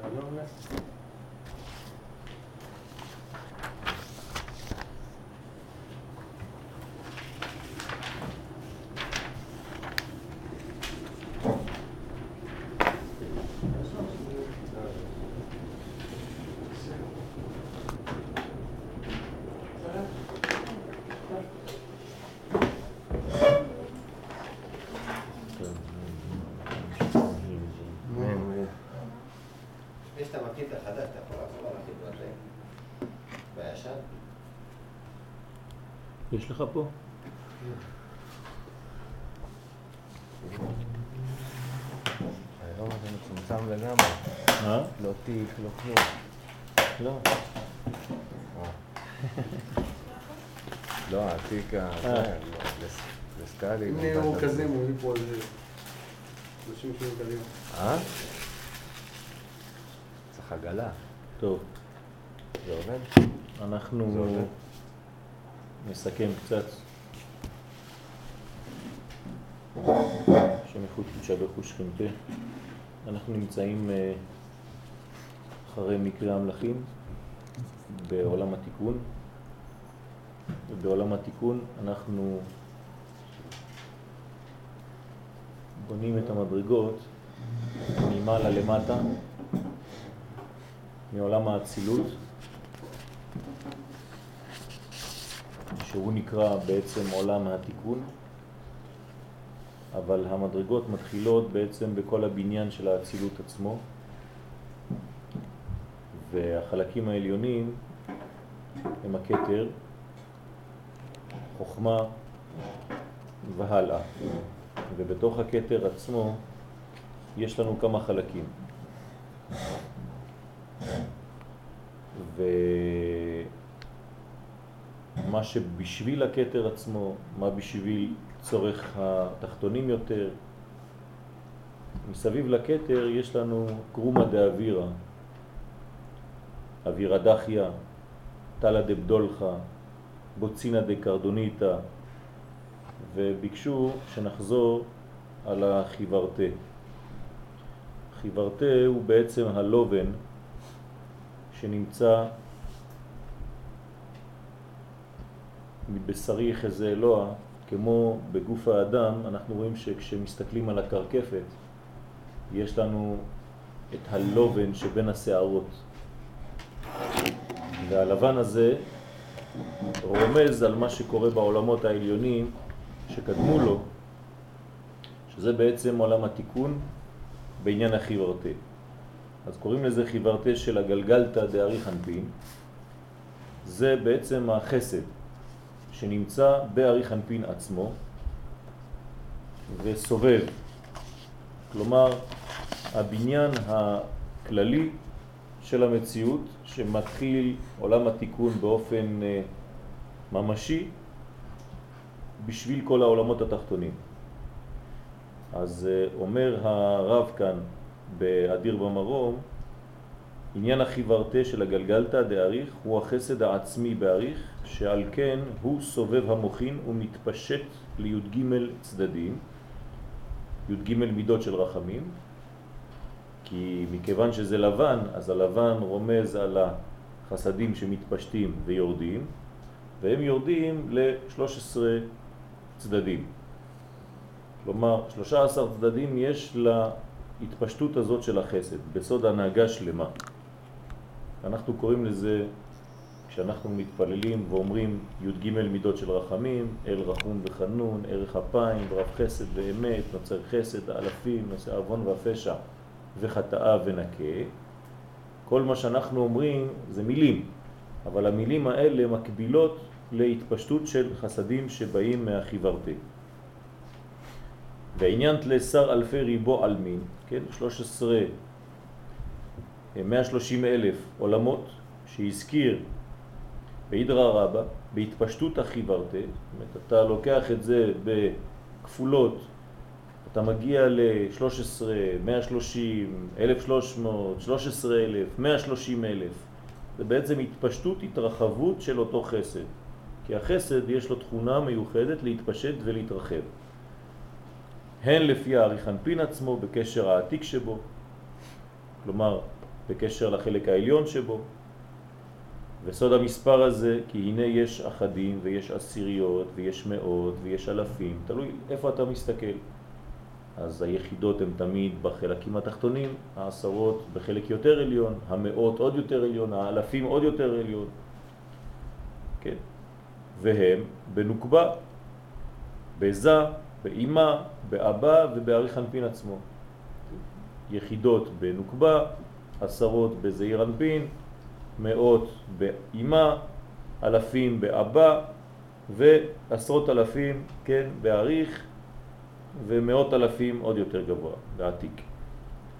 שלום יש את המקליט החדש, אתה יכול לעבור להכין בזה. והישן? יש לך פה? היום הזה מצומצם לגמרי. אה? לא תיק, לא כלום. לא. אה. לא, התיק ה... זה, אה. לא, לס- לסקאלי. אם נהיה באת מורכזים, לזה. הוא מביא פה איזה 30 שנים קדימה. אה? צריך עגלה. טוב, זה עובד? זה אנחנו עובד. נסכם קצת. השם איכות קודשה ברכוש שכינתה. אנחנו נמצאים אה, אחרי מקרה המלכים בעולם התיקון. ובעולם התיקון אנחנו בונים את המדרגות ממעלה למטה, מעולם האצילות, שהוא נקרא בעצם עולם התיקון, אבל המדרגות מתחילות בעצם בכל הבניין של האצילות עצמו, והחלקים העליונים הם הכתר, חוכמה והלאה. ובתוך הכתר עצמו יש לנו כמה חלקים. ומה שבשביל הכתר עצמו, מה בשביל צורך התחתונים יותר, מסביב לכתר יש לנו קרומה דאווירה, אווירה דחיה, תלה דבדולחה, בוצינה דקרדוניטה, וביקשו שנחזור על החיוורתה. חיוורתה הוא בעצם הלובן שנמצא מבשרי יחזה אלוה, כמו בגוף האדם, אנחנו רואים שכשמסתכלים על הקרקפת, יש לנו את הלובן שבין השערות. והלבן הזה רומז על מה שקורה בעולמות העליונים שקדמו לו, שזה בעצם עולם התיקון בעניין החיוורתה. אז קוראים לזה חיוורתה של הגלגלתא דאריך אנפין. זה בעצם החסד שנמצא באריך אנפין עצמו וסובב. כלומר, הבניין הכללי של המציאות שמתחיל עולם התיקון באופן אה, ממשי בשביל כל העולמות התחתונים. אז אה, אומר הרב כאן באדיר במרום, עניין החיוורתה של הגלגלתא דאריך הוא החסד העצמי באריך, שעל כן הוא סובב המוחין ומתפשט לי"ג צדדים, י"ג מידות של רחמים, כי מכיוון שזה לבן, אז הלבן רומז על החסדים שמתפשטים ויורדים, והם יורדים ל-13 צדדים. כלומר, 13 צדדים יש להתפשטות הזאת של החסד, בסוד הנהגה שלמה. אנחנו קוראים לזה, כשאנחנו מתפללים ואומרים י"ג מידות של רחמים, אל רחום וחנון, ערך אפיים, רב חסד ואמת, נוצר חסד, האלפים, נושא אבון והפשע וחטאה ונקה. כל מה שאנחנו אומרים זה מילים, אבל המילים האלה מקבילות להתפשטות של חסדים שבאים מהחיוורתי. בעניין תלסר אלפי ריבו אלמין, כן, 13, 130 אלף עולמות שהזכיר בהידרא רבה, בהתפשטות החיוורתה, זאת אומרת, אתה לוקח את זה בכפולות, אתה מגיע ל-13, 130, 1,300, 13,000, 130,000, זה בעצם התפשטות, התרחבות של אותו חסד. כי החסד יש לו תכונה מיוחדת להתפשט ולהתרחב. הן לפי האריכנפין עצמו בקשר העתיק שבו, כלומר בקשר לחלק העליון שבו. וסוד המספר הזה, כי הנה יש אחדים ויש עשיריות ויש מאות ויש אלפים, תלוי איפה אתה מסתכל. אז היחידות הן תמיד בחלקים התחתונים, העשרות בחלק יותר עליון, המאות עוד יותר עליון, האלפים עוד יותר עליון. כן? והם בנוקבה, בזה, באימה, באבא ובאריך אנפין עצמו. יחידות בנוקבה, עשרות בזעיר אנפין, מאות באימה, אלפים באבא ועשרות אלפים, כן, באריך ומאות אלפים עוד יותר גבוה, בעתיק.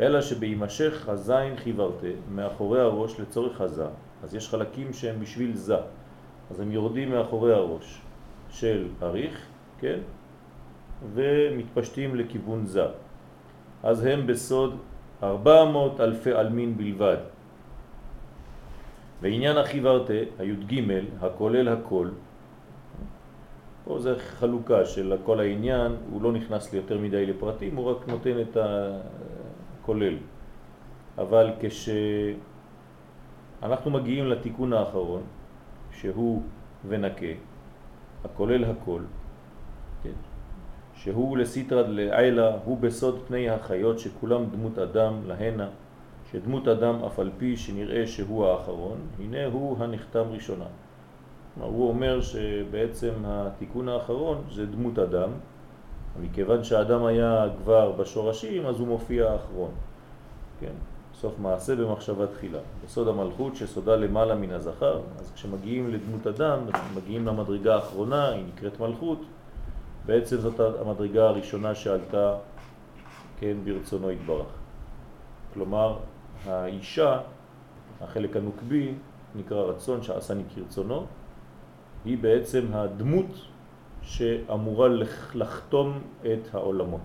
אלא שבהימשך הזין חיברתה מאחורי הראש לצורך הזה, אז יש חלקים שהם בשביל זה, אז הם יורדים מאחורי הראש של אריך, כן, ומתפשטים לכיוון זה. אז הם בסוד 400 אלפי אלמין בלבד. ועניין החיברתה, הי"ג, הכולל הכל, פה זה חלוקה של כל העניין, הוא לא נכנס ליותר מדי לפרטים, הוא רק נותן את הכולל. אבל כשאנחנו מגיעים לתיקון האחרון, שהוא ונקה, הכולל הכל, כן, שהוא לסיטרד לעילה, הוא בסוד פני החיות שכולם דמות אדם להנה, שדמות אדם אף על פי שנראה שהוא האחרון, הנה הוא הנחתם ראשונה. הוא אומר שבעצם התיקון האחרון זה דמות אדם, מכיוון שהאדם היה כבר בשורשים אז הוא מופיע האחרון. כן? סוף מעשה במחשבה תחילה. בסוד המלכות שסודה למעלה מן הזכר, אז כשמגיעים לדמות אדם, מגיעים למדרגה האחרונה, היא נקראת מלכות, בעצם זאת המדרגה הראשונה שעלתה, כן, ברצונו התברך. כלומר, האישה, החלק הנוקבי, נקרא רצון שעשני כרצונו, היא בעצם הדמות שאמורה לחתום את העולמות.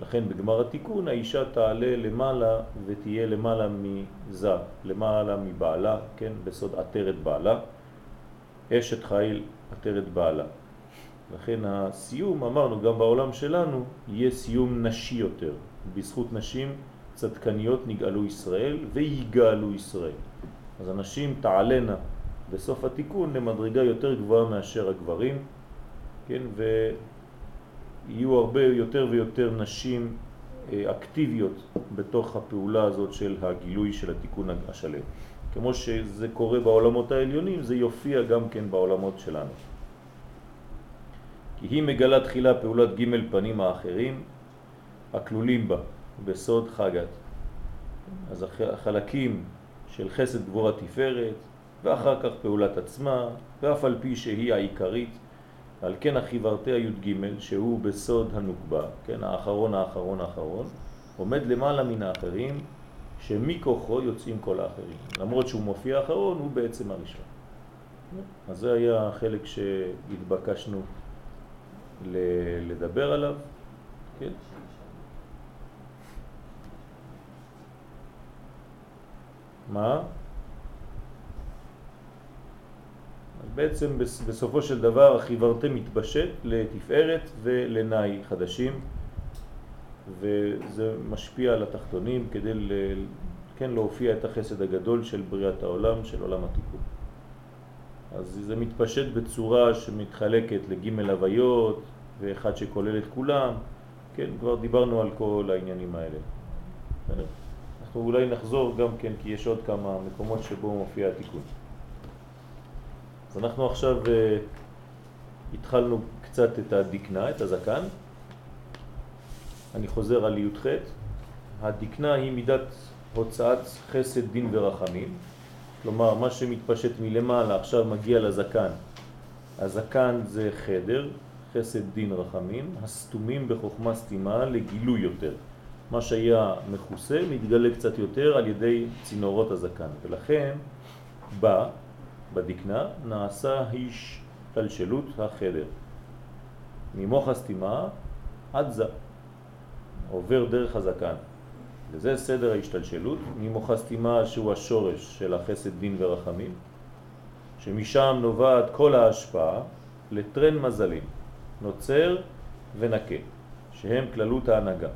לכן בגמר התיקון האישה תעלה למעלה ותהיה למעלה מזה, למעלה מבעלה, כן, בסוד עטרת בעלה, אשת חיל עטרת בעלה. לכן הסיום, אמרנו, גם בעולם שלנו, יהיה סיום נשי יותר. בזכות נשים צדקניות נגאלו ישראל ויגאלו ישראל. אז הנשים תעלנה בסוף התיקון למדרגה יותר גבוהה מאשר הגברים, כן, ויהיו הרבה יותר ויותר נשים אה, אקטיביות בתוך הפעולה הזאת של הגילוי של התיקון השלם. כמו שזה קורה בעולמות העליונים, זה יופיע גם כן בעולמות שלנו. כי היא מגלה תחילה פעולת ג' פנים האחרים הכלולים בה בסוד חגת. אז החלקים של חסד גבורה תפארת ואחר כך פעולת עצמה ואף על פי שהיא העיקרית על כן החיברתי הי"ג שהוא בסוד הנוקבה, כן, האחרון האחרון האחרון, עומד למעלה מן האחרים שמכוחו יוצאים כל האחרים. למרות שהוא מופיע האחרון, הוא בעצם הראשון. אז זה היה החלק שהתבקשנו לדבר עליו, כן? מה? בעצם בסופו של דבר החיברתם מתבשט לתפארת ולנאי חדשים וזה משפיע על התחתונים כדי ל... כן להופיע את החסד הגדול של בריאת העולם, של עולם התיקון. אז זה מתפשט בצורה שמתחלקת לג' הוויות ואחד שכולל את כולם, כן, כבר דיברנו על כל העניינים האלה. אנחנו אולי נחזור גם כן כי יש עוד כמה מקומות שבו מופיע התיקון. אז אנחנו עכשיו uh, התחלנו קצת את הדקנה, את הזקן. אני חוזר על י"ח. הדקנה היא מידת הוצאת חסד דין ורחמים. כלומר, מה שמתפשט מלמעלה עכשיו מגיע לזקן. הזקן זה חדר, חסד דין רחמים, הסתומים בחוכמה סתימה לגילוי יותר. מה שהיה מכוסה מתגלה קצת יותר על ידי צינורות הזקן, ולכן בא בדקנה נעשה השתלשלות החדר. ממוח הסתימה עד זה, עובר דרך הזקן. וזה סדר ההשתלשלות, ממוח הסתימה שהוא השורש של החסד דין ורחמים, שמשם נובעת כל ההשפעה לטרן מזלים, נוצר ונקה, שהם כללות ההנהגה.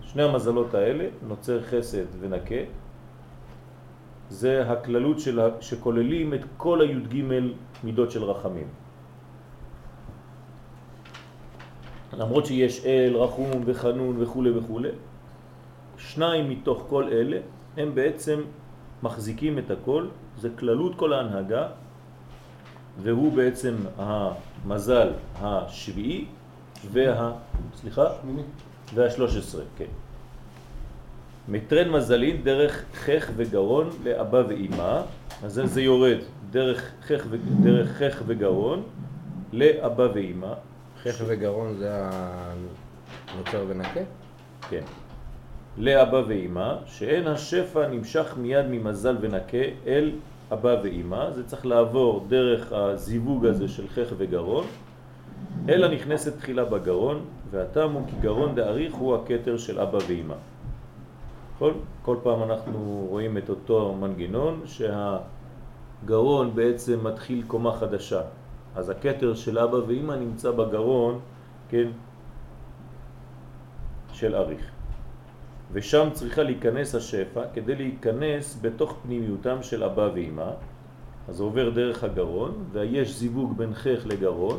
שני המזלות האלה, נוצר חסד ונקה, זה הכללות של, שכוללים את כל הי"ג מידות של רחמים. למרות שיש אל, רחום וחנון וכו' וכו', שניים מתוך כל אלה הם בעצם מחזיקים את הכל, זה כללות כל ההנהגה, והוא בעצם המזל השביעי וה... סליחה? שמיני. והשלוש עשרה, כן. מטרן מזלין דרך חך וגרון לאבא ואימא, אז זה, זה יורד דרך חך, ו, דרך חך וגרון לאבא ואימא, חך וגרון זה הנוצר ונקה? כן. לאבא ואימא, שאין השפע נמשך מיד ממזל ונקה אל אבא ואימא, זה צריך לעבור דרך הזיווג הזה של חך וגרון, אלא נכנסת תחילה בגרון, הוא כי גרון דאריך הוא הכתר של אבא ואימא. כל, כל פעם אנחנו רואים את אותו מנגנון שהגרון בעצם מתחיל קומה חדשה. אז הכתר של אבא ואימא נמצא בגרון, כן, של אריך. ושם צריכה להיכנס השפע כדי להיכנס בתוך פנימיותם של אבא ואמא. אז עובר דרך הגרון, ויש זיווג בין חך לגרון,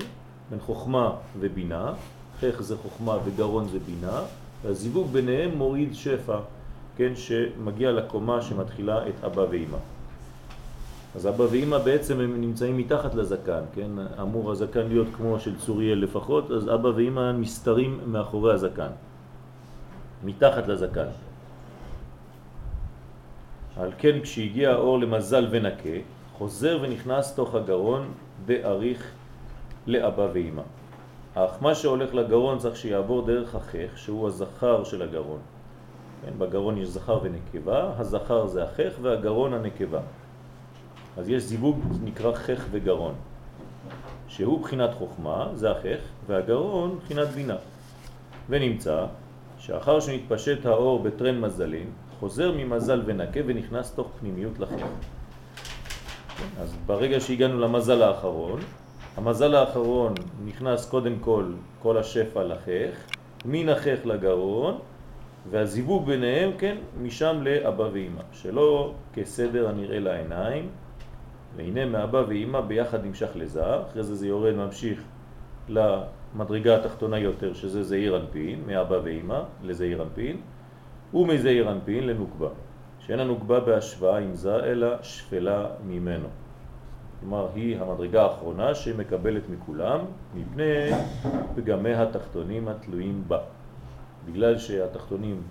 בין חוכמה ובינה. חך זה חוכמה וגרון זה בינה, והזיווג ביניהם מוריד שפע, כן, שמגיע לקומה שמתחילה את אבא ואמא. אז אבא ואמא בעצם הם נמצאים מתחת לזקן, כן? אמור הזקן להיות כמו של צוריאל לפחות, אז אבא ואמא מסתרים מאחורי הזקן. מתחת לזקן. על כן כשהגיע האור למזל ונקה, חוזר ונכנס תוך הגרון באריך לאבא ואמא. אך מה שהולך לגרון צריך שיעבור דרך החך, שהוא הזכר של הגרון. כן, בגרון יש זכר ונקבה, הזכר זה החך והגרון הנקבה. אז יש זיווג נקרא חך וגרון, שהוא בחינת חוכמה, זה החך, והגרון בחינת בינה. ונמצא שאחר שנתפשט האור בטרן מזלים, חוזר ממזל ונקה ונכנס תוך פנימיות לחך. אז ברגע שהגענו למזל האחרון, המזל האחרון נכנס קודם כל כל השפע לחך, מן החך לגרון, והזיווג ביניהם, כן, משם לאבא ואמא, שלא כסדר הנראה לעיניים, והנה מאבא ואמא ביחד נמשך לזר, אחרי זה זה יורד ממשיך למדרגה התחתונה יותר, שזה זעיר אנפין, מאבא ואמא לזעיר אנפין, ומזעיר אנפין לנוקבה, שאין הנוקבה בהשוואה עם זה, אלא שפלה ממנו. כלומר, היא המדרגה האחרונה שמקבלת מכולם, מפני פגמי התחתונים התלויים בה. בגלל שהתחתונים.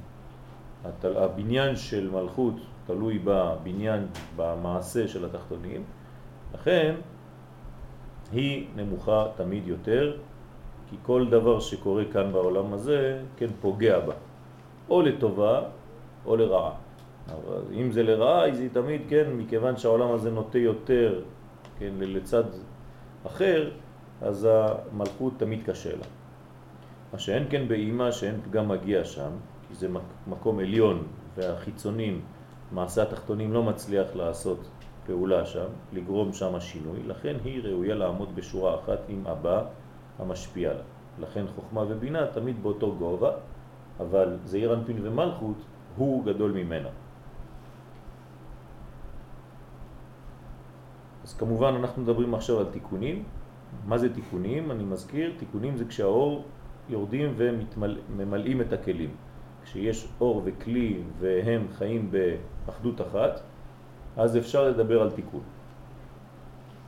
הבניין של מלכות תלוי בבניין, במעשה של התחתונים, לכן היא נמוכה תמיד יותר, כי כל דבר שקורה כאן בעולם הזה, כן, פוגע בה, או לטובה או לרעה. אבל אם זה לרעה, אז היא תמיד, כן, מכיוון שהעולם הזה נוטה יותר, כן, לצד אחר, אז המלכות תמיד קשה לה. מה שאין כן באימא שאין פגם מגיע שם, כי זה מקום עליון והחיצונים, מעשה התחתונים לא מצליח לעשות פעולה שם, לגרום שם השינוי, לכן היא ראויה לעמוד בשורה אחת עם אבא המשפיע לה. לכן חוכמה ובינה תמיד באותו גובה, אבל זעיר אנפין ומלכות הוא גדול ממנה. אז כמובן אנחנו מדברים עכשיו על תיקונים. מה זה תיקונים? אני מזכיר, תיקונים זה כשהאור יורדים וממלאים את הכלים. כשיש אור וכלי והם חיים באחדות אחת, אז אפשר לדבר על תיקון.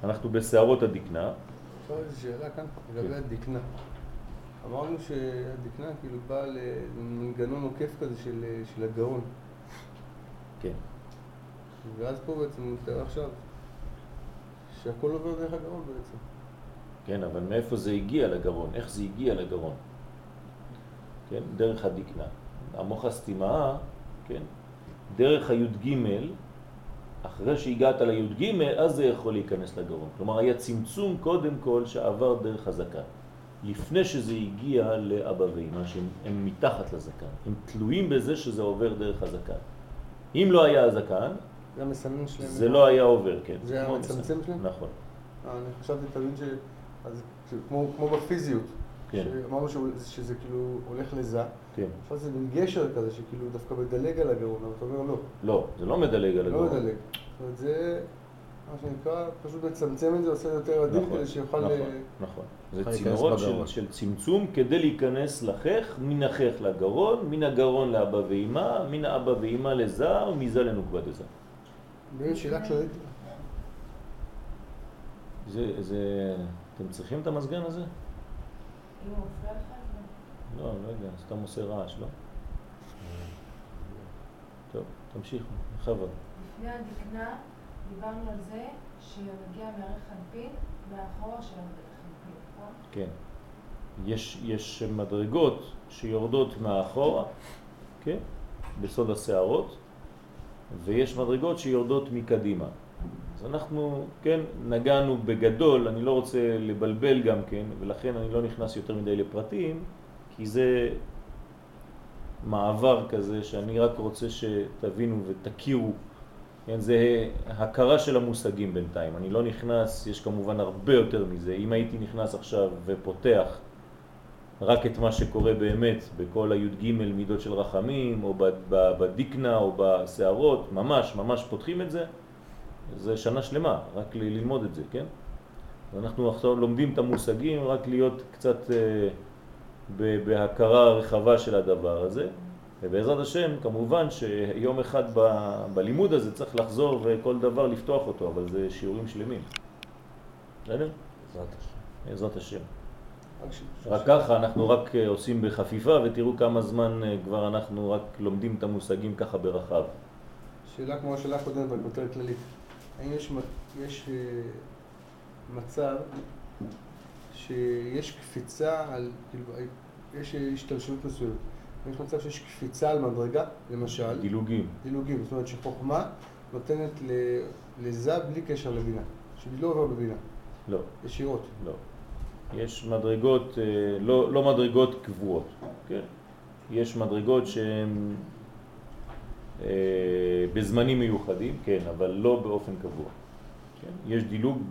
אנחנו בסערות הדקנה. אפשר איזו שאלה כאן לגבי הדקנה. אמרנו שהדקנה כאילו באה למנגנון עוקף כזה של, של הגאון. כן. ואז פה בעצם הוא מתאר עכשיו שהכל עובר דרך הגאון בעצם. כן, אבל מאיפה זה הגיע לגרון? איך זה הגיע לגרון? כן, דרך הדקנה. המוח הסתימה, כן, דרך הי"ג, אחרי שהגעת לי"ג, אז זה יכול להיכנס לגרון. כלומר, היה צמצום קודם כל שעבר דרך הזקן. לפני שזה הגיע לאבא ואמא, שהם מתחת לזקן. הם תלויים בזה שזה עובר דרך הזקן. אם לא היה הזקן, זה המסנן שלהם. זה לא היה עובר, כן. זה היה המצמצם. שלהם? נכון. אה, אני חשבתי תמיד ש... אז כאילו, כמו, כמו בפיזיות. כן. שאמרנו שהוא- שזה כאילו הולך לזה, כן. עכשיו זה מין גשר כזה שכאילו דווקא מדלג על הגרון, אבל אתה אומר לא, לא, זה לא מדלג על לא הגרון. מדלג. זאת אומרת, זה מה שנקרא, פשוט מצמצם את זה, עושה יותר עדין נכון, כדי שיוכל... נכון, נכון. זה צינורות של, צמצום כדי להיכנס לחך, מן החך לגרון, מן הגרון לאבא ואמא, מן האבא ואמא לזר, מזה לנוקבה דזר. שאלה. זה, זה, אתם צריכים את המזגן הזה? אם הוא מפריע לך, אז לא, לא יודע, סתם עושה רעש, לא? טוב, תמשיכו, בכבוד. לפני הדקנה דיברנו על זה שמגיע מערך חנפין מאחורה של המדריך חנפין, נכון? כן. יש, יש מדרגות שיורדות מאחורה, כן? בסוד השערות, ויש מדרגות שיורדות מקדימה. אז אנחנו, כן, נגענו בגדול, אני לא רוצה לבלבל גם כן, ולכן אני לא נכנס יותר מדי לפרטים, כי זה מעבר כזה שאני רק רוצה שתבינו ותכירו, כן, זה הכרה של המושגים בינתיים, אני לא נכנס, יש כמובן הרבה יותר מזה, אם הייתי נכנס עכשיו ופותח רק את מה שקורה באמת בכל הי"ג מידות של רחמים, או בדיקנה, או בסערות, ממש, ממש פותחים את זה, זה שנה שלמה, רק ללמוד את זה, כן? אנחנו עכשיו לומדים את המושגים, רק להיות קצת אה, בהכרה רחבה של הדבר הזה, ובעזרת השם, כמובן שיום אחד ב- בלימוד הזה צריך לחזור וכל דבר לפתוח אותו, אבל זה שיעורים שלמים. בסדר? בעזרת השם. בעזרת השם. רק ככה אנחנו רק אה, עושים בחפיפה ותראו כמה זמן אה, כבר אנחנו רק לומדים את המושגים ככה ברחב. שאלה כמו השאלה הקודמת, אבל יותר כללית. האם יש, יש אה, מצב שיש קפיצה על, כאילו, יש השתלשלות מסוימת. יש מצב שיש קפיצה על מדרגה, למשל, דילוגים. דילוגים, זאת אומרת שחוכמה נותנת לזה בלי קשר לבינה, שהיא לא עובר בבינה, לא, ישירות. לא. יש מדרגות, אה, לא, לא מדרגות קבועות, כן? יש מדרגות שהן אה, בזמנים מיוחדים, כן, אבל לא באופן קבוע. כן? יש דילוג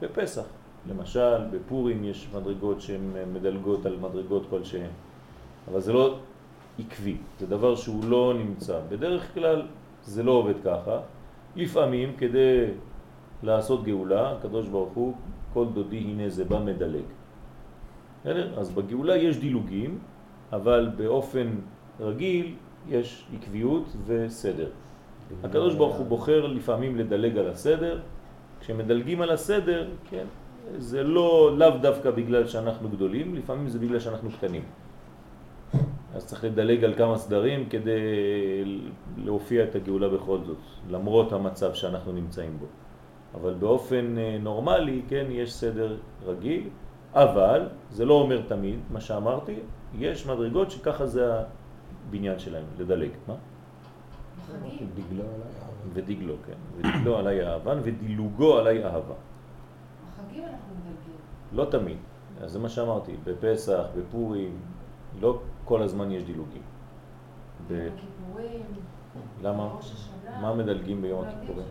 בפסח, למשל, בפורים יש מדרגות שהן מדלגות על מדרגות כלשהן, אבל זה לא עקבי, זה דבר שהוא לא נמצא. בדרך כלל זה לא עובד ככה. לפעמים כדי לעשות גאולה, הקדוש ברוך הוא, כל דודי הנה זה בא מדלג. אז בגאולה יש דילוגים, אבל באופן רגיל יש עקביות וסדר. הקדוש ברוך הוא בוחר לפעמים לדלג על הסדר, כשמדלגים על הסדר, כן, זה לא לאו דווקא בגלל שאנחנו גדולים, לפעמים זה בגלל שאנחנו קטנים. אז צריך לדלג על כמה סדרים כדי להופיע את הגאולה בכל זאת, למרות המצב שאנחנו נמצאים בו. אבל באופן אה, נורמלי, כן, יש סדר רגיל, אבל זה לא אומר תמיד, מה שאמרתי, יש מדרגות שככה זה הבניין שלהם, לדלג. מה? דגלו. ודגלו, כן. ודגלו עליי אהבן ודילוגו עליי אהבה. בחגים אנחנו מדלגים. לא תמיד. אז זה מה שאמרתי, בפסח, בפורים, לא כל הזמן יש דילוגים. ב... בכיפורים. למה? בראש השנה. מה מדלגים ביום מדלגים הכיפורים?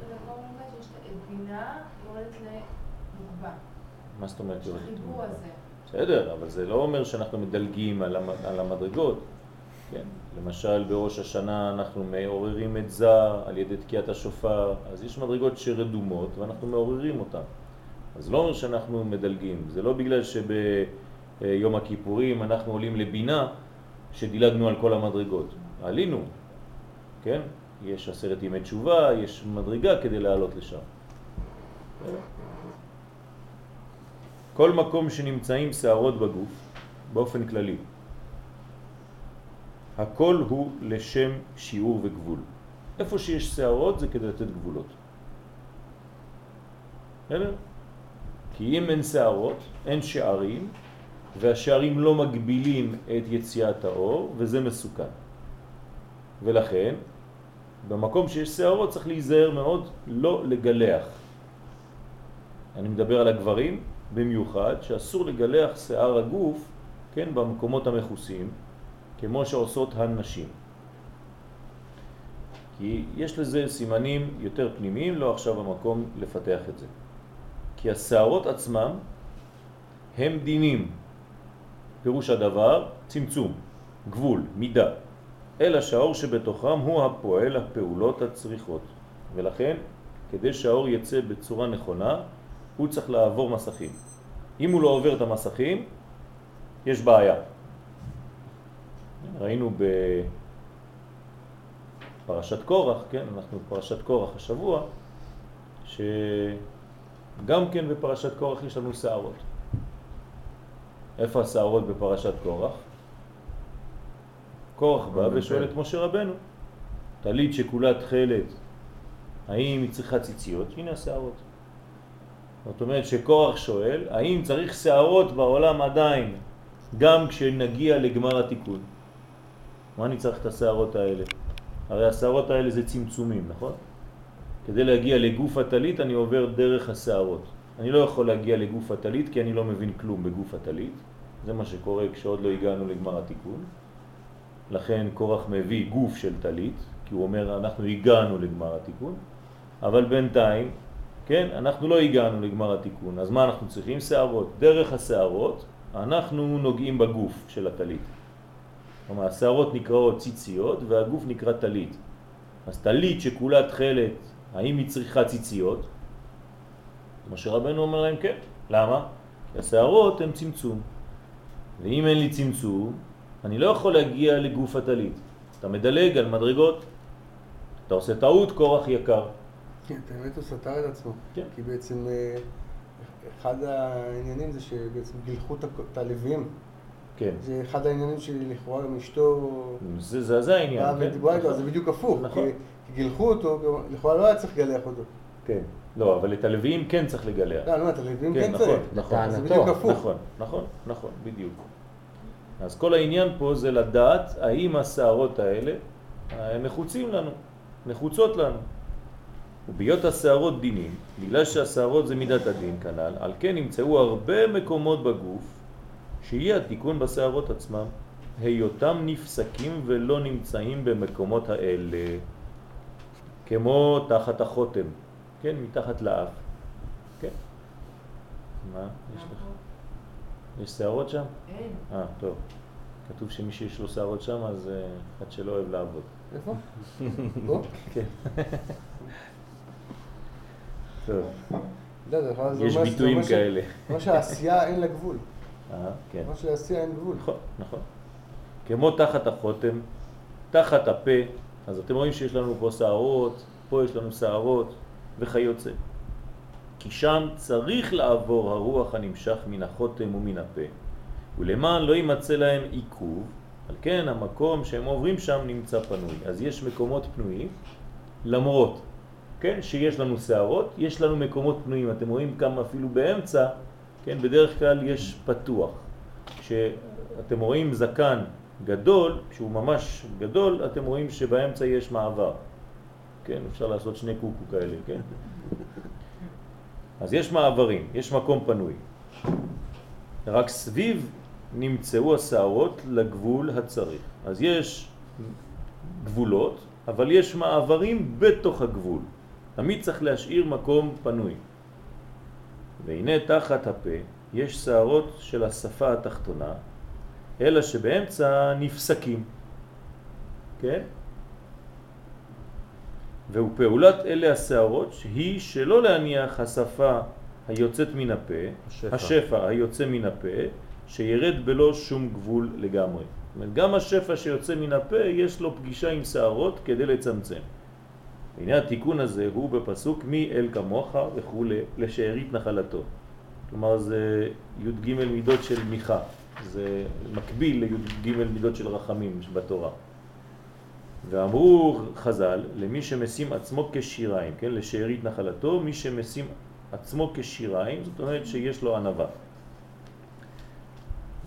שלכל באמת שיש את בינה יורדת למוגבה. מה זאת אומרת? יורדת? החיבור הזה. בסדר, אבל זה לא אומר שאנחנו מדלגים על, המ... על המדרגות. כן? למשל בראש השנה אנחנו מעוררים את זה על ידי תקיעת השופר, אז יש מדרגות שרדומות ואנחנו מעוררים אותן. אז לא אומר שאנחנו מדלגים, זה לא בגלל שביום הכיפורים אנחנו עולים לבינה שדילגנו על כל המדרגות. עלינו, כן? יש עשרת ימי תשובה, יש מדרגה כדי לעלות לשם. כל מקום שנמצאים שערות בגוף, באופן כללי, הכל הוא לשם שיעור וגבול. איפה שיש שערות זה כדי לתת גבולות. בסדר? כי אם אין שערות, אין שערים, והשערים לא מגבילים את יציאת האור, וזה מסוכן. ולכן, במקום שיש שערות צריך להיזהר מאוד לא לגלח. אני מדבר על הגברים במיוחד, שאסור לגלח שיער הגוף, כן, במקומות המחוסים, כמו שעושות הנשים. כי יש לזה סימנים יותר פנימיים, לא עכשיו המקום לפתח את זה. כי השערות עצמם הם דינים, פירוש הדבר צמצום, גבול, מידה, אלא שהאור שבתוכם הוא הפועל הפעולות הצריכות. ולכן, כדי שהאור יצא בצורה נכונה, הוא צריך לעבור מסכים. אם הוא לא עובר את המסכים, יש בעיה. ראינו בפרשת קורח, כן, אנחנו בפרשת קורח השבוע, שגם כן בפרשת קורח יש לנו שערות. איפה השערות בפרשת קורח? קורח בא ושואל את משה רבנו, טלית שכולה תכלת, האם היא צריכה ציציות? הנה השערות. זאת אומרת שקורח שואל, האם צריך שערות בעולם עדיין, גם כשנגיע לגמר התיקון? מה אני צריך את השערות האלה? הרי השערות האלה זה צמצומים, נכון? כדי להגיע לגוף הטלית אני עובר דרך השערות. אני לא יכול להגיע לגוף הטלית כי אני לא מבין כלום בגוף הטלית. זה מה שקורה כשעוד לא הגענו לגמר התיקון. לכן קורח מביא גוף של טלית, כי הוא אומר אנחנו הגענו לגמר התיקון, אבל בינתיים, כן, אנחנו לא הגענו לגמר התיקון, אז מה אנחנו צריכים? שערות. דרך השערות אנחנו נוגעים בגוף של הטלית. כלומר, השערות נקראות ציציות והגוף נקרא טלית. אז טלית שכולה תכלת, האם היא צריכה ציציות? משה רבנו אומר להם כן. למה? כי השערות הן צמצום. ואם אין לי צמצום, אני לא יכול להגיע לגוף הטלית. אתה מדלג על מדרגות, אתה עושה טעות, קורח יקר. כן, באמת הוא סתר את עצמו. כן. כי בעצם אה, אחד העניינים זה שבעצם גילחו את ה- את הלוויים. כן. זה אחד העניינים שלכאורה גם אשתו זה, זה, זה העניין, כן? ודיברה איתו, נכון. זה בדיוק הפוך. נכון. כי כי גילחו אותו, לכאורה לא היה צריך לגלח אותו. כן. לא, אבל את הלוויים כן צריך לגלח. לא, אומר, את הלוויים כן, כן נכון, צריך. נכון. זה לטענתו. בדיוק הפוך. נכון, נכון, נכון, בדיוק. אז כל העניין פה זה לדעת האם השערות האלה הם נחוצים לנו, נחוצות לנו. ובהיות השערות דינים, בגלל שהשערות זה מידת הדין כנ"ל, על כן נמצאו הרבה מקומות בגוף שיהיה התיקון בשערות עצמם, היותם נפסקים ולא נמצאים במקומות האלה, כמו תחת החותם, כן, מתחת לאף, כן. מה יש לך? יש שערות שם? אין. אה, טוב. כתוב שמי שיש לו שערות שם, אז אה, אחד שלא אוהב לעבוד. איפה? פה? כן. טוב, לא, יש ביטויים כאלה. כמו שהעשייה אין לה גבול. אה, כן. כמו שלעשייה אין גבול. נכון, נכון. כמו תחת החותם, תחת הפה, אז אתם רואים שיש לנו פה שערות, פה יש לנו שערות וכיוצא. כי שם צריך לעבור הרוח הנמשך מן החותם ומן הפה, ולמען לא יימצא להם עיכוב, על כן המקום שהם עוברים שם נמצא פנוי. אז יש מקומות פנויים, למרות, כן, שיש לנו שערות, יש לנו מקומות פנויים. אתם רואים כמה אפילו באמצע, כן, בדרך כלל יש פתוח. כשאתם רואים זקן גדול, שהוא ממש גדול, אתם רואים שבאמצע יש מעבר. כן, אפשר לעשות שני קוקו כאלה, כן? אז יש מעברים, יש מקום פנוי. רק סביב נמצאו השערות לגבול הצריך. אז יש גבולות, אבל יש מעברים בתוך הגבול. תמיד צריך להשאיר מקום פנוי. והנה תחת הפה יש שערות של השפה התחתונה, אלא שבאמצע נפסקים. כן? והוא פעולת אלה השערות היא שלא להניח השפה היוצאת מן הפה, השפע. השפע היוצא מן הפה, שירד בלא שום גבול לגמרי. זאת אומרת, גם השפע שיוצא מן הפה יש לו פגישה עם שערות כדי לצמצם. והנה התיקון הזה הוא בפסוק מי אל כמוך וכו' לשארית נחלתו. כלומר זה י"ג מידות של מיכה, זה מקביל לי"ג מידות של רחמים בתורה. ואמרו חז"ל, למי שמשים עצמו כשיריים, כן, לשארית נחלתו, מי שמשים עצמו כשיריים, זאת אומרת שיש לו ענבה.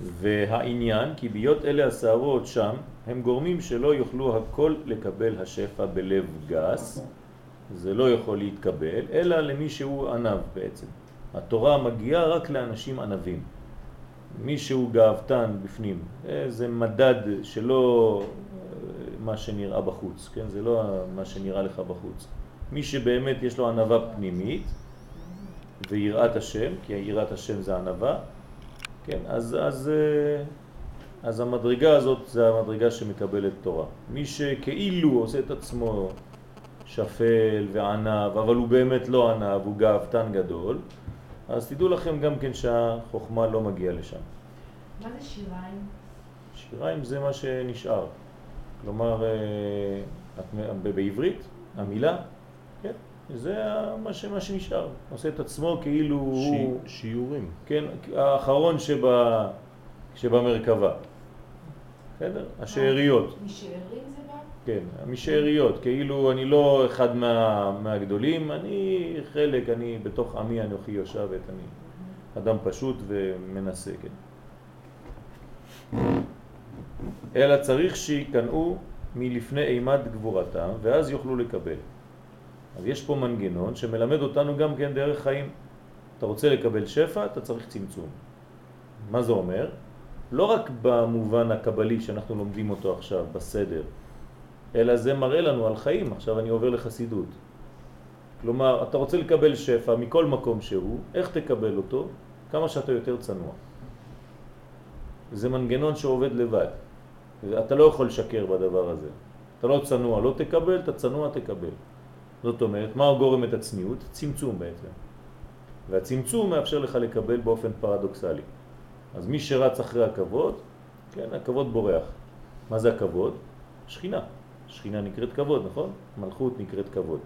והעניין, כי ביות אלה השערות שם, הם גורמים שלא יוכלו הכל לקבל השפע בלב גס, זה לא יכול להתקבל, אלא למי שהוא ענב בעצם. התורה מגיעה רק לאנשים ענבים. מי שהוא גאוותן בפנים, זה מדד שלא אה, מה שנראה בחוץ, כן? זה לא מה שנראה לך בחוץ. מי שבאמת יש לו ענבה פנימית ויראת השם, כי יראת השם זה ענבה, כן? אז, אז אה, אז המדרגה הזאת זה המדרגה שמקבלת תורה. מי שכאילו עושה את עצמו שפל וענב, אבל הוא באמת לא ענב, הוא גאוותן גדול, אז תדעו לכם גם כן שהחוכמה לא מגיעה לשם. מה זה שיריים? שיריים זה מה שנשאר. כלומר, אה, את- בעברית, המילה, כן, זה מה, ש, מה שנשאר. עושה את עצמו כאילו הוא, שי- שיעורים. כן, האחרון שבה, שבמרכבה. בסדר? השאריות. משארים זה בא? כן, משאריות, כאילו אני לא אחד מה, מהגדולים, אני חלק, אני בתוך עמי אנוכי יושבת, אני אדם פשוט ומנסה, כן. אלא צריך שיקנאו מלפני אימת גבורתם, ואז יוכלו לקבל. אז יש פה מנגנון שמלמד אותנו גם כן דרך חיים. אתה רוצה לקבל שפע, אתה צריך צמצום. מה זה אומר? לא רק במובן הקבלי שאנחנו לומדים אותו עכשיו, בסדר, אלא זה מראה לנו על חיים. עכשיו אני עובר לחסידות. כלומר, אתה רוצה לקבל שפע מכל מקום שהוא, איך תקבל אותו? כמה שאתה יותר צנוע. זה מנגנון שעובד לבד. אתה לא יכול לשקר בדבר הזה. אתה לא צנוע, לא תקבל, אתה צנוע, תקבל. זאת אומרת, מה גורם את הצניעות? צמצום בעצם. והצמצום מאפשר לך לקבל באופן פרדוקסלי. אז מי שרץ אחרי הכבוד, כן, הכבוד בורח. מה זה הכבוד? שכינה. שכינה נקראת כבוד, נכון? מלכות נקראת כבוד.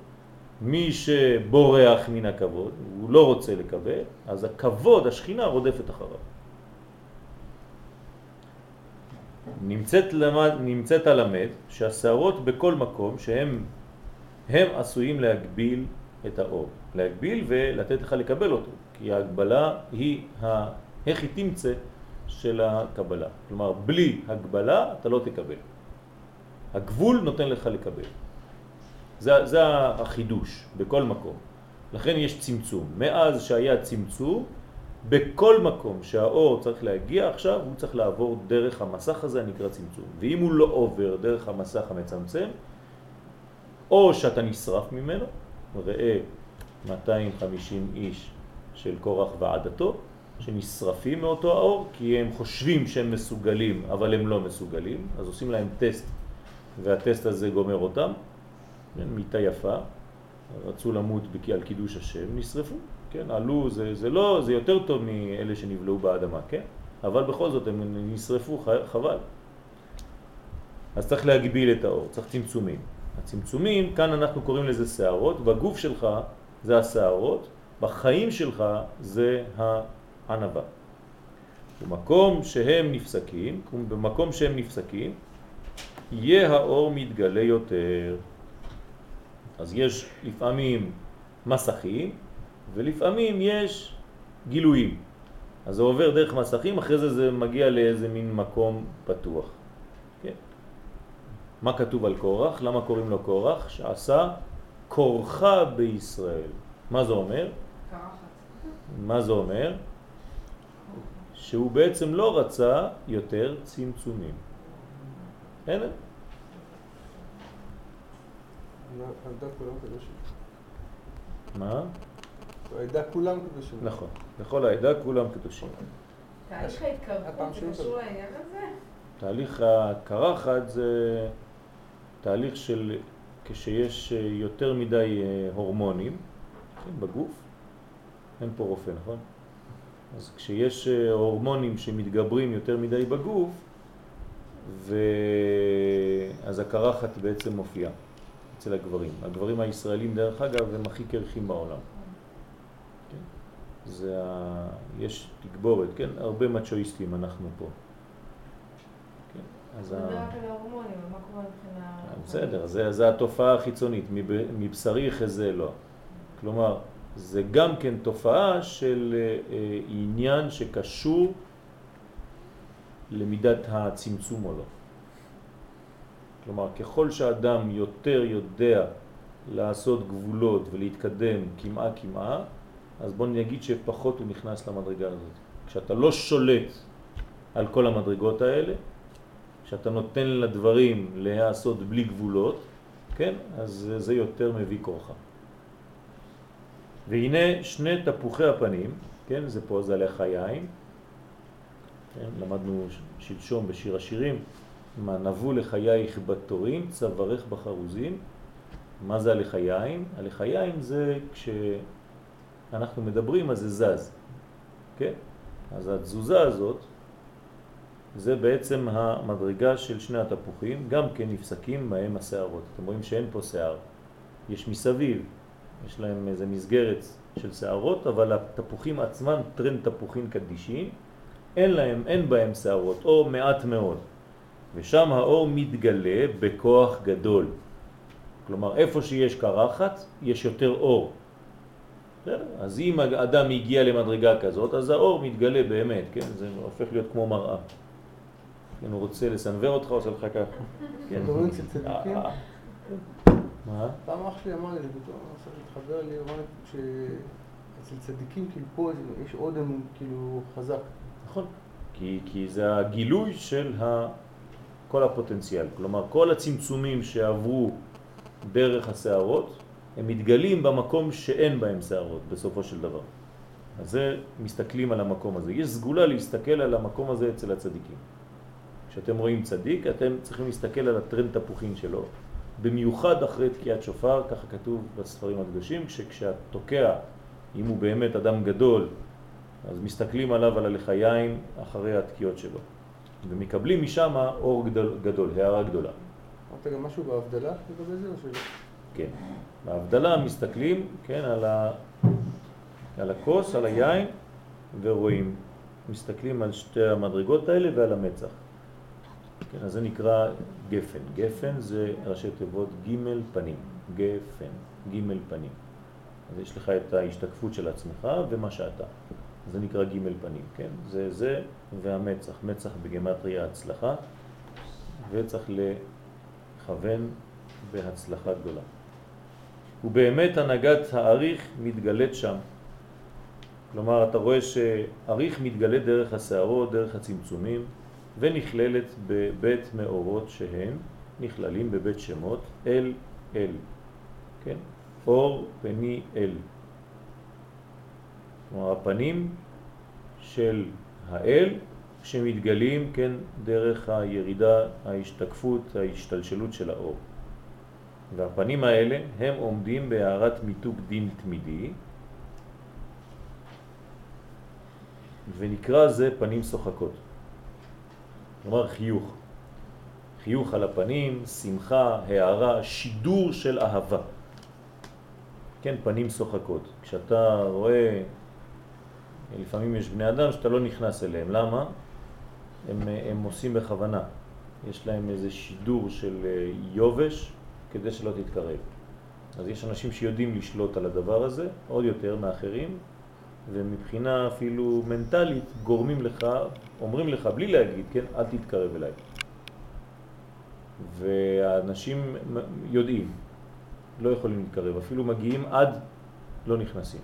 מי שבורח מן הכבוד, הוא לא רוצה לקבל, אז הכבוד, השכינה רודפת אחריו. נמצאת, למד, נמצאת הלמד שהשערות בכל מקום שהם הם עשויים להגביל את האור. להגביל ולתת לך לקבל אותו, כי ההגבלה היא. איך היא תמצא של הקבלה. כלומר, בלי הגבלה אתה לא תקבל. הגבול נותן לך לקבל. זה, זה החידוש בכל מקום. לכן יש צמצום. מאז שהיה צמצום, בכל מקום שהאור צריך להגיע עכשיו, הוא צריך לעבור דרך המסך הזה הנקרא צמצום. ואם הוא לא עובר דרך המסך המצמצם, או שאתה נשרף ממנו, ראה 250 איש של קורח ועדתו, שנשרפים מאותו האור, כי הם חושבים שהם מסוגלים, אבל הם לא מסוגלים, אז עושים להם טסט, והטסט הזה גומר אותם, כן, מיטה יפה, רצו למות על קידוש השם, נשרפו, כן, עלו, זה, זה לא, זה יותר טוב מאלה שנבלעו באדמה, כן, אבל בכל זאת הם נשרפו, חבל. אז צריך להגביל את האור, צריך צמצומים. הצמצומים, כאן אנחנו קוראים לזה שערות, בגוף שלך זה השערות, בחיים שלך זה הענבה. במקום שהם נפסקים, במקום שהם נפסקים, יהיה האור מתגלה יותר. אז יש לפעמים מסכים, ולפעמים יש גילויים. אז זה עובר דרך מסכים, אחרי זה זה מגיע לאיזה מין מקום פתוח. כן? מה כתוב על קורח? למה קוראים לו קורח? שעשה קורחה בישראל. מה זה אומר? מה זה אומר? שהוא בעצם לא רצה יותר צמצומים. אין? מה? העדה כולם קדושים. נכון. בכל העדה כולם קדושים. תהליך הפעם ההתקרבות זה קשור לעניין הזה? תהליך הקרחת זה תהליך של כשיש יותר מדי הורמונים כן, בגוף, אין פה רופא, נכון? אז כשיש הורמונים שמתגברים יותר מדי בגוף, ואז הקרחת בעצם מופיעה אצל הגברים. הגברים הישראלים דרך אגב הם הכי קרחים בעולם. כן? זה ה... יש תגבורת, כן? הרבה מצ'ואיסטים אנחנו פה. כן? אז ה... ההורמונים, מה קורה מבחינה... בסדר, זה, זה התופעה החיצונית, מב- מבשרי חזה לא. כלומר, זה גם כן תופעה של אה, אה, עניין שקשור למידת הצמצום או לא. כלומר, ככל שאדם יותר יודע לעשות גבולות ולהתקדם כמעה כמעה, אז בוא נגיד שפחות הוא נכנס למדרגה הזאת. כשאתה לא שולט על כל המדרגות האלה, כשאתה נותן לדברים להיעשות בלי גבולות, כן? אז זה יותר מביא כורחה. והנה שני תפוחי הפנים, כן? זה פה, זה הלך היין. כן? למדנו שלשום בשיר השירים, מה נבוא לחייך בתורים, צווארך בחרוזים. מה זה הלחיים? הלחיים זה כשאנחנו מדברים אז זה זז, כן? אז התזוזה הזאת זה בעצם המדרגה של שני התפוחים, גם כן נפסקים מהם השערות. אתם רואים שאין פה שער, יש מסביב, יש להם איזה מסגרת של שערות, אבל התפוחים עצמם, טרנד תפוחים קדישים, אין להם, אין בהם שערות, או מעט מאוד. ושם האור מתגלה בכוח גדול. כלומר, איפה שיש קרחת, יש יותר אור. אז אם האדם הגיע למדרגה כזאת, אז האור מתגלה באמת, כן? זה הופך להיות כמו מראה. כן, הוא רוצה לסנבר אותך, עושה לך ככה. כן. מדברים אצל צדיקים? אה, מה? פעם אח שלי אמר לי, זה פתאום התחבר לי, אמר לי שאצל צדיקים כאילו פה יש אודם כאילו חזק. נכון. כי, כי זה הגילוי של ה... כל הפוטנציאל. כלומר, כל הצמצומים שעברו דרך השערות, הם מתגלים במקום שאין בהם שערות בסופו של דבר. אז זה מסתכלים על המקום הזה. יש סגולה להסתכל על המקום הזה אצל הצדיקים. כשאתם רואים צדיק, אתם צריכים להסתכל על הטרנד תפוחים שלו, במיוחד אחרי תקיעת שופר, ככה כתוב בספרים הקדושים, כשכשהתוקע, אם הוא באמת אדם גדול, אז מסתכלים עליו על הלחיים אחרי התקיעות שלו. ומקבלים משם אור גדול, גדול הערה גדולה. אמרת גם משהו בהבדלה לגבי זה או שלא? כן. בהבדלה מסתכלים, כן, על, ה... על הכוס, על היין, ורואים, מסתכלים על שתי המדרגות האלה ועל המצח. כן, אז זה נקרא גפן. גפן זה ראשי תיבות ג' פנים. גפן, ג' פנים. אז יש לך את ההשתקפות של עצמך ומה שאתה. זה נקרא ג' פנים, כן? זה זה והמצח. מצח בגמטריה הצלחה, וצריך לכוון בהצלחה גדולה. ובאמת הנהגת האריך מתגלית שם. כלומר, אתה רואה שאריך מתגלה דרך השערות, דרך הצמצומים, ונכללת בבית מאורות שהם נכללים בבית שמות אל אל, כן? אור פני אל. כלומר הפנים של האל שמתגלים, כן, דרך הירידה, ההשתקפות, ההשתלשלות של האור. והפנים האלה הם עומדים בהערת מיתוג דין תמידי, ונקרא זה פנים שוחקות. כלומר חיוך. חיוך על הפנים, שמחה, הערה, שידור של אהבה. כן, פנים שוחקות. כשאתה רואה, לפעמים יש בני אדם שאתה לא נכנס אליהם. למה? הם, הם עושים בכוונה. יש להם איזה שידור של אה, יובש כדי שלא תתקרב. אז יש אנשים שיודעים לשלוט על הדבר הזה, עוד יותר מאחרים, ומבחינה אפילו מנטלית גורמים לך, אומרים לך בלי להגיד, כן, אל תתקרב אליי. והאנשים יודעים, לא יכולים להתקרב, אפילו מגיעים עד לא נכנסים.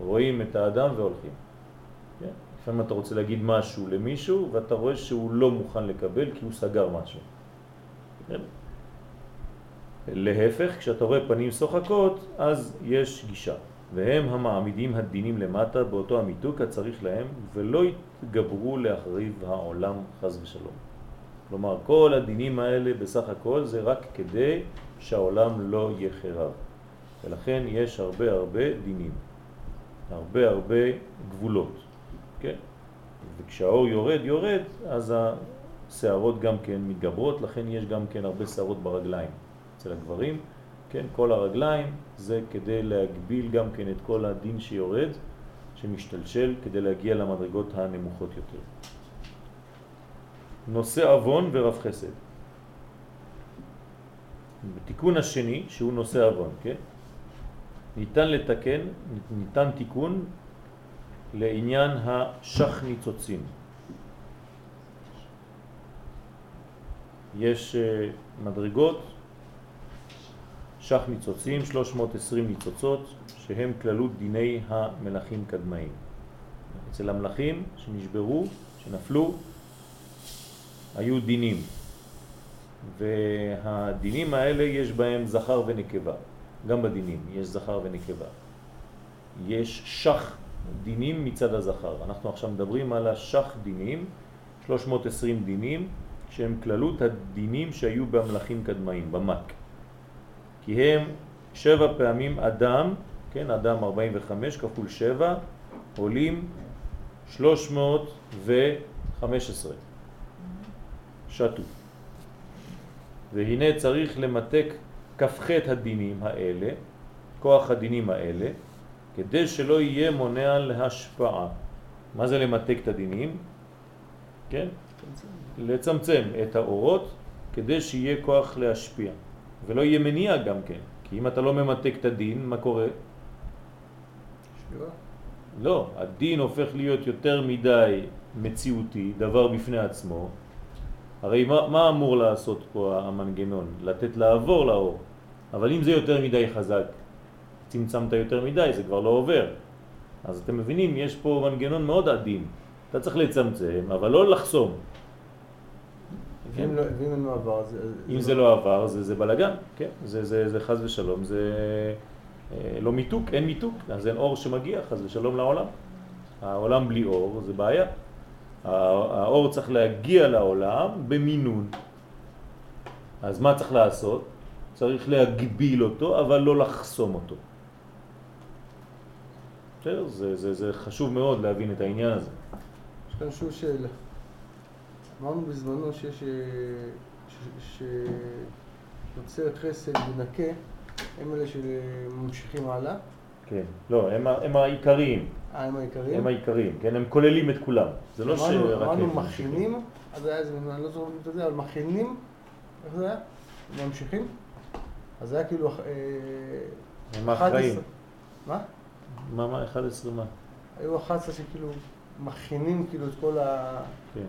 רואים את האדם והולכים. כן? לפעמים אתה רוצה להגיד משהו למישהו ואתה רואה שהוא לא מוכן לקבל כי הוא סגר משהו. כן? להפך, כשאתה רואה פנים שוחקות, אז יש גישה. והם המעמידים הדינים למטה באותו המיתוק הצריך להם, ולא יתגברו להחריב העולם חז ושלום. כלומר, כל הדינים האלה בסך הכל זה רק כדי שהעולם לא יחרב. ולכן יש הרבה הרבה דינים, הרבה הרבה גבולות, כן? וכשהאור יורד יורד, אז השערות גם כן מתגברות, לכן יש גם כן הרבה שערות ברגליים אצל הגברים. כן, כל הרגליים זה כדי להגביל גם כן את כל הדין שיורד, שמשתלשל, כדי להגיע למדרגות הנמוכות יותר. נושא אבון ורב חסד. בתיקון השני, שהוא נושא אבון, כן? ניתן לתקן, ניתן תיקון לעניין השח ניצוצים. יש אה, מדרגות שח ניצוצים, 320 ניצוצות, שהם כללות דיני המלאכים קדמאים. אצל המלאכים שנשברו, שנפלו, היו דינים. והדינים האלה יש בהם זכר ונקבה. גם בדינים יש זכר ונקבה. יש שח דינים מצד הזכר. אנחנו עכשיו מדברים על השח דינים 320 דינים שהם כללות הדינים שהיו במלאכים קדמאים, במק. כי הם שבע פעמים אדם, כן, אדם 45 כפול שבע, עולים 315 שטו. והנה צריך למתק כ"ח הדינים האלה, כוח הדינים האלה, כדי שלא יהיה מונע להשפעה. מה זה למתק את הדינים? כן? לצמצם את האורות כדי שיהיה כוח להשפיע. ולא יהיה מניע גם כן, כי אם אתה לא ממתק את הדין, מה קורה? שבירה. לא, הדין הופך להיות יותר מדי מציאותי, דבר בפני עצמו. הרי מה, מה אמור לעשות פה המנגנון? לתת לעבור לאור. אבל אם זה יותר מדי חזק, צמצמת יותר מדי, זה כבר לא עובר. אז אתם מבינים, יש פה מנגנון מאוד עדין. אתה צריך לצמצם, אבל לא לחסום. ואם לא- ואם אין מעבר, אז... אם זה לא עבר, זה, זה בלגן, כן? זה, זה, זה חז ושלום, זה אה, לא מיתוק, אין מיתוק, אז אין אור שמגיע, חז ושלום לעולם. העולם בלי אור זה בעיה. הא- האור צריך להגיע לעולם במינון. אז מה צריך לעשות? צריך להגביל אותו, אבל לא לחסום אותו. בסדר? זה, זה, זה חשוב מאוד להבין את העניין הזה. יש כאן שוב שאלה. אמרנו בזמנו שיש... אה, שיוצר חסד ונקה, הם אלה שממשיכים הלאה. כן. לא, הם, הם העיקריים. אה, הם העיקריים. הם העיקריים, כן? הם כוללים את כולם. זה לא שרק... אמרנו מכינים, אז היה איזה, אני לא זוכר אם אתה יודע, אבל מכינים, איך זה היה? ממשיכים? אז זה היה כאילו... אה, הם האחראים. 11. מה? מה, מה, 11 מה? היו 11 שכאילו מכינים כאילו את כל ה... כן.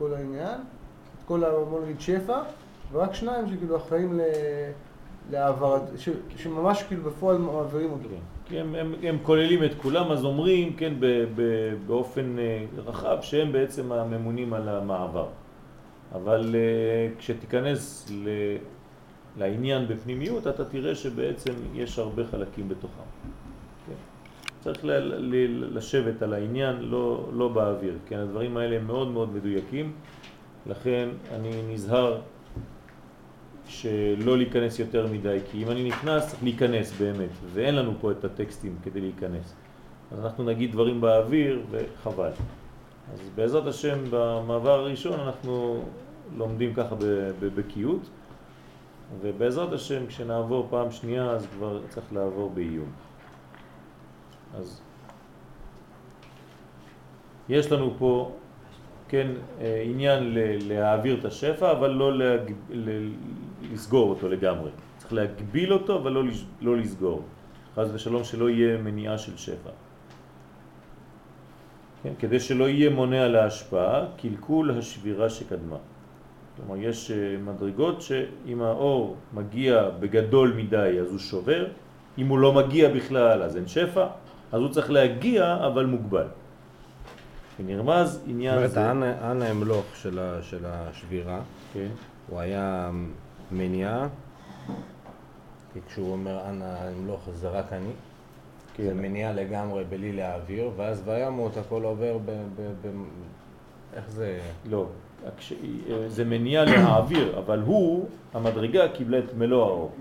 כל העניין, את כל, ה- בוא נגיד, שפע, ורק שניים שכאילו אחראים. להעברת. שממש כאילו בפועל מעבירים אותו. כן. הם, הם, הם כוללים את כולם, אז אומרים, כן, ב, ב, באופן אה, רחב, שהם בעצם הממונים על המעבר. אבל אה, כשתיכנס ל, לעניין בפנימיות, אתה תראה שבעצם יש הרבה חלקים בתוכם. צריך ל, ל, לשבת על העניין, לא, לא באוויר. כן, הדברים האלה הם מאוד מאוד מדויקים, לכן אני נזהר שלא להיכנס יותר מדי, כי אם אני נכנס צריך להיכנס באמת, ואין לנו פה את הטקסטים כדי להיכנס. אז אנחנו נגיד דברים באוויר וחבל. אז בעזרת השם במעבר הראשון אנחנו לומדים ככה בבקיאות, ובעזרת השם כשנעבור פעם שנייה אז כבר צריך לעבור בעיון. אז יש לנו פה כן, אה, עניין להעביר את השפע, אבל לא לסגור אותו לגמרי. צריך להגביל אותו, אבל לא, לש- לא לסגור. חס ושלום שלא יהיה מניעה של שפע. כן, כדי שלא יהיה מונע להשפעה, קלקול השבירה שקדמה. כלומר, יש אה, מדרגות שאם האור מגיע בגדול מדי אז הוא שובר, אם הוא לא מגיע בכלל אז אין שפע, אז הוא צריך להגיע אבל מוגבל. ונרמז זאת עניין אומרת, זה. האנה האנה המלוך של של השבירה, כן, הוא היה מניעה, כי כשהוא אומר אנה המלוך זה רק אני. כן. זה מניעה לגמרי בלי להעביר, ואז וימות הכל עובר ב... ב, ב איך זה? לא, כש- זה מניע להעביר, אבל הוא, המדרגה קיבלה את מלוא האור.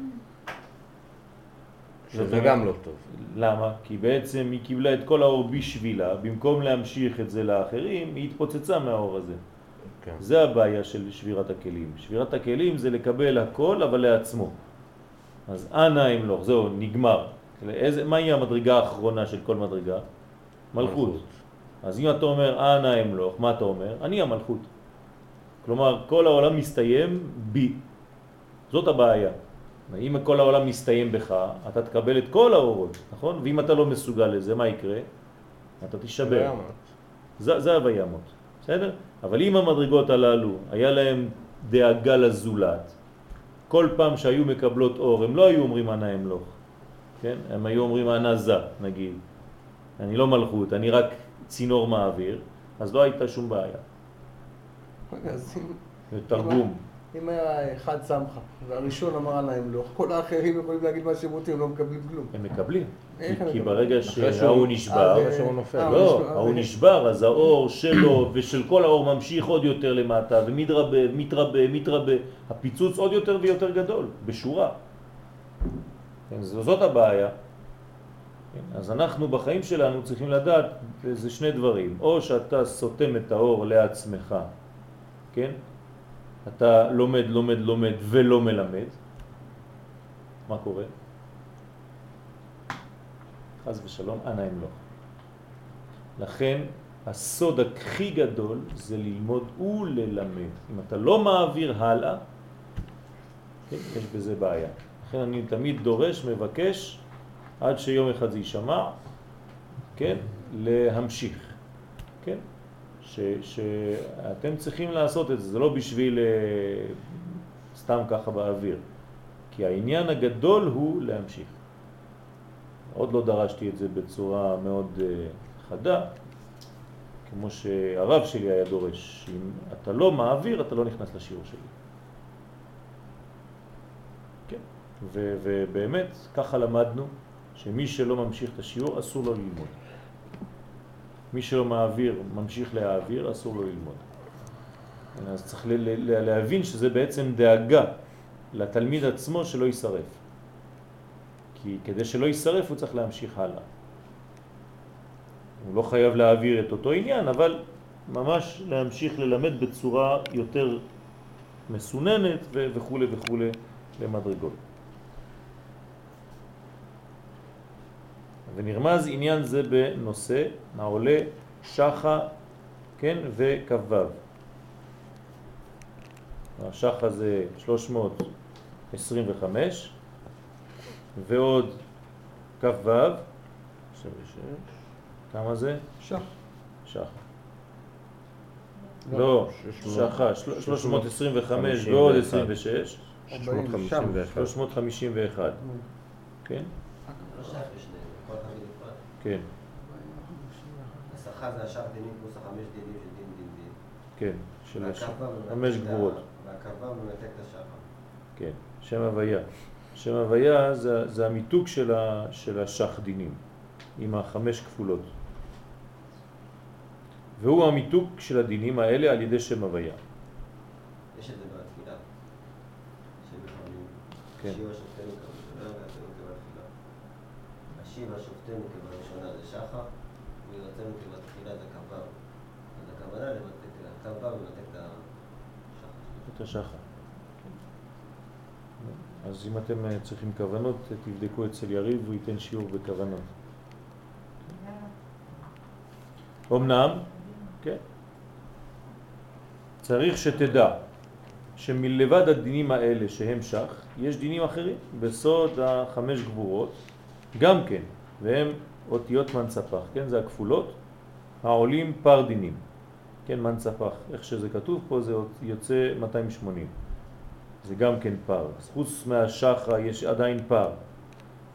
שזה אומרת- גם לא טוב. למה? כי בעצם היא קיבלה את כל האור בשבילה, במקום להמשיך את זה לאחרים, היא התפוצצה מהאור הזה. כן. זה הבעיה של שבירת הכלים. שבירת הכלים זה לקבל הכל, אבל לעצמו. אז אנא אמלוך, זהו, נגמר. איזה, מהי המדרגה האחרונה של כל מדרגה? מלכות. אז אם אתה אומר אנא אמלוך, מה אתה אומר? אני המלכות. כלומר, כל העולם מסתיים בי. זאת הבעיה. אם כל העולם מסתיים בך, אתה תקבל את כל האורות, נכון? ואם אתה לא מסוגל לזה, מה יקרה? אתה. וימות. זה, זה הוימות, בסדר? אבל אם המדרגות הללו, היה להם דאגה לזולת, כל פעם שהיו מקבלות אור, הם לא היו אומרים אנא אמלוך, כן? הם היו אומרים אנא זה, נגיד. אני לא מלכות, אני רק צינור מעביר, אז לא הייתה שום בעיה. אז אם... תרגום. אם היה אחד סמכה, והראשון אמר להם לא, כל האחרים יכולים להגיד מה שהם רוצים, הם לא מקבלים כלום. הם מקבלים. כי? ברגע שההוא שהוא- נשבר, אה, לא, ההוא נשבר, אז האור שלו ושל כל האור ממשיך עוד יותר למטה ומתרבה, מתרבה, מתרבה, הפיצוץ עוד יותר ויותר גדול, בשורה. כן, זאת הבעיה. כן, אז אנחנו בחיים שלנו צריכים לדעת, זה שני דברים, או שאתה סותם את האור לעצמך, כן? אתה לומד, לומד, לומד ולא מלמד, מה קורה? חז ושלום, אנא אמלוך. לכן הסוד הכי גדול זה ללמוד וללמד. אם אתה לא מעביר הלאה, כן, יש בזה בעיה. לכן אני תמיד דורש, מבקש, עד שיום אחד זה יישמע, כן, להמשיך, כן, ש, שאתם צריכים לעשות את זה, זה לא בשביל אה, סתם ככה באוויר, כי העניין הגדול הוא להמשיך. עוד לא דרשתי את זה בצורה מאוד uh, חדה, כמו שהרב שלי היה דורש, אם אתה לא מעביר, אתה לא נכנס לשיעור שלי. כן, ובאמת ככה למדנו, שמי שלא ממשיך את השיעור אסור לו ללמוד. מי שלא מעביר, ממשיך להעביר, אסור לו ללמוד. אז צריך להבין שזה בעצם דאגה לתלמיד עצמו שלא יישרף. כי כדי שלא יישרף הוא צריך להמשיך הלאה. הוא לא חייב להעביר את אותו עניין, אבל ממש להמשיך ללמד בצורה יותר מסוננת וכו' וכו' למדרגות. ונרמז עניין זה בנושא העולה שחה, כן, וכ"ו. השחה זה 325 ועוד כ"ו, כמה זה? שח. שחה. לא, שחה, 325 ועוד 26, 351. 351, כן? לא שייך לשניהם, כל אחד בנפרד. כן, השכר זה השאר דינים פלוס החמש דינים של דין דין דין. כן, של חמש גבורות, והקרבה מנתק את השחר. כן, שם הוויה. שם הוויה זה, זה המיתוג של, ה, של השח דינים, עם החמש כפולות. והוא המיתוג של הדינים האלה על ידי שם הוויה. יש את זה בתפילה. כן. השיבה שופטנו כבראשונה וירצנו כבתחילה. השיבה שופטנו כבראשונה זה שחר, וירצנו כבתחילה זה כ"ו. אז הכוונה לבטא, כ"ו מבטא את השחר. את השחר. אז אם אתם אה, צריכים כוונות, תבדקו אצל יריב, הוא ייתן שיעור בכוונות. אמנם, כן, צריך שתדע שמלבד הדינים האלה שהם שח, יש דינים אחרים בסוד החמש גבורות, גם כן, והם אותיות מנצפח, כן, זה הכפולות, העולים פר דינים, כן, מנצפח, איך שזה כתוב פה זה יוצא 280, זה גם כן פר, אז חוץ מהשחה יש עדיין פר,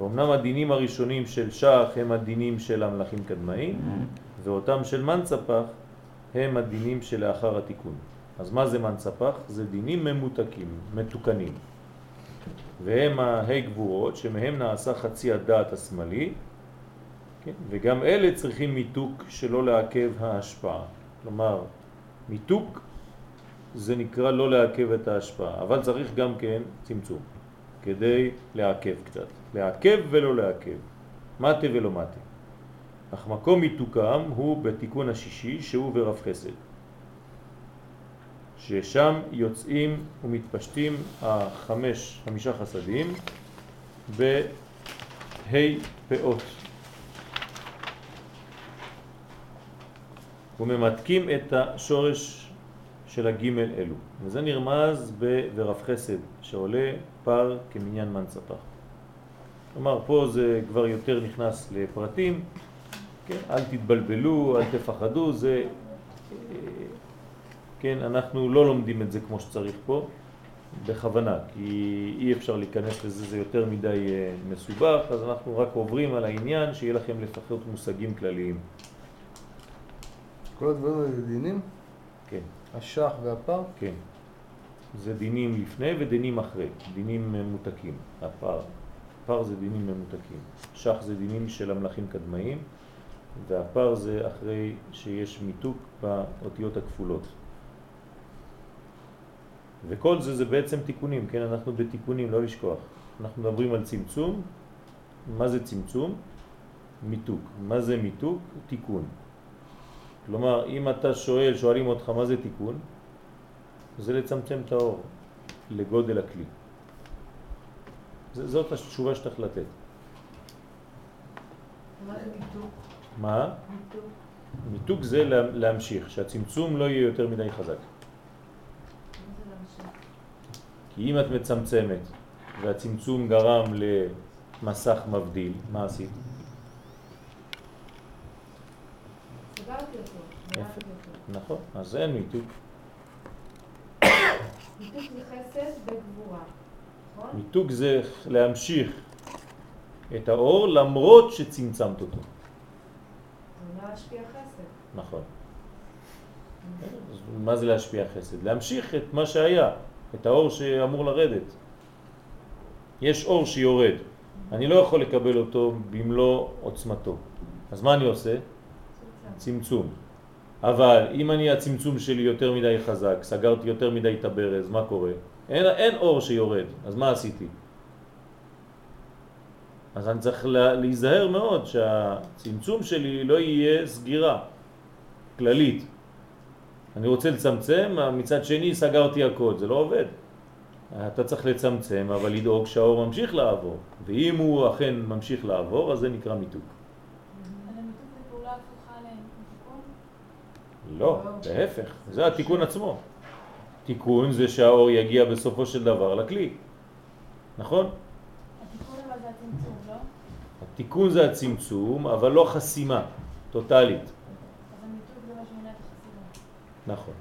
ואומנם הדינים הראשונים של שח הם הדינים של המלאכים קדמאים, ואותם של מנצפח הם הדינים שלאחר התיקון. אז מה זה מנצפח? זה דינים ממותקים, מתוקנים. והם ההי גבורות שמהם נעשה חצי הדעת השמאלי, כן? וגם אלה צריכים מיתוק שלא לעכב ההשפעה. כלומר, מיתוק זה נקרא לא לעכב את ההשפעה, אבל צריך גם כן צמצום, כדי לעכב קצת. לעכב ולא לעכב. מטה ולא מטה. אך מקום מיתוקם הוא בתיקון השישי שהוא ברב חסד. ששם יוצאים ומתפשטים החמש, חמישה חסדים בהי פאות. וממתקים את השורש של הגימל אלו. וזה נרמז ב"ורב חסד", שעולה פר כמניין מנצפח. כלומר, פה זה כבר יותר נכנס לפרטים, כן? אל תתבלבלו, אל תפחדו, זה... אה, כן, אנחנו לא לומדים את זה כמו שצריך פה, בכוונה, כי אי אפשר להיכנס לזה, זה יותר מדי אה, מסובך, אז אנחנו רק עוברים על העניין, שיהיה לכם לפחות מושגים כלליים. כל הדברים האלה זה דינים? כן, השח והפר? כן. זה דינים לפני ודינים אחרי, דינים ממותקים, הפר. פר זה דינים ממותקים. שח זה דינים של המלאכים קדמאים, והפר זה אחרי שיש מיתוק באותיות הכפולות. וכל זה זה בעצם תיקונים, כן? אנחנו בתיקונים, לא לשכוח. אנחנו מדברים על צמצום. מה זה צמצום? מיתוק. מה זה מיתוק? תיקון. כלומר, אם אתה שואל, שואלים אותך מה זה תיקון, זה לצמצם את האור לגודל הכלי. זאת התשובה שצריך לתת. מה זה מיתוק? מה? מיתוק. מיתוק זה לה, להמשיך, שהצמצום לא יהיה יותר מדי חזק. כי אם את מצמצמת והצמצום גרם למסך מבדיל, מה עשית? סגרתי אותו, יפה. נכון, אז אין מיתוק. מיתוק זה חסד נכון? מיתוק זה להמשיך את האור למרות שצמצמת אותו. זה אומר להשפיע חסד. נכון. אז מה זה להשפיע חסד? להמשיך את מה שהיה, את האור שאמור לרדת. יש אור שיורד, אני לא יכול לקבל אותו במלוא עוצמתו. אז מה אני עושה? צמצום. אבל אם אני הצמצום שלי יותר מדי חזק, סגרתי יותר מדי את הברז, מה קורה? אין, אין אור שיורד, אז מה עשיתי? אז אני צריך לה, להיזהר מאוד שהצמצום שלי לא יהיה סגירה כללית. אני רוצה לצמצם, מצד שני סגרתי הכל, זה לא עובד. אתה צריך לצמצם, אבל לדאוג שהאור ממשיך לעבור. ואם הוא אכן ממשיך לעבור, אז זה נקרא מיתוק. אבל המיתוק זה פעולה הפוכה לתיקון? לא, להפך, זה התיקון עצמו. תיקון זה שהאור יגיע בסופו של דבר לכלי, נכון? התיקון אבל זה הצמצום, לא? התיקון זה הצמצום, אבל לא חסימה טוטלית. נכון.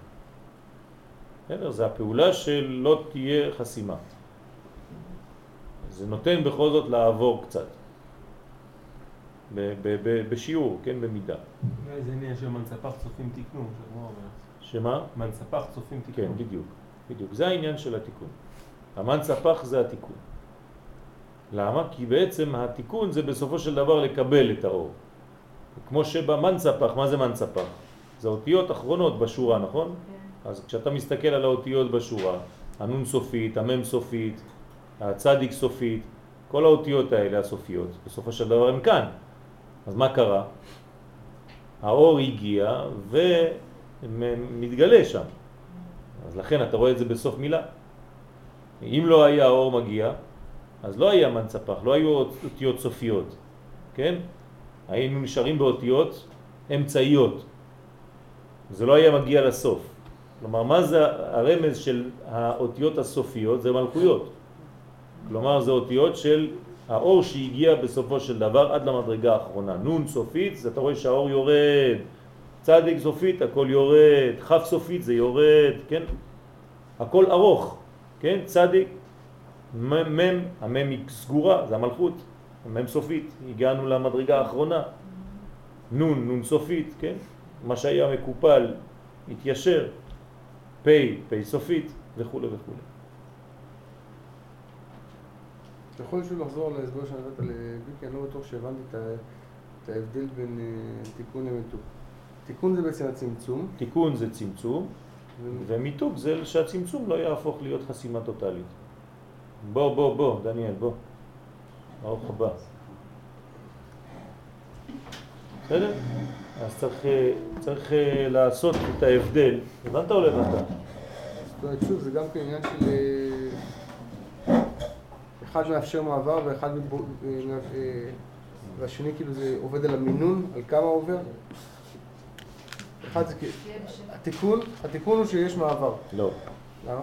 בסדר? זה הפעולה שלא תהיה חסימה. זה נותן בכל זאת לעבור קצת. ב- ב- ב- בשיעור, כן, במידה. אולי זה עניין של מנצפח צופים תיקנו, שאדמו"ר אומר. שמה? מנצפח צופים תיקנו. כן, בדיוק, בדיוק. זה העניין של התיקון. המן ספח זה התיקון. למה? כי בעצם התיקון זה בסופו של דבר לקבל את האור. כמו שבמן ספח, מה זה מן ספח? זה אותיות אחרונות בשורה, נכון? כן. אז כשאתה מסתכל על האותיות בשורה, הנון סופית, המם סופית, הצדיק סופית, כל האותיות האלה הסופיות, בסופו של דבר הן כאן. אז מה קרה? האור הגיע ומתגלה שם. אז לכן אתה רואה את זה בסוף מילה. אם לא היה האור מגיע, אז לא היה מנצפח, לא היו אותיות סופיות, כן? היינו נשארים באותיות אמצעיות. זה לא היה מגיע לסוף. כלומר, מה זה הרמז של האותיות הסופיות? זה מלכויות. כלומר, זה אותיות של האור שהגיע בסופו של דבר עד למדרגה האחרונה. נון סופית, אתה רואה שהאור יורד. צדיק סופית, הכל יורד. חף סופית זה יורד, כן? הכל ארוך, כן? צדיק, מם, מם, המם היא סגורה, זה המלכות. המם סופית, הגענו למדרגה האחרונה. נון, נון סופית, כן? מה שהיה מקופל, התיישר. פי, פי סופית, וכו' וכו'. אתה יכול שוב לחזור להסבר שנתת לוויקי, אני לא בטוח שהבנתי את ההבדל בין אה, תיקון למיתוק. תיקון זה בעצם הצמצום, תיקון זה צמצום, ו- ומיתוק זה שהצמצום לא יהפוך להיות חסימה טוטלית. בוא, בוא, בוא, דניאל, בוא. ברוך הבא. בסדר? אז צריך, אה, צריך אה, לעשות את ההבדל. הבנת או לא הבנת? זאת אומרת, שוב, זה גם כן עניין של... אחד מאפשר מעבר ואחד אה, אה, והשני כאילו זה עובד על המינון, על כמה עובר. אחד זה כאילו... התיקון, התיקון הוא שיש מעבר. לא. למה?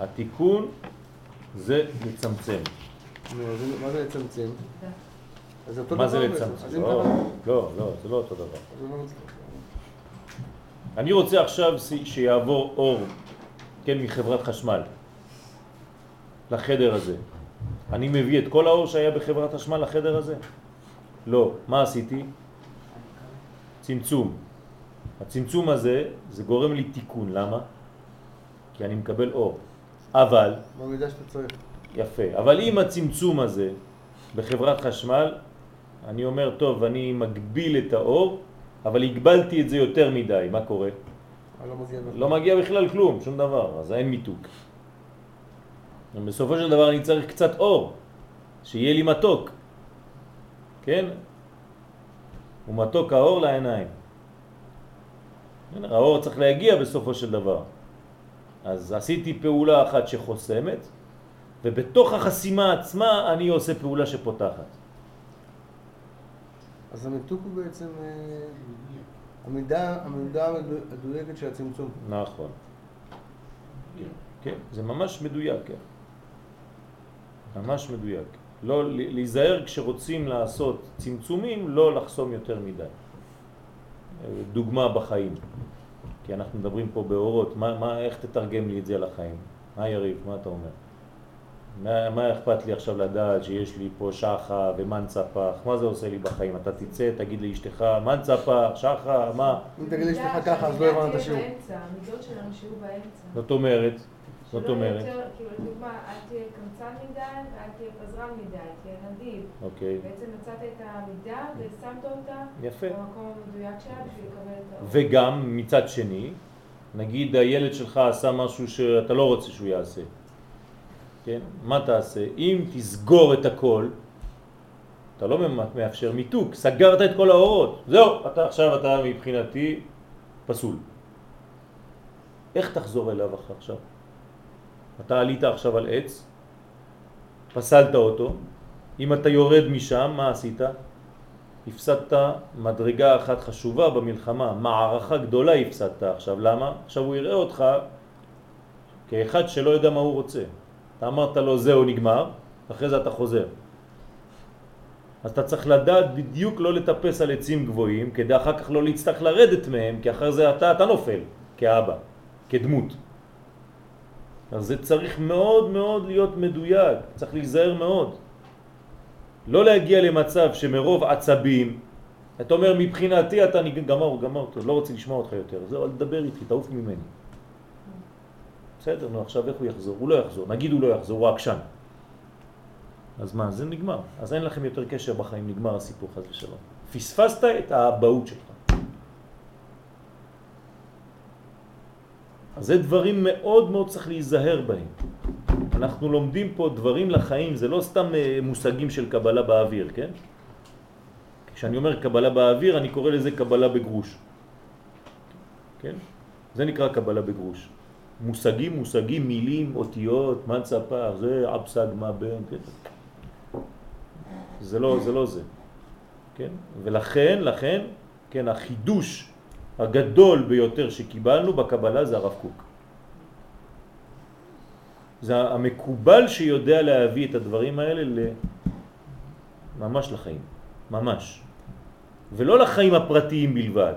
התיקון זה אז מה זה לצמצם? מה זה. לצמצם? לא, ככה, לא, לא, זה לא אותו דבר. לא. אני רוצה עכשיו שיעבור אור, כן, מחברת חשמל לחדר הזה. אני מביא את כל האור שהיה בחברת חשמל לחדר הזה? לא. מה עשיתי? צמצום. הצמצום הזה, זה גורם לי תיקון. למה? כי אני מקבל אור. אבל, במידה שאתה צריך. יפה, אבל אם הצמצום הזה בחברת חשמל, אני אומר, טוב, אני מגביל את האור, אבל הגבלתי את זה יותר מדי, מה קורה? לא מגיע. לא מגיע בכלל כלום, שום דבר, אז אין מיתוק. בסופו של דבר אני צריך קצת אור, שיהיה לי מתוק, כן? ומתוק האור לעיניים. בסדר, האור צריך להגיע בסופו של דבר. אז עשיתי פעולה אחת שחוסמת, ובתוך החסימה עצמה אני עושה פעולה שפותחת. אז המיתוק הוא בעצם אה, המידה המידה המדו- המדויקת של הצמצום. נכון. כן, זה ממש מדויק, כן. ממש מדויק. לא, להיזהר כשרוצים לעשות צמצומים, לא לחסום יותר מדי. אה, דוגמה בחיים, כי אנחנו מדברים פה באורות, מה, מה, איך תתרגם לי את זה לחיים? מה יריב, מה אתה אומר? מה, מה אכפת לי עכשיו לדעת שיש לי פה שחה ומנצפח? מה זה עושה לי בחיים? אתה תצא, תגיד לאשתך, מנצפח, שחה, מה? אם תגיד לאשתך ככה, אז לא הבנת שיעור. באמצע. זאת אומרת, זאת שלא אומרת, כאילו לדוגמה, אל תהיה קמצן מדי ואל תהיה פזרן מדי, תהיה נדיב. אוקיי, בעצם מצאת את המידה ושמת אותה יפה. במקום המדויק שלה בשביל לקבל את האור. וגם מצד שני, נגיד הילד שלך עשה משהו שאתה לא רוצה שהוא יעשה, כן? מה תעשה? אם תסגור את הכל, אתה לא מאפשר מיתוק, סגרת את כל האורות, זהו, אתה עכשיו אתה מבחינתי פסול. איך תחזור אליו עכשיו? אתה עלית עכשיו על עץ, פסלת אותו, אם אתה יורד משם, מה עשית? הפסדת מדרגה אחת חשובה במלחמה, מערכה גדולה הפסדת עכשיו, למה? עכשיו הוא יראה אותך כאחד שלא יודע מה הוא רוצה. אתה אמרת לו זהו נגמר, אחרי זה אתה חוזר. אז אתה צריך לדעת בדיוק לא לטפס על עצים גבוהים, כדי אחר כך לא להצטרך לרדת מהם, כי אחר זה אתה, אתה נופל, כאבא, כדמות. אז זה צריך מאוד מאוד להיות מדויק, צריך להיזהר מאוד. לא להגיע למצב שמרוב עצבים, אתה אומר מבחינתי אתה גמר, גמר אותו, לא רוצה לשמוע אותך יותר, זהו, אל תדבר איתי, תעוף ממני. בסדר, נו עכשיו איך הוא יחזור? הוא לא יחזור, נגיד הוא לא יחזור, הוא עקשן. אז מה, זה נגמר. אז אין לכם יותר קשר בחיים, נגמר הסיפור חס ושלום. פספסת את האבהות שלך. אז זה דברים מאוד מאוד צריך להיזהר בהם. אנחנו לומדים פה דברים לחיים, זה לא סתם אה, מושגים של קבלה באוויר, כן? כשאני אומר קבלה באוויר, אני קורא לזה קבלה בגרוש. כן? זה נקרא קבלה בגרוש. מושגים, מושגים, מילים, אותיות, מה צפה, זה אבסג, מה בן, כן? זה לא זה. לא זה כן? ולכן, לכן, כן, החידוש הגדול ביותר שקיבלנו בקבלה זה הרב קוק. זה המקובל שיודע להביא את הדברים האלה. ממש לחיים, ממש. ולא לחיים הפרטיים בלבד,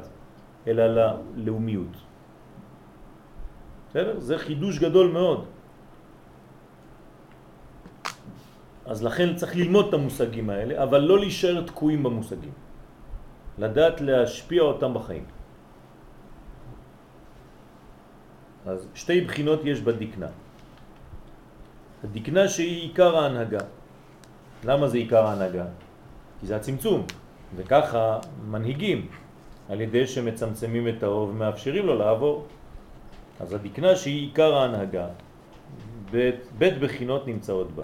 אלא ללאומיות. בסדר? זה חידוש גדול מאוד. אז לכן צריך ללמוד את המושגים האלה, אבל לא להישאר תקועים במושגים. לדעת להשפיע אותם בחיים. אז שתי בחינות יש בדקנה. הדקנה שהיא עיקר ההנהגה. למה זה עיקר ההנהגה? כי זה הצמצום, וככה מנהיגים על ידי שמצמצמים את האור ומאפשרים לו לעבור. אז הדקנה שהיא עיקר ההנהגה, בית, בית בחינות נמצאות בה.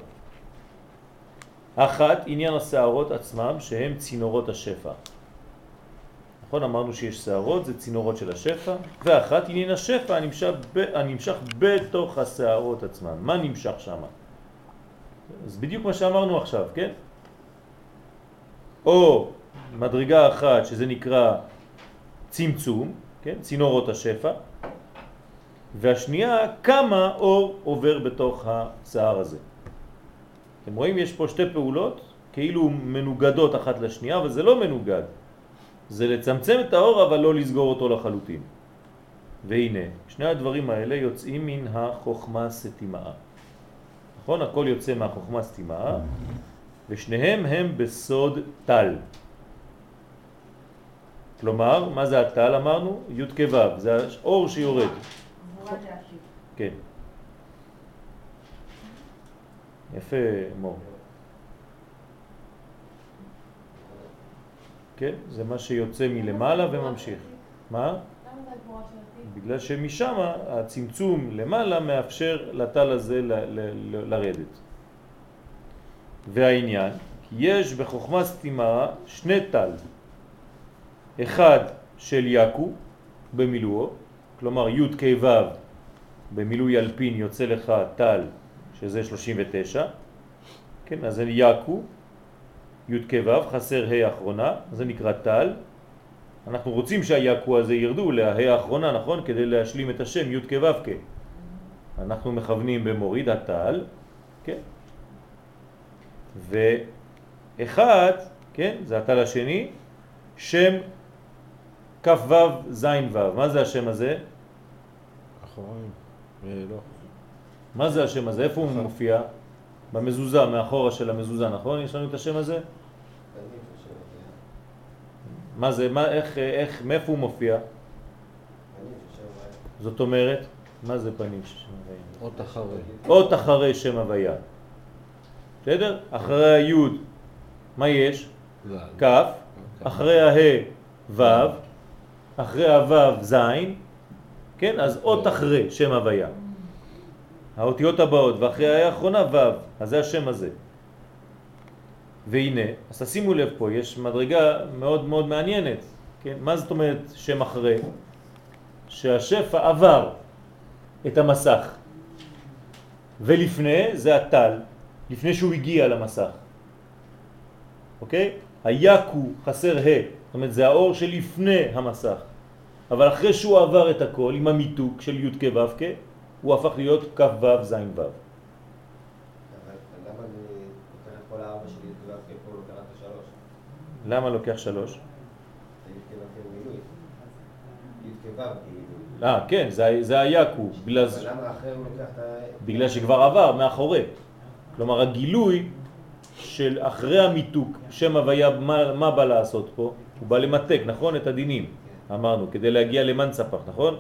אחת, עניין השערות עצמם שהם צינורות השפע. נכון, אמרנו שיש שערות, זה צינורות של השפע, ואחת, עניין השפע הנמשך, ב, הנמשך בתוך השערות עצמם. מה נמשך שם? אז בדיוק מה שאמרנו עכשיו, כן? או מדרגה אחת שזה נקרא צמצום, כן? צינורות השפע, והשנייה כמה אור עובר בתוך השער הזה. אתם רואים יש פה שתי פעולות כאילו מנוגדות אחת לשנייה, אבל זה לא מנוגד. זה לצמצם את האור אבל לא לסגור אותו לחלוטין. והנה, שני הדברים האלה יוצאים מן החוכמה סתימה. נכון? הכל יוצא מהחוכמה סתימה, ושניהם הם בסוד טל. כלומר, מה זה הטל אמרנו? י' כו', זה האור שיורד. כן. יפה, מור. כן, זה מה שיוצא מלמעלה וממשיך. מה? בגלל שמשם הצמצום למעלה מאפשר לטל הזה לרדת. והעניין, כי יש בחוכמה סתימה שני טל, אחד של יקו במילואו, כלומר י' כ' ו' במילוי אלפין יוצא לך טל שזה 39, כן, אז זה יקו, י' כ' ו', חסר ה' אחרונה, זה נקרא טל, אנחנו רוצים שהיקו הזה ירדו לה' האחרונה, נכון? כדי להשלים את השם י' כ' ו' כ'. אנחנו מכוונים במוריד הטל, כן? ואחד, כן, זה הטל השני, שם כ' ו' ז' ו'. מה זה השם הזה? אחרונים. אה, לא. מה זה השם הזה? איפה הוא מופיע? במזוזה, מאחורה של המזוזה, נכון? יש לנו את השם הזה? מה זה? מה, איך, איך, מאיפה הוא מופיע? זאת אומרת, מה זה פנים של שם הוויה? אות אחרי. אות אחרי שם הוויה. בסדר? אחרי היוד, מה יש? ז"ל. כ', אחרי הה, ו', אחרי הו', ז', כן? אז אות אחרי שם הוויה. האותיות הבאות, ואחרי הה האחרונה ו', אז זה השם הזה. והנה, אז תשימו לב פה, יש מדרגה מאוד מאוד מעניינת, כן? מה זאת אומרת שם אחרי? שהשפע עבר את המסך, ולפני זה הטל, לפני שהוא הגיע למסך. אוקיי? היקו חסר ה, זאת אומרת זה האור שלפני המסך. אבל אחרי שהוא עבר את הכל עם המיתוק של י' כ' ו' כ', הוא הפך להיות כ' ו' ז' ו'. אבל למה אני לוקח את כל הארבע שלי את ו' פה לא קראת שלוש? למה לוקח שלוש? אה, כן, זה, זה היקו, בגלל. בגלל שכבר עבר מאחורי. כלומר הגילוי של אחרי המיתוק, שם הוויה, מה, מה בא לעשות פה? הוא בא למתק, נכון? את הדינים, אמרנו, כדי להגיע למנצפח, נכון?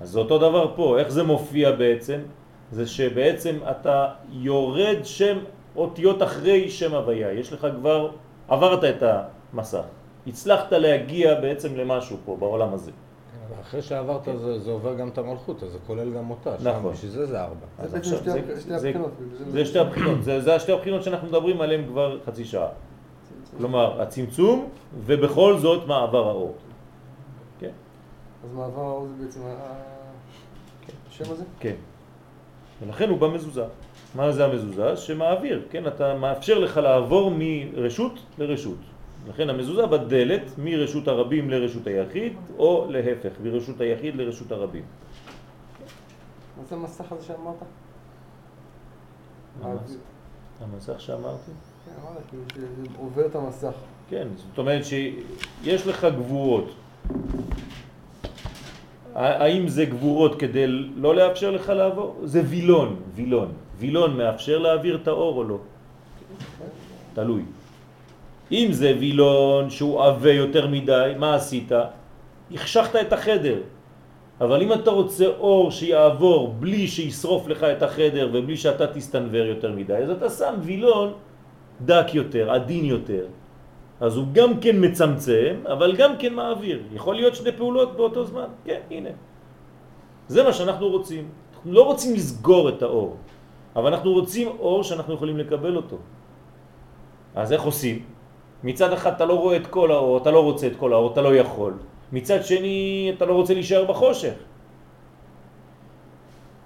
אז זה אותו דבר פה, איך זה מופיע בעצם? זה שבעצם אתה יורד שם אותיות אחרי שם הוויה, יש לך כבר, עברת את המסך, הצלחת להגיע בעצם למשהו פה בעולם הזה. כן, אחרי שעברת זה, זה עובר גם את המלכות, אז זה כולל גם אותה. שם, נכון. בשביל זה זה ארבע. זה בעצם שתי זה- שתי זה- הבחינות. זה שתי הבחינות, זה, זה השתי הבחינות שאנחנו מדברים עליהן כבר חצי שעה. כלומר, הצמצום, ובכל זאת מעבר האור. כן, אז מעבר האור זה בעצם השם הזה? כן. ולכן הוא במזוזה. מה זה המזוזה? שמעביר, כן? אתה מאפשר לך לעבור מרשות לרשות. לכן המזוזה בדלת מרשות הרבים לרשות היחיד, או להפך, מרשות היחיד לרשות הרבים. מה זה המסך הזה שאמרת? המס- המסך שאמרתי? כן, אמרת, כאילו עובר את המסך. כן, זאת אומרת שיש לך גבורות. האם זה גבורות כדי לא לאפשר לך לעבור? זה וילון, וילון. וילון מאפשר להעביר את האור או לא? תלוי. אם זה וילון שהוא עבה יותר מדי, מה עשית? החשכת את החדר. אבל אם אתה רוצה אור שיעבור בלי שישרוף לך את החדר ובלי שאתה תסתנבר יותר מדי, אז אתה שם וילון דק יותר, עדין יותר. אז הוא גם כן מצמצם, אבל גם כן מעביר. יכול להיות שני פעולות באותו זמן. כן, הנה. זה מה שאנחנו רוצים. אנחנו לא רוצים לסגור את האור, אבל אנחנו רוצים אור שאנחנו יכולים לקבל אותו. אז איך עושים? מצד אחד אתה לא רואה את כל האור, אתה לא רוצה את כל האור, אתה לא יכול. מצד שני אתה לא רוצה להישאר בחושך.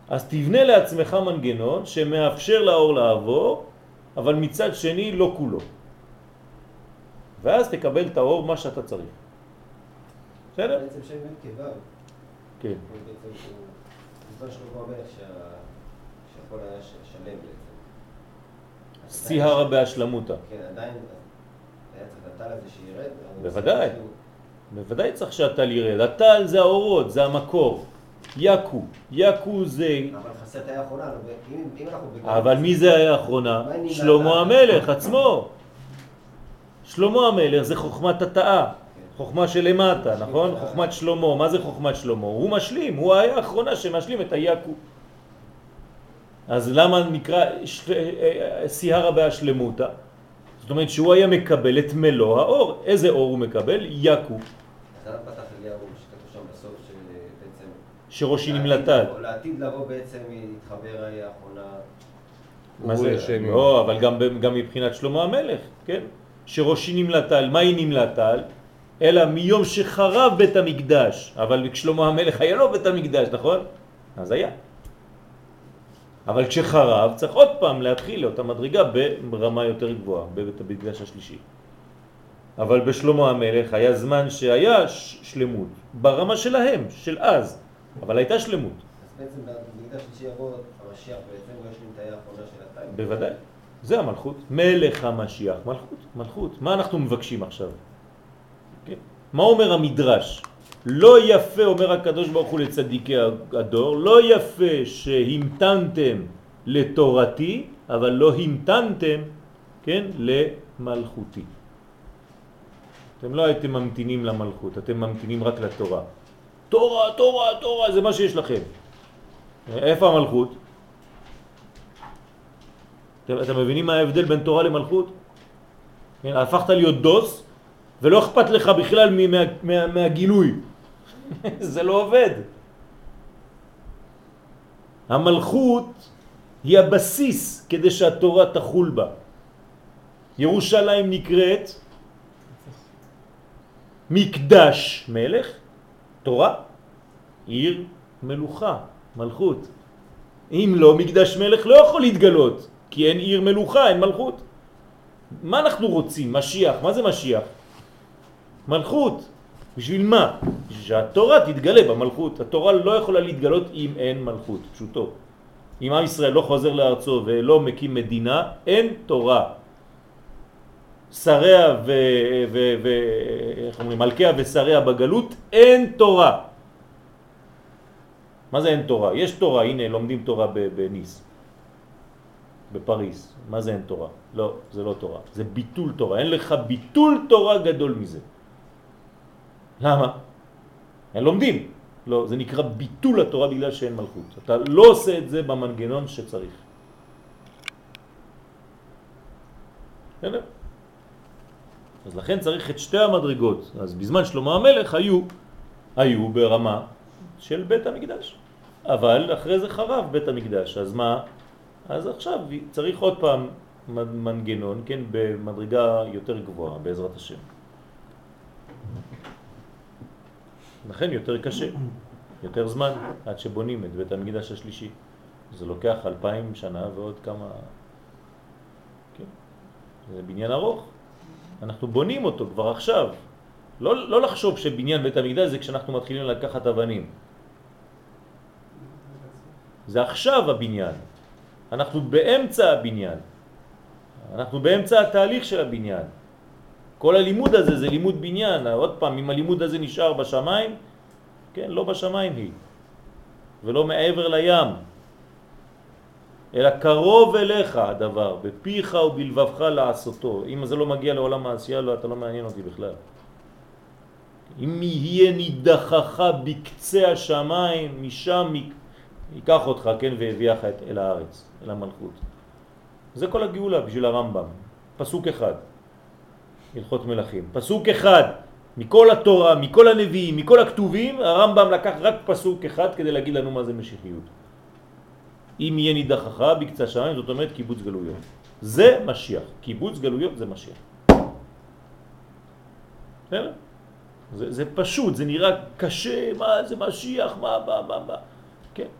אז תבנה לעצמך מנגנון שמאפשר לאור לעבור, אבל מצד שני לא כולו. ואז תקבל את האור מה שאתה צריך. בסדר? בעצם י' כו' כן. שהכל היה שלם בעצם. שיא הרה בהשלמותה. כן, עדיין היה צריך את הטל הזה שירד. בוודאי. בוודאי צריך שהטל ירד. הטל זה האורות, זה המקור. יקו. יקו זה... אבל חסר את האחרונה, נו, אם אנחנו... אבל מי זה היה האחרונה? שלמה המלך עצמו. שלמה המלך זה חוכמת התאה. חוכמה שלמטה, נכון? חוכמת שלמה. מה זה חוכמת שלמה? הוא משלים, הוא היה האחרונה שמשלים את היקו. אז למה נקרא של- אה, אה, סיהרה בהשלמותה? זאת אומרת שהוא היה מקבל את מלוא האור. איזה אור הוא מקבל? יקו, אז למה פתח אליהו שכתוב שם בסוף של אה, בעצם... שראשי נמלטה. לעתיד לבוא בעצם ההיא האחרונה. מה זה השם? לא, אבל גם, מבחינת שלמה המלך, כן? שראשי נמלטל, מה היא נמלטל? אלא מיום שחרב בית המקדש. אבל כשלמה המלך היה לו בית המקדש, נכון? אז היה. אבל כשחרב צריך עוד פעם להתחיל לאותה מדרגה ברמה יותר גבוהה, בבית המקדש השלישי. אבל בשלמה המלך היה זמן שהיה שלמות, ברמה שלהם, של אז, אבל הייתה שלמות. אז בעצם במקדש שלישי יבוא המשיח בעצם, הוא ישלים את ההיא האחרונה של הטיים. בוודאי. זה המלכות. מלך המשיח. מלכות, מלכות. מה אנחנו מבקשים עכשיו? כן? מה אומר המדרש? לא יפה, אומר הקדוש ברוך הוא לצדיקי הדור, לא יפה שהמתנתם לתורתי, אבל לא המתנתם, כן, למלכותי. אתם לא הייתם ממתינים למלכות, אתם ממתינים רק לתורה. תורה, תורה, תורה, זה מה שיש לכם. איפה המלכות? אתם, אתם מבינים מה ההבדל בין תורה למלכות? כן, הפכת להיות דוס ולא אכפת לך בכלל מה, מה, מהגילוי. זה לא עובד. המלכות היא הבסיס כדי שהתורה תחול בה. ירושלים נקראת מקדש מלך, תורה, עיר מלוכה, מלכות. אם לא, מקדש מלך לא יכול להתגלות, כי אין עיר מלוכה, אין מלכות. מה אנחנו רוצים? משיח. מה זה משיח? מלכות. בשביל מה? בשביל שהתורה תתגלה במלכות. התורה לא יכולה להתגלות אם אין מלכות, פשוטו. אם עם ישראל לא חוזר לארצו ולא מקים מדינה, אין תורה. שריה ו... ו... ו... איך אומרים? מלכיה ושריה בגלות, אין תורה. מה זה אין תורה? יש תורה, הנה לומדים תורה בניס, בפריס. מה זה אין תורה? לא, זה לא תורה, זה ביטול תורה. אין לך ביטול תורה גדול מזה. למה? הם לומדים. לא, זה נקרא ביטול התורה בגלל שאין מלכות. אתה לא עושה את זה במנגנון שצריך. בסדר? אז לכן צריך את שתי המדרגות. אז בזמן שלמה המלך היו, היו ברמה של בית המקדש. אבל אחרי זה חרב בית המקדש, אז מה? אז עכשיו צריך עוד פעם מנגנון, כן, במדרגה יותר גבוהה, בעזרת השם. לכן יותר קשה, יותר זמן, עד שבונים את בית המקדש השלישי. זה לוקח אלפיים שנה ועוד כמה... כן, זה בניין ארוך. אנחנו בונים אותו כבר עכשיו. לא, לא לחשוב שבניין בית המקדש זה כשאנחנו מתחילים לקחת אבנים. זה עכשיו הבניין. אנחנו באמצע הבניין. אנחנו באמצע התהליך של הבניין. כל הלימוד הזה זה לימוד בניין. עוד פעם, אם הלימוד הזה נשאר בשמיים, כן, לא בשמיים היא. ולא מעבר לים. אלא קרוב אליך הדבר, בפיך ובלבבך לעשותו. אם זה לא מגיע לעולם העשייה, לא, אתה לא מעניין אותי בכלל. אם יהיה נידחך בקצה השמיים, משם ייקח אותך, כן, והביאך אל הארץ, אל המלכות. זה כל הגאולה בשביל הרמב"ם. פסוק אחד, הלכות מלכים. פסוק אחד מכל התורה, מכל הנביאים, מכל הכתובים, הרמב"ם לקח רק פסוק אחד כדי להגיד לנו מה זה משיחיות. אם יהיה נידחך בקצה השמיים, זאת אומרת קיבוץ גלויות. זה משיח. קיבוץ גלויות זה משיח. זה, זה פשוט, זה נראה קשה, מה זה משיח, מה, מה, מה, מה. כן,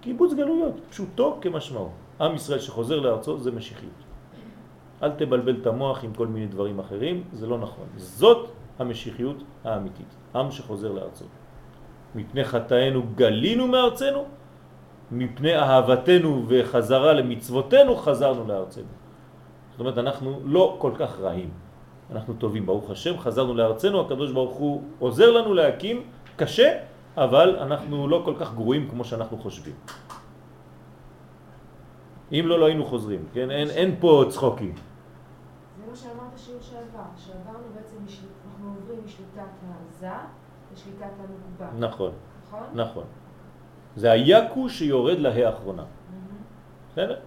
קיבוץ גלויות, פשוטו כמשמעו. עם ישראל שחוזר לארצו זה משיחיות. אל תבלבל את המוח עם כל מיני דברים אחרים, זה לא נכון. זאת המשיחיות האמיתית, עם שחוזר לארצו. מפני חטאינו גלינו מארצנו, מפני אהבתנו וחזרה למצוותינו חזרנו לארצנו. זאת אומרת, אנחנו לא כל כך רעים. אנחנו טובים, ברוך השם, חזרנו לארצנו, הקדוש ברוך הוא עוזר לנו להקים, קשה, אבל אנחנו לא כל כך גרועים כמו שאנחנו חושבים. אם לא, לא היינו חוזרים, כן? אין, אין פה צחוקים. זה מה שאמרת שיעור שעבר, שעברנו בעצם, משל... אנחנו עוברים משליטת העזה לשליטת המקובע. נכון, נכון? נכון. זה היקו שיורד להא האחרונה. מהמם. בסדר?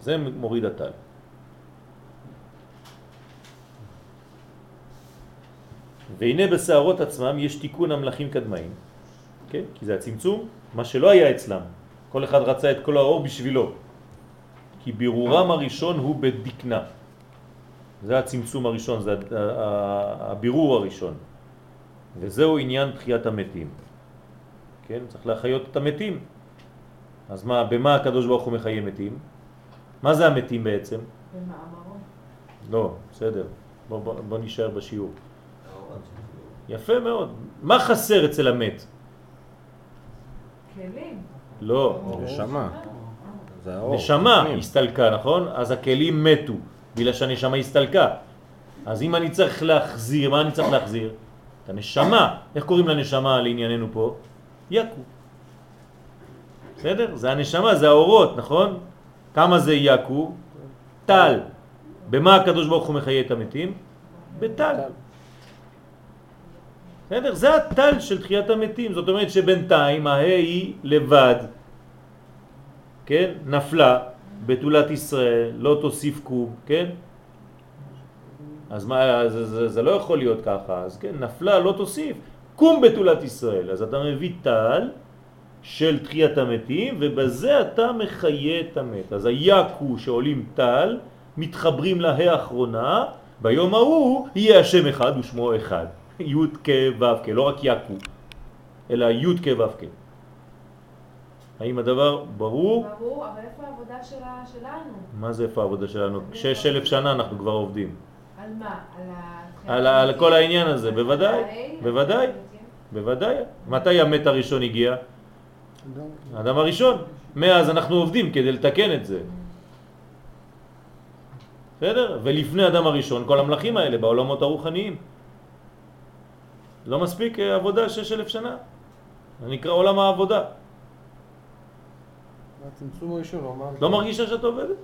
זה מוריד הטל. והנה בשערות עצמם יש תיקון המלאכים קדמאים, כן? כי זה הצמצום, מה שלא היה אצלם. כל אחד רצה את כל האור בשבילו. כי בירורם הראשון הוא בדקנה. זה הצמצום הראשון, זה הבירור הראשון. וזהו עניין תחיית המתים. כן? צריך להחיות את המתים. אז מה, במה הקדוש ברוך הוא מחיה מתים? מה זה המתים בעצם? במאמרו. לא, בסדר. בוא, בוא, בוא נשאר בשיעור. יפה מאוד. מה חסר אצל המת? כלים. לא. נשמה. זה האור. נשמה. הסתלקה, נכון? אז הכלים מתו, בגלל שהנשמה הסתלקה. אז אם אני צריך להחזיר, מה אני צריך להחזיר? את הנשמה. איך קוראים לנשמה לענייננו פה? יקו. בסדר? זה הנשמה, זה האורות, נכון? כמה זה יקו? טל. במה הקדוש ברוך הוא מחיה את המתים? בטל. בסדר? זה הטל של תחיית המתים. זאת אומרת שבינתיים ההא היא לבד, כן? נפלה בתולת ישראל, לא תוסיף קום, כן? אז מה, זה, זה, זה לא יכול להיות ככה, אז כן, נפלה לא תוסיף, קום בתולת ישראל. אז אתה מביא טל של תחיית המתים, ובזה אתה מחיה את המת. אז היקו שעולים טל, מתחברים לה האחרונה, ביום ההוא יהיה השם אחד ושמו אחד. י' כ' ו' כ', לא רק יקו, אלא י' כ' ו' כ'. האם הדבר ברור? ברור, אבל איפה העבודה שלה- שלנו? מה זה איפה העבודה שלנו? שש אלף שנה אנחנו כבר עובדים. על מה? על ה... על, על כל העניין הזה, על בוודאי, ה- בוודאי, בוודאי. מתי המת הראשון הגיע? אדם. האדם הראשון. מאז אנחנו עובדים כדי לתקן את זה. בסדר? ולפני האדם הראשון כל המלאכים האלה בעולמות הרוחניים. לא מספיק אה, עבודה שש אלף שנה. זה נקרא עולם העבודה. הצמצום הראשון, הוא אמר... לא מרגישה שאת עובדת?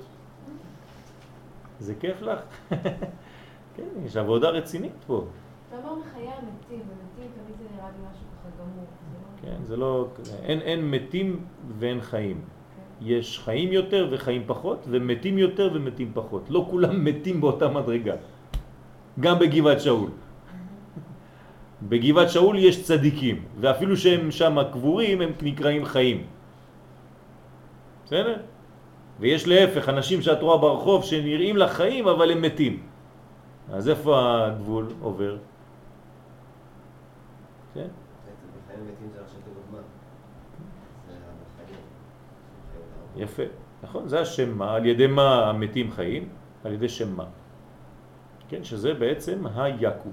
זה כיף לך? כן, יש עבודה רצינית פה. אתה אומר מחיי המתים, ומתים תמיד זה נראה לי משהו ככה גמור. לא- כן, זה לא... אין, אין מתים ואין חיים. יש חיים יותר וחיים פחות, ומתים יותר ומתים פחות. לא כולם מתים באותה מדרגה. גם בגבעת שאול. בגבעת שאול יש צדיקים, ואפילו שהם שם קבורים, הם נקראים חיים. בסדר? ויש להפך, אנשים שאת רואה ברחוב שנראים לך חיים, אבל הם מתים. אז איפה הגבול עובר? כן? יפה, נכון, זה השם מה, על ידי מה המתים חיים? על ידי שם מה. כן, שזה בעצם היקום,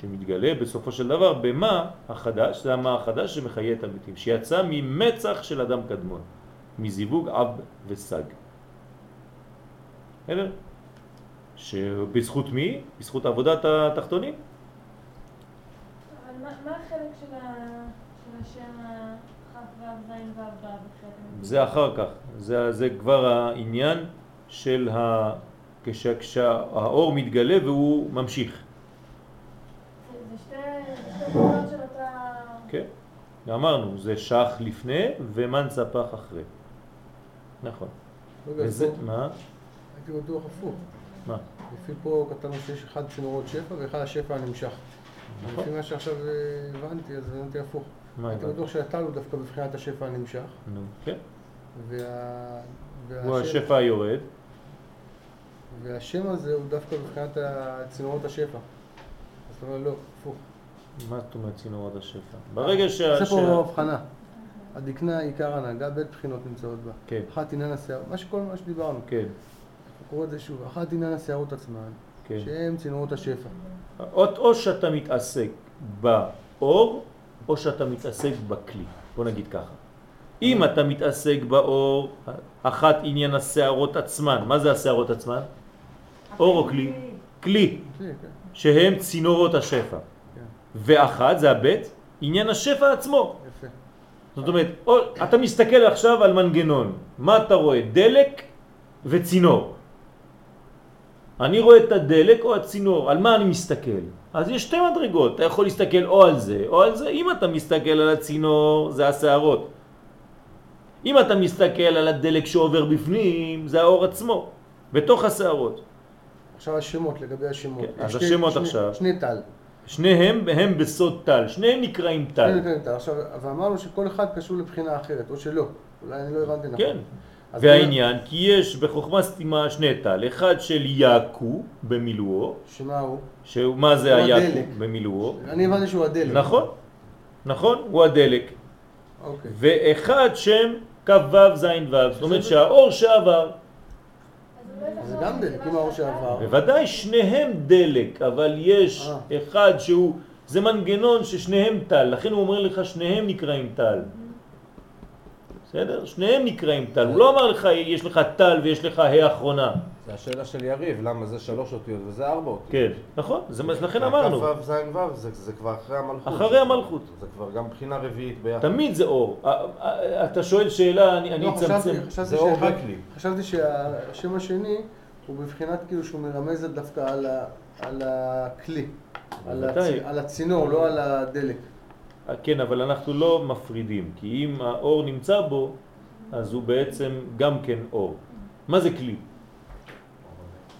שמתגלה בסופו של דבר במה החדש, זה המה החדש שמחיה את המתים, שיצא ממצח של אדם קדמון, מזיווג אב וסג. בסדר? שבזכות מי? בזכות עבודת התחתונים. אבל מה מה החלק של ה- של השם? זה אחר כך, זה, זה כבר העניין של ה... כש, כשהאור מתגלה והוא ממשיך. זה שתי שתי תמונות של אותה... כן, אמרנו, זה שח לפני ומן ספח אחרי. נכון. רגע, וזה, מה? הייתי בטוח הפוך. מה? לפי פה כתבנו שיש אחד צינורות שפע ואחד השפע הנמשך. נכון. לפי מה שעכשיו אה, הבנתי, אז הבנתי הפוך. מה הייתי הבנת? בטוח שהטל הוא דווקא בבחינת השפע הנמשך. נו, כן. וה... הוא השפע היורד. והשם הזה הוא דווקא בבחינת צינורות השפע. אז אתה אומר לא, הפוך. מה זאת אומרת צינורות השפע? ברגע שה... שה- פה הבחנה. הדקנה עיקר הנהגה, בית בחינות נמצאות בה. כן. אחת עניין השיער, מה שכל מה שדיברנו. כן, קורא את זה שוב. אחת עניין השערות עצמן, כן. שהם צינורות השפע. או, או שאתה מתעסק באור, או שאתה מתעסק בכלי. בוא נגיד ככה. אם אתה מתעסק באור, אחת עניין השערות עצמן. מה זה השערות עצמן? אור או כלי? כלי, כן. שהם צינורות השפע. כן. ואחת, זה הבית, עניין השפע עצמו. זאת אומרת, או, אתה מסתכל עכשיו על מנגנון, מה אתה רואה? דלק וצינור. אני רואה את הדלק או הצינור, על מה אני מסתכל? אז יש שתי מדרגות, אתה יכול להסתכל או על זה או על זה, אם אתה מסתכל על הצינור זה השערות. אם אתה מסתכל על הדלק שעובר בפנים, זה האור עצמו, בתוך השערות. עכשיו השמות, לגבי השמות. כן, אז שני- השמות שני- עכשיו. שני טל. שניהם הם בסוד טל, שניהם נקראים טל. שני טל. עכשיו, ואמרנו שכל אחד קשור לבחינה אחרת, או שלא. אולי אני לא הבנתי נכון. כן. והעניין, כי יש בחוכמה סתימה שני טל, אחד של יעקו במילואו, שמה הוא? שמה זה היעקו. במילואו, אני הבנתי שהוא הדלק. נכון, נכון, הוא הדלק, אוקיי. ואחד שם כ"ו ז' ו', זאת אומרת שהאור שעבר, זה גם דלק, אם האור שעבר. בוודאי שניהם דלק, אבל יש אה. אחד שהוא, זה מנגנון ששניהם טל, לכן הוא אומר לך שניהם נקראים טל. בסדר? שניהם נקראים טל, הוא לא אמר לך יש לך טל ויש לך ה' אחרונה. זה השאלה של יריב, למה זה שלוש אותיות וזה ארבע אותיות. כן, נכון, זה מה לכן אמרנו. ו' ז' ו' זה, זה כבר אחרי המלכות. אחרי המלכות. זה כבר גם בחינה רביעית ביחד. תמיד זה אור. אתה שואל שאלה, אני אני לא, אצמצם. זה אור וכלי. חשבתי שהשם השני הוא בבחינת כאילו שהוא מרמז דווקא על הכלי. על הצינור, לא על הדלק. כן, אבל אנחנו לא מפרידים, כי אם האור נמצא בו, אז הוא בעצם גם כן אור. מה זה כלי?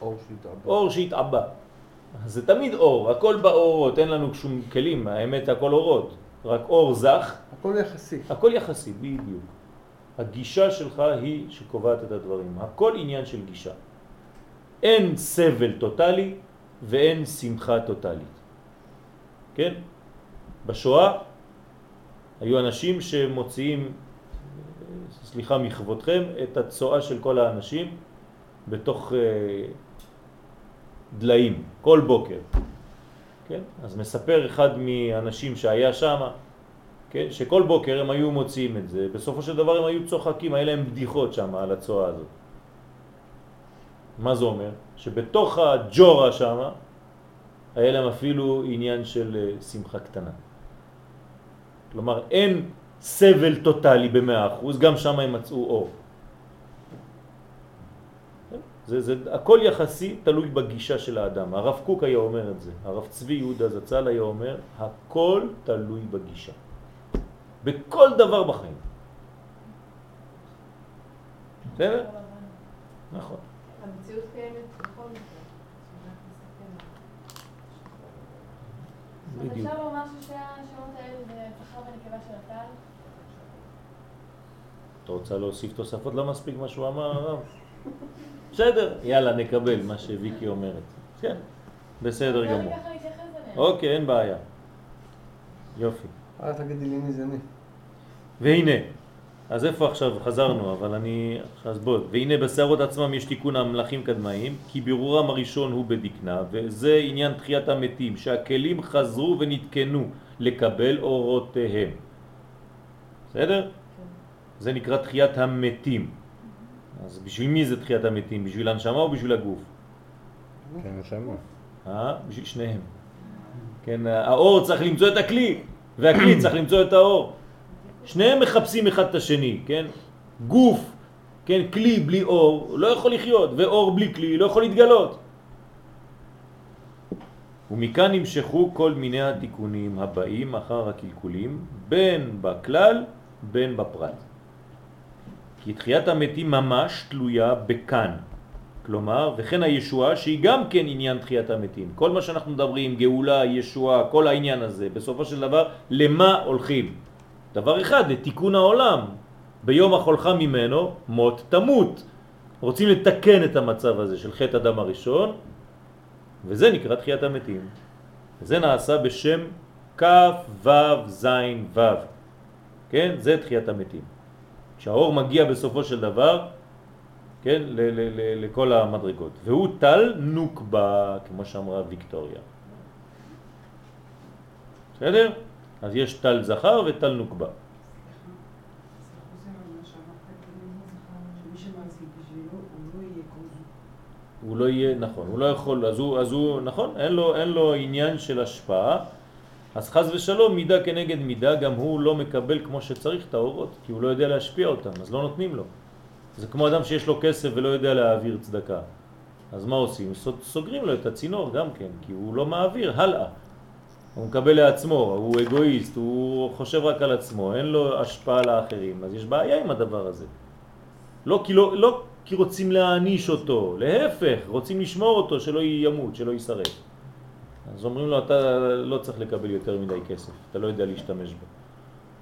אור שהתעבה. אור שהתעבה. זה תמיד אור, הכל באורות, אין לנו שום כלים, האמת הכל אורות. רק אור זך, הכל יחסי. הכל יחסי, בדיוק. הגישה שלך היא שקובעת את הדברים. הכל עניין של גישה. אין סבל טוטלי ואין שמחה טוטלית. כן? בשואה היו אנשים שמוציאים, סליחה מכבודכם, את הצואה של כל האנשים בתוך אה, דליים, כל בוקר. כן? אז מספר אחד מהאנשים שהיה שם, כן? שכל בוקר הם היו מוציאים את זה, בסופו של דבר הם היו צוחקים, היה להם בדיחות שם על הצואה הזאת. מה זה אומר? שבתוך הג'ורה שם היה להם אפילו עניין של אה, שמחה קטנה. כלומר, אין סבל טוטלי במאה אחוז, גם שם הם מצאו אור. זה, זה, הכל יחסי תלוי בגישה של האדם. הרב קוק היה אומר את זה, הרב צבי יהודה זצ"ל היה אומר, הכל תלוי בגישה. בכל דבר בחיים. בסדר? נכון. המציאות קיימת בכל מקרה. שרק נסתכל עליה. אז בדיוק. אפשר לומר ששתי השמות האלה זה זכר ונקבה של הטל? אתה רוצה להוסיף תוספות? לא מספיק מה שהוא אמר הרב? בסדר, יאללה, נקבל מה שוויקי אומרת. כן, בסדר גמור. ככה להתייחס אליהם. אוקיי, אין בעיה. יופי. אל תגידי לי מי זה מי. והנה, אז איפה עכשיו חזרנו, אבל אני... אז בוא, והנה בשערות עצמם יש תיקון המלאכים קדמאים, כי בירורם הראשון הוא בדקנה, וזה עניין תחיית המתים, שהכלים חזרו ונתקנו לקבל אורותיהם. בסדר? זה נקרא תחיית המתים. אז בשביל מי זה תחיית המתים? בשביל הנשמה או בשביל הגוף? כן, נשמה. אה? בשביל שניהם. כן, האור צריך למצוא את הכלי, והכלי צריך למצוא את האור. שניהם מחפשים אחד את השני, כן? גוף, כן, כלי בלי אור לא יכול לחיות, ואור בלי כלי לא יכול להתגלות. ומכאן נמשכו כל מיני התיקונים הבאים אחר הקלקולים, בין בכלל, בין בפרט. כי תחיית המתים ממש תלויה בכאן. כלומר, וכן הישועה שהיא גם כן עניין תחיית המתים. כל מה שאנחנו מדברים, גאולה, ישועה, כל העניין הזה, בסופו של דבר, למה הולכים? דבר אחד, לתיקון העולם. ביום החולך ממנו, מות תמות. רוצים לתקן את המצב הזה של חטא אדם הראשון, וזה נקרא תחיית המתים. זה נעשה בשם כ' ו' ז' ו'. כן? זה תחיית המתים. כשהאור מגיע בסופו של דבר, כן, ל- ל- לכל המדרגות. והוא טל נוקבה, כמו שאמרה ויקטוריה. בסדר? אז יש טל זכר וטל נוקבה. הוא לא יהיה, נכון, הוא לא יכול, אז הוא, אז הוא נכון, אין לו, אין לו עניין של השפעה, אז חז ושלום מידה כנגד מידה, גם הוא לא מקבל כמו שצריך את האורות, כי הוא לא יודע להשפיע אותם, אז לא נותנים לו. זה כמו אדם שיש לו כסף ולא יודע להעביר צדקה. אז מה עושים? סוג- סוגרים לו את הצינור גם כן, כי הוא לא מעביר הלאה. הוא מקבל לעצמו, הוא אגואיסט, הוא חושב רק על עצמו, אין לו השפעה לאחרים, אז יש בעיה עם הדבר הזה. לא כי, לא, לא כי רוצים להעניש אותו, להפך, רוצים לשמור אותו, שלא ימות, שלא יישרף. אז אומרים לו, אתה לא צריך לקבל יותר מדי כסף, אתה לא יודע להשתמש בו.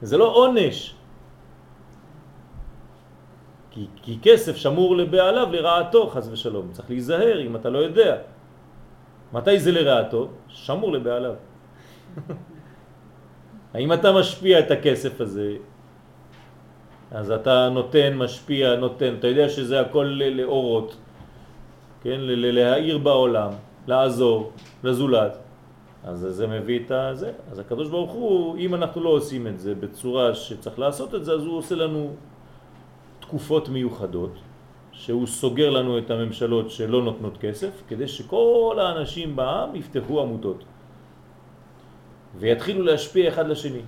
זה לא עונש, כי, כי כסף שמור לבעליו לרעתו, חז ושלום. צריך להיזהר אם אתה לא יודע. מתי זה לרעתו? שמור לבעליו. האם אתה משפיע את הכסף הזה, אז אתה נותן, משפיע, נותן, אתה יודע שזה הכל לאורות, כן, להאיר בעולם, לעזור, לזולת. אז זה מביא את זה. אז הקדוש ברוך הוא, אם אנחנו לא עושים את זה בצורה שצריך לעשות את זה, אז הוא עושה לנו תקופות מיוחדות, שהוא סוגר לנו את הממשלות שלא נותנות כסף, כדי שכל האנשים בעם יפתחו עמותות ויתחילו להשפיע אחד לשני.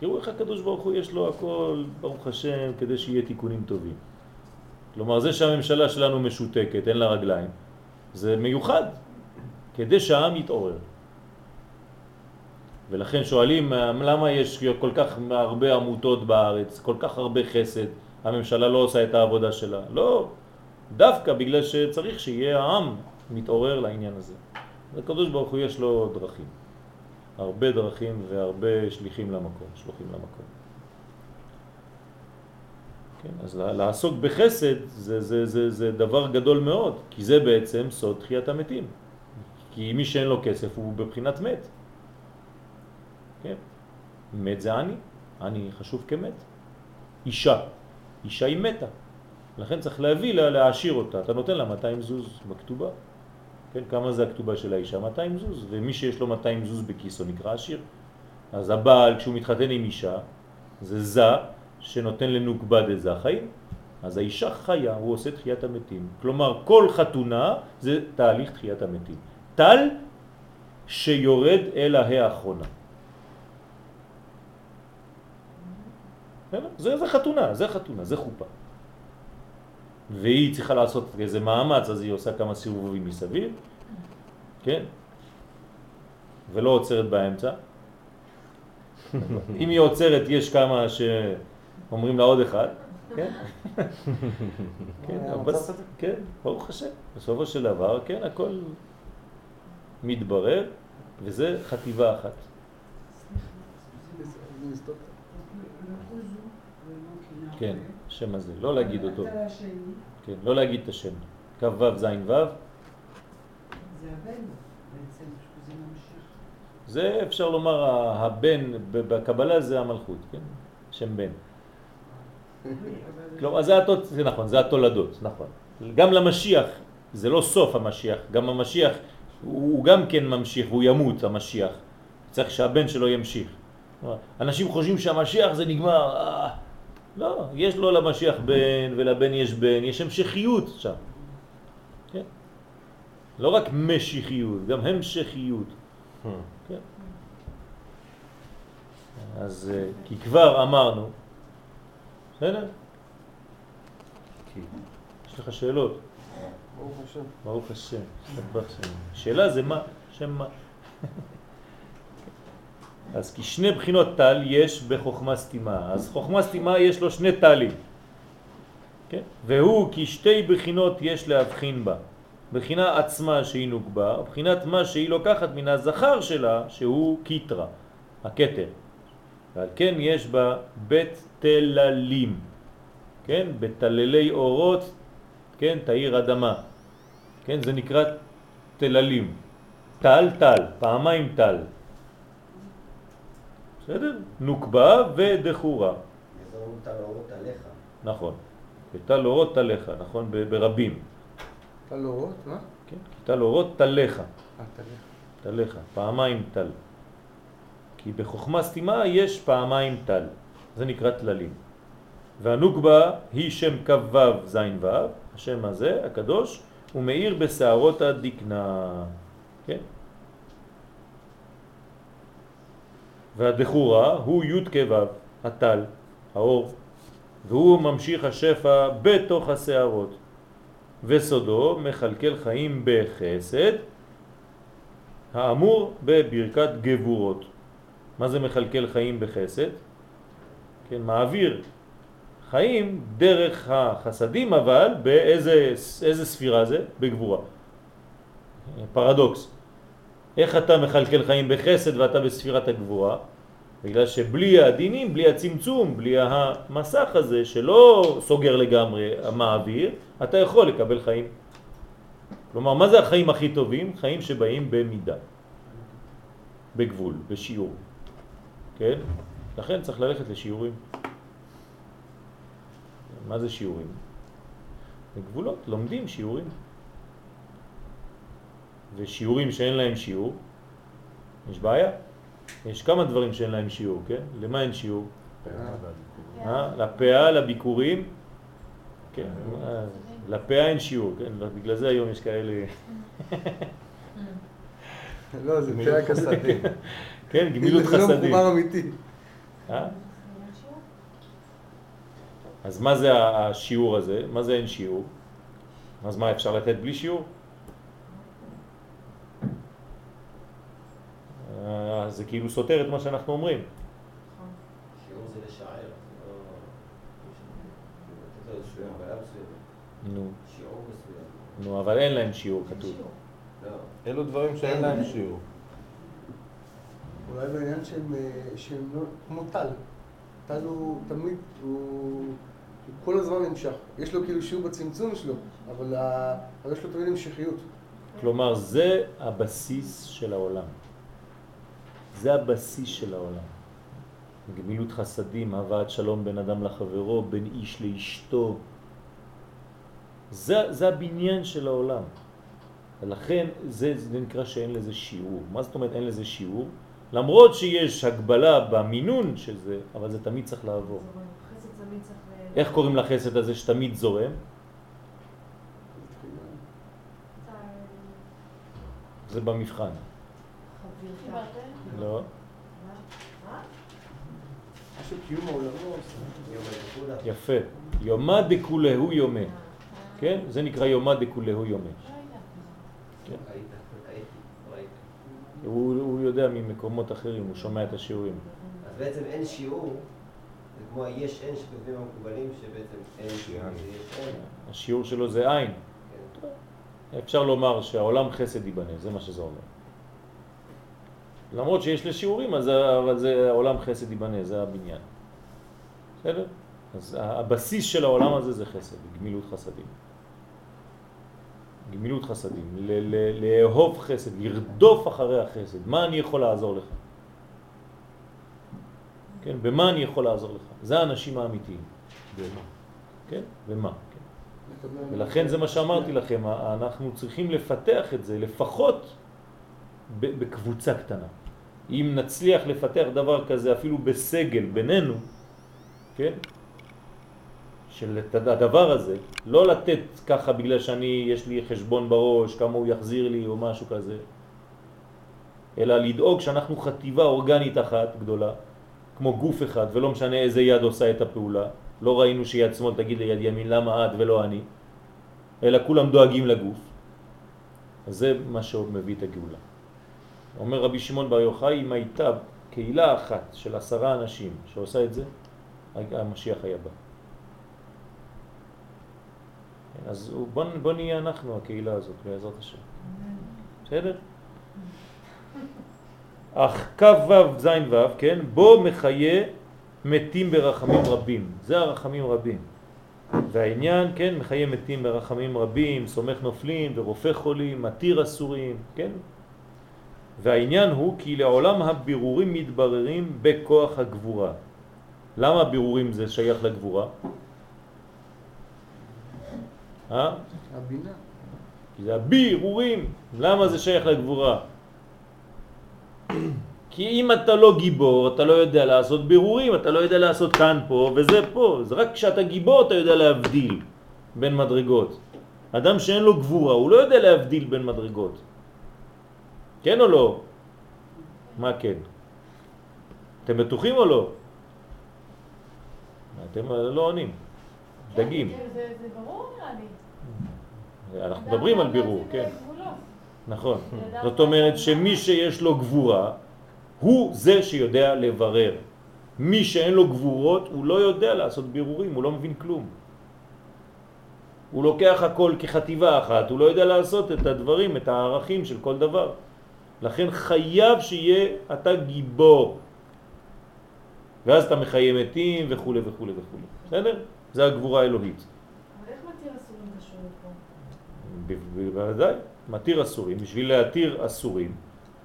תראו איך הקדוש ברוך הוא יש לו הכל, ברוך השם, כדי שיהיה תיקונים טובים. כלומר, זה שהממשלה שלנו משותקת, אין לה רגליים, זה מיוחד, כדי שהעם יתעורר. ולכן שואלים למה יש כל כך הרבה עמותות בארץ, כל כך הרבה חסד, הממשלה לא עושה את העבודה שלה. לא, דווקא בגלל שצריך שיהיה העם מתעורר לעניין הזה. הקדוש ברוך הוא יש לו דרכים. הרבה דרכים והרבה שליחים למקום, שלוחים למקום. כן, אז לעסוק בחסד זה, זה, זה, זה דבר גדול מאוד, כי זה בעצם סוד תחיית המתים. כי מי שאין לו כסף הוא בבחינת מת. כן? מת זה אני, אני חשוב כמת. אישה, אישה היא מתה. לכן צריך להביא לה, להעשיר אותה. אתה נותן לה 200 זוז בכתובה. כן, כמה זה הכתובה של האישה? 200 זוז. ומי שיש לו 200 זוז בכיסו נקרא עשיר. אז הבעל, כשהוא מתחתן עם אישה, זה זה שנותן לנוקבד את זה החיים. אז האישה חיה, הוא עושה תחיית המתים. כלומר, כל חתונה זה תהליך תחיית המתים. טל שיורד אל ההא האחרונה. זה, זה חתונה, זה חתונה, זה חופה. והיא צריכה לעשות איזה מאמץ, אז היא עושה כמה סיבובים מסביב, כן? ולא עוצרת באמצע. אם היא עוצרת, יש כמה שאומרים לה עוד אחד, כן? כן, בס... כן, ברוך השם. בסופו של דבר, כן, הכל מתברר, וזה חטיבה אחת. כן, השם הזה, לא להגיד אותו. כן, לא להגיד את השם. כ"ו ז' ו'. זה אפשר לומר, הבן בקבלה זה המלכות, כן? שם בן. כלומר, זה, התות, זה נכון, זה התולדות, נכון. גם למשיח, זה לא סוף המשיח, גם המשיח הוא גם כן ממשיך, הוא ימות המשיח. צריך שהבן שלו ימשיך. אנשים חושבים שהמשיח זה נגמר, אה, לא, יש לו למשיח בן ולבן יש בן, יש המשכיות שם. כן? לא רק משיחיות, גם המשכיות. כן? אז אה, כי כבר אמרנו, בסדר? יש לך שאלות? ברוך השם. ברוך השם. שאלה זה מה? שם מה? אז כי שני בחינות טל יש בחוכמה סתימה. אז חוכמה סתימה יש לו שני טלים. כן? והוא כי שתי בחינות יש להבחין בה. בחינה עצמה שהיא נוגבה, בחינת מה שהיא לוקחת מן הזכר שלה, שהוא קיטרה, הקטר. ועל כן יש בה בית תללים, כן? בתללי אורות, כן? תאיר אדמה. כן? זה נקרא תללים. טל טל, פעמיים טל. בסדר? נוקבה ודחורה. נכון. טל אורות תליך, נכון? ברבים. טל אורות, מה? כן, טל אורות תליך. אה, תליך. תליך, פעמיים טל. כי בחוכמה סתימה יש פעמיים טל. זה נקרא תללים. והנוקבה היא שם כ"ו זין ו', השם הזה, הקדוש, הוא מאיר בשערות הדקנה. כן? והדחורה הוא י' כו', הטל, האור, והוא ממשיך השפע בתוך השערות, וסודו מחלקל חיים בחסד, האמור בברכת גבורות. מה זה מחלקל חיים בחסד? כן, מעביר חיים דרך החסדים, אבל באיזה איזה ספירה זה? בגבורה. פרדוקס. איך אתה מחלקל חיים בחסד ואתה בספירת הגבורה? בגלל שבלי הדינים, בלי הצמצום, בלי המסך הזה שלא סוגר לגמרי המעביר, אתה יכול לקבל חיים. כלומר, מה זה החיים הכי טובים? חיים שבאים במידה, בגבול, בשיעור. כן? לכן צריך ללכת לשיעורים. מה זה שיעורים? בגבולות, לומדים שיעורים. ושיעורים שאין להם שיעור, יש בעיה. יש כמה דברים שאין להם שיעור, כן? למה אין שיעור? אה? לפאה, לביקורים, כן, אה, לפאה אין שיעור, כן? בגלל זה היום יש כאלה... לא, זה פרק. חסדים. כן, גמילות זה לא חסדים. מחובר אמיתי. אה? אז מה זה השיעור הזה? מה זה אין שיעור? אז מה, אפשר לתת בלי שיעור? אה, זה כאילו סותר את מה שאנחנו אומרים. זה לא... לתת לו איזושהי הגבלה מסוימת. נו, שיעור מסוים. נו, אבל אין להם שיעור כתוב. לא. אלו דברים שאין להם שיעור. אולי בעניין שהם, אה, לא, כמו טל. טל הוא תמיד, הוא כל הזמן נמשך. יש לו כאילו שיעור בצמצום שלו, אבל יש לו תמיד המשכיות. כלומר, זה הבסיס של העולם. זה הבסיס של העולם. גמילות חסדים, הבאת שלום בין אדם לחברו, בין איש לאשתו. זה, זה הבניין של העולם. ולכן זה, זה נקרא שאין לזה שיעור. מה זאת אומרת אין לזה שיעור? למרות שיש הגבלה במינון של זה, אבל זה תמיד צריך לעבור. תמיד צריך. איך קוראים לחסד הזה שתמיד זורם? זה במבחן. לא. יפה. יומא דכולהו יומא. כן? זה נקרא יומא דכולהו יומא. כן. הוא, יודע ממקומות אחרים, הוא שומע את השיעורים. אז בעצם אין שיעור, זה כמו היש אין שכותבים המקובלים, שבעצם אין שיעור, אין. השיעור שלו זה עין. כן. אפשר לומר שהעולם חסד ייבנה, זה מה שזה אומר. למרות שיש לשיעורים, אז, אבל זה העולם חסד ייבנה, זה הבניין. בסדר? אז הבסיס של העולם הזה זה חסד, גמילות חסדים. גמילות חסדים, לאהוב חסד, לרדוף אחרי החסד. מה אני יכול לעזור לך? כן, במה אני יכול לעזור לך? זה האנשים האמיתיים. כן, ומה? כן. ולכן זה מה שאמרתי לכם, אנחנו צריכים לפתח את זה לפחות בקבוצה קטנה. אם נצליח לפתח דבר כזה אפילו בסגל בינינו, כן? של הדבר הזה, לא לתת ככה בגלל שאני, יש לי חשבון בראש, כמה הוא יחזיר לי או משהו כזה, אלא לדאוג שאנחנו חטיבה אורגנית אחת גדולה, כמו גוף אחד, ולא משנה איזה יד עושה את הפעולה, לא ראינו שיד שמאל תגיד ליד ימין למה את ולא אני, אלא כולם דואגים לגוף. אז זה מה שעוד מביא את הגאולה. אומר רבי שמעון בר יוחאי, אם הייתה קהילה אחת של עשרה אנשים שעושה את זה, המשיח היה בא. אז בוא, בוא נהיה אנחנו הקהילה הזאת, בעזרת השם. בסדר? אך קו ו' ז' ו', כן? בו מחיה מתים ברחמים רבים. זה הרחמים רבים. והעניין, כן, מחיה מתים ברחמים רבים, סומך נופלים ורופא חולים, מתיר אסורים, כן? והעניין הוא כי לעולם הבירורים מתבררים בכוח הגבורה. למה הבירורים זה שייך לגבורה? אה? הבינה. כי זה הבירורים. למה זה שייך לגבורה? כי אם אתה לא גיבור, אתה לא יודע לעשות בירורים, אתה לא יודע לעשות כאן פה וזה פה. זה רק כשאתה גיבור אתה יודע להבדיל בין מדרגות. אדם שאין לו גבורה, הוא לא יודע להבדיל בין מדרגות. כן או לא? מה כן? אתם בטוחים או לא? אתם לא עונים. דגים. כן, זה ברור נראה לי. אנחנו מדברים על בירור, כן. נכון. זאת אומרת שמי שיש לו גבורה, הוא זה שיודע לברר. מי שאין לו גבורות, הוא לא יודע לעשות בירורים, הוא לא מבין כלום. הוא לוקח הכל כחטיבה אחת, הוא לא יודע לעשות את הדברים, את הערכים של כל דבר. לכן חייב שיהיה אתה גיבור. ואז אתה מחיי מתים וכו' וכו' וכו'. בסדר? זה הגבורה האלוהית. אבל איך מתיר אסורים קשור לפה? ב- בוודאי, מתיר אסורים. בשביל להתיר אסורים,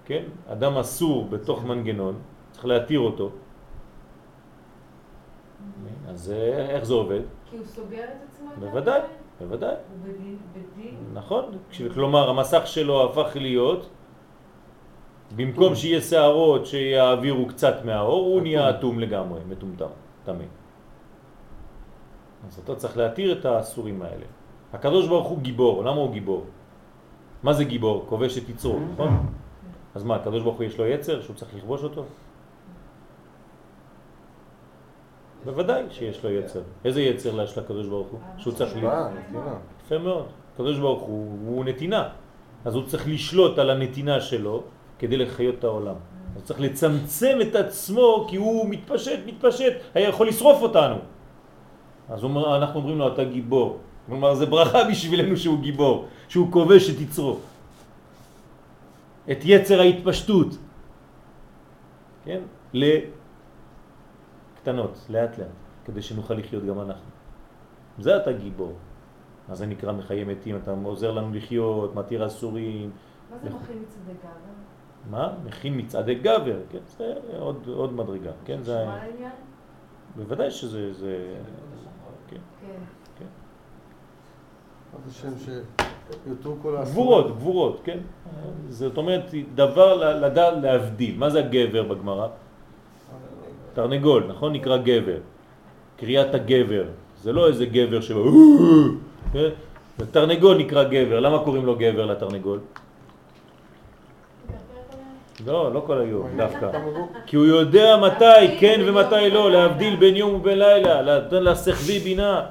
כן? אדם אסור בתוך מנגנון, צריך להתיר אותו. אז אה, איך זה עובד? כי הוא סוגר את עצמו? בוודאי? בוודאי. הוא בדין. נכון. כלומר, המסך שלו הפך להיות, במקום שיהיה שערות שיעבירו קצת מהאור, הוא נהיה אטום לגמרי, מטומטם, טמא. אז אתה צריך להתיר את האסורים האלה. הקדוש ברוך הוא גיבור, למה הוא גיבור? מה זה גיבור? כובש את יצרו, נכון? אז מה, הקדוש ברוך הוא יש לו יצר שהוא צריך לכבוש אותו? בוודאי שיש לו יצר. איזה יצר יש לקדוש ברוך הוא? שהוא צריך... יפה מאוד. הקדוש ברוך הוא, הוא נתינה. אז הוא צריך לשלוט על הנתינה שלו כדי לחיות את העולם. הוא צריך לצמצם את עצמו כי הוא מתפשט, מתפשט, היה יכול לשרוף אותנו. אז אומר, אנחנו אומרים לו, אתה גיבור. כלומר, זה ברכה בשבילנו שהוא גיבור, שהוא כובש את יצרו. את יצר ההתפשטות. כן? לקטנות, לאט לאט, כדי שנוכל לחיות גם אנחנו. זה אתה גיבור. אז זה נקרא מחיי מתים, אתה עוזר לנו לחיות, מתיר אסורים. מה זה מצעדי גבר? מה? מכין מצעדי גבר, כן? זה עוד, עוד מדרגה, כן? זה... בוודאי שזה... זה... כן. כן. האסורים. גבורות, גבורות, כן? זאת אומרת, דבר לדעת להבדיל. מה זה הגבר בגמרא? תרנגול, נכון? נקרא גבר. קריאת הגבר. זה לא איזה גבר ש... כן? תרנגול נקרא גבר. למה קוראים לו גבר לתרנגול? לא, לא כל היום דווקא. כי הוא יודע מתי כן ומתי לא, להבדיל בין יום ובין לילה, לתת לשכבי בינה.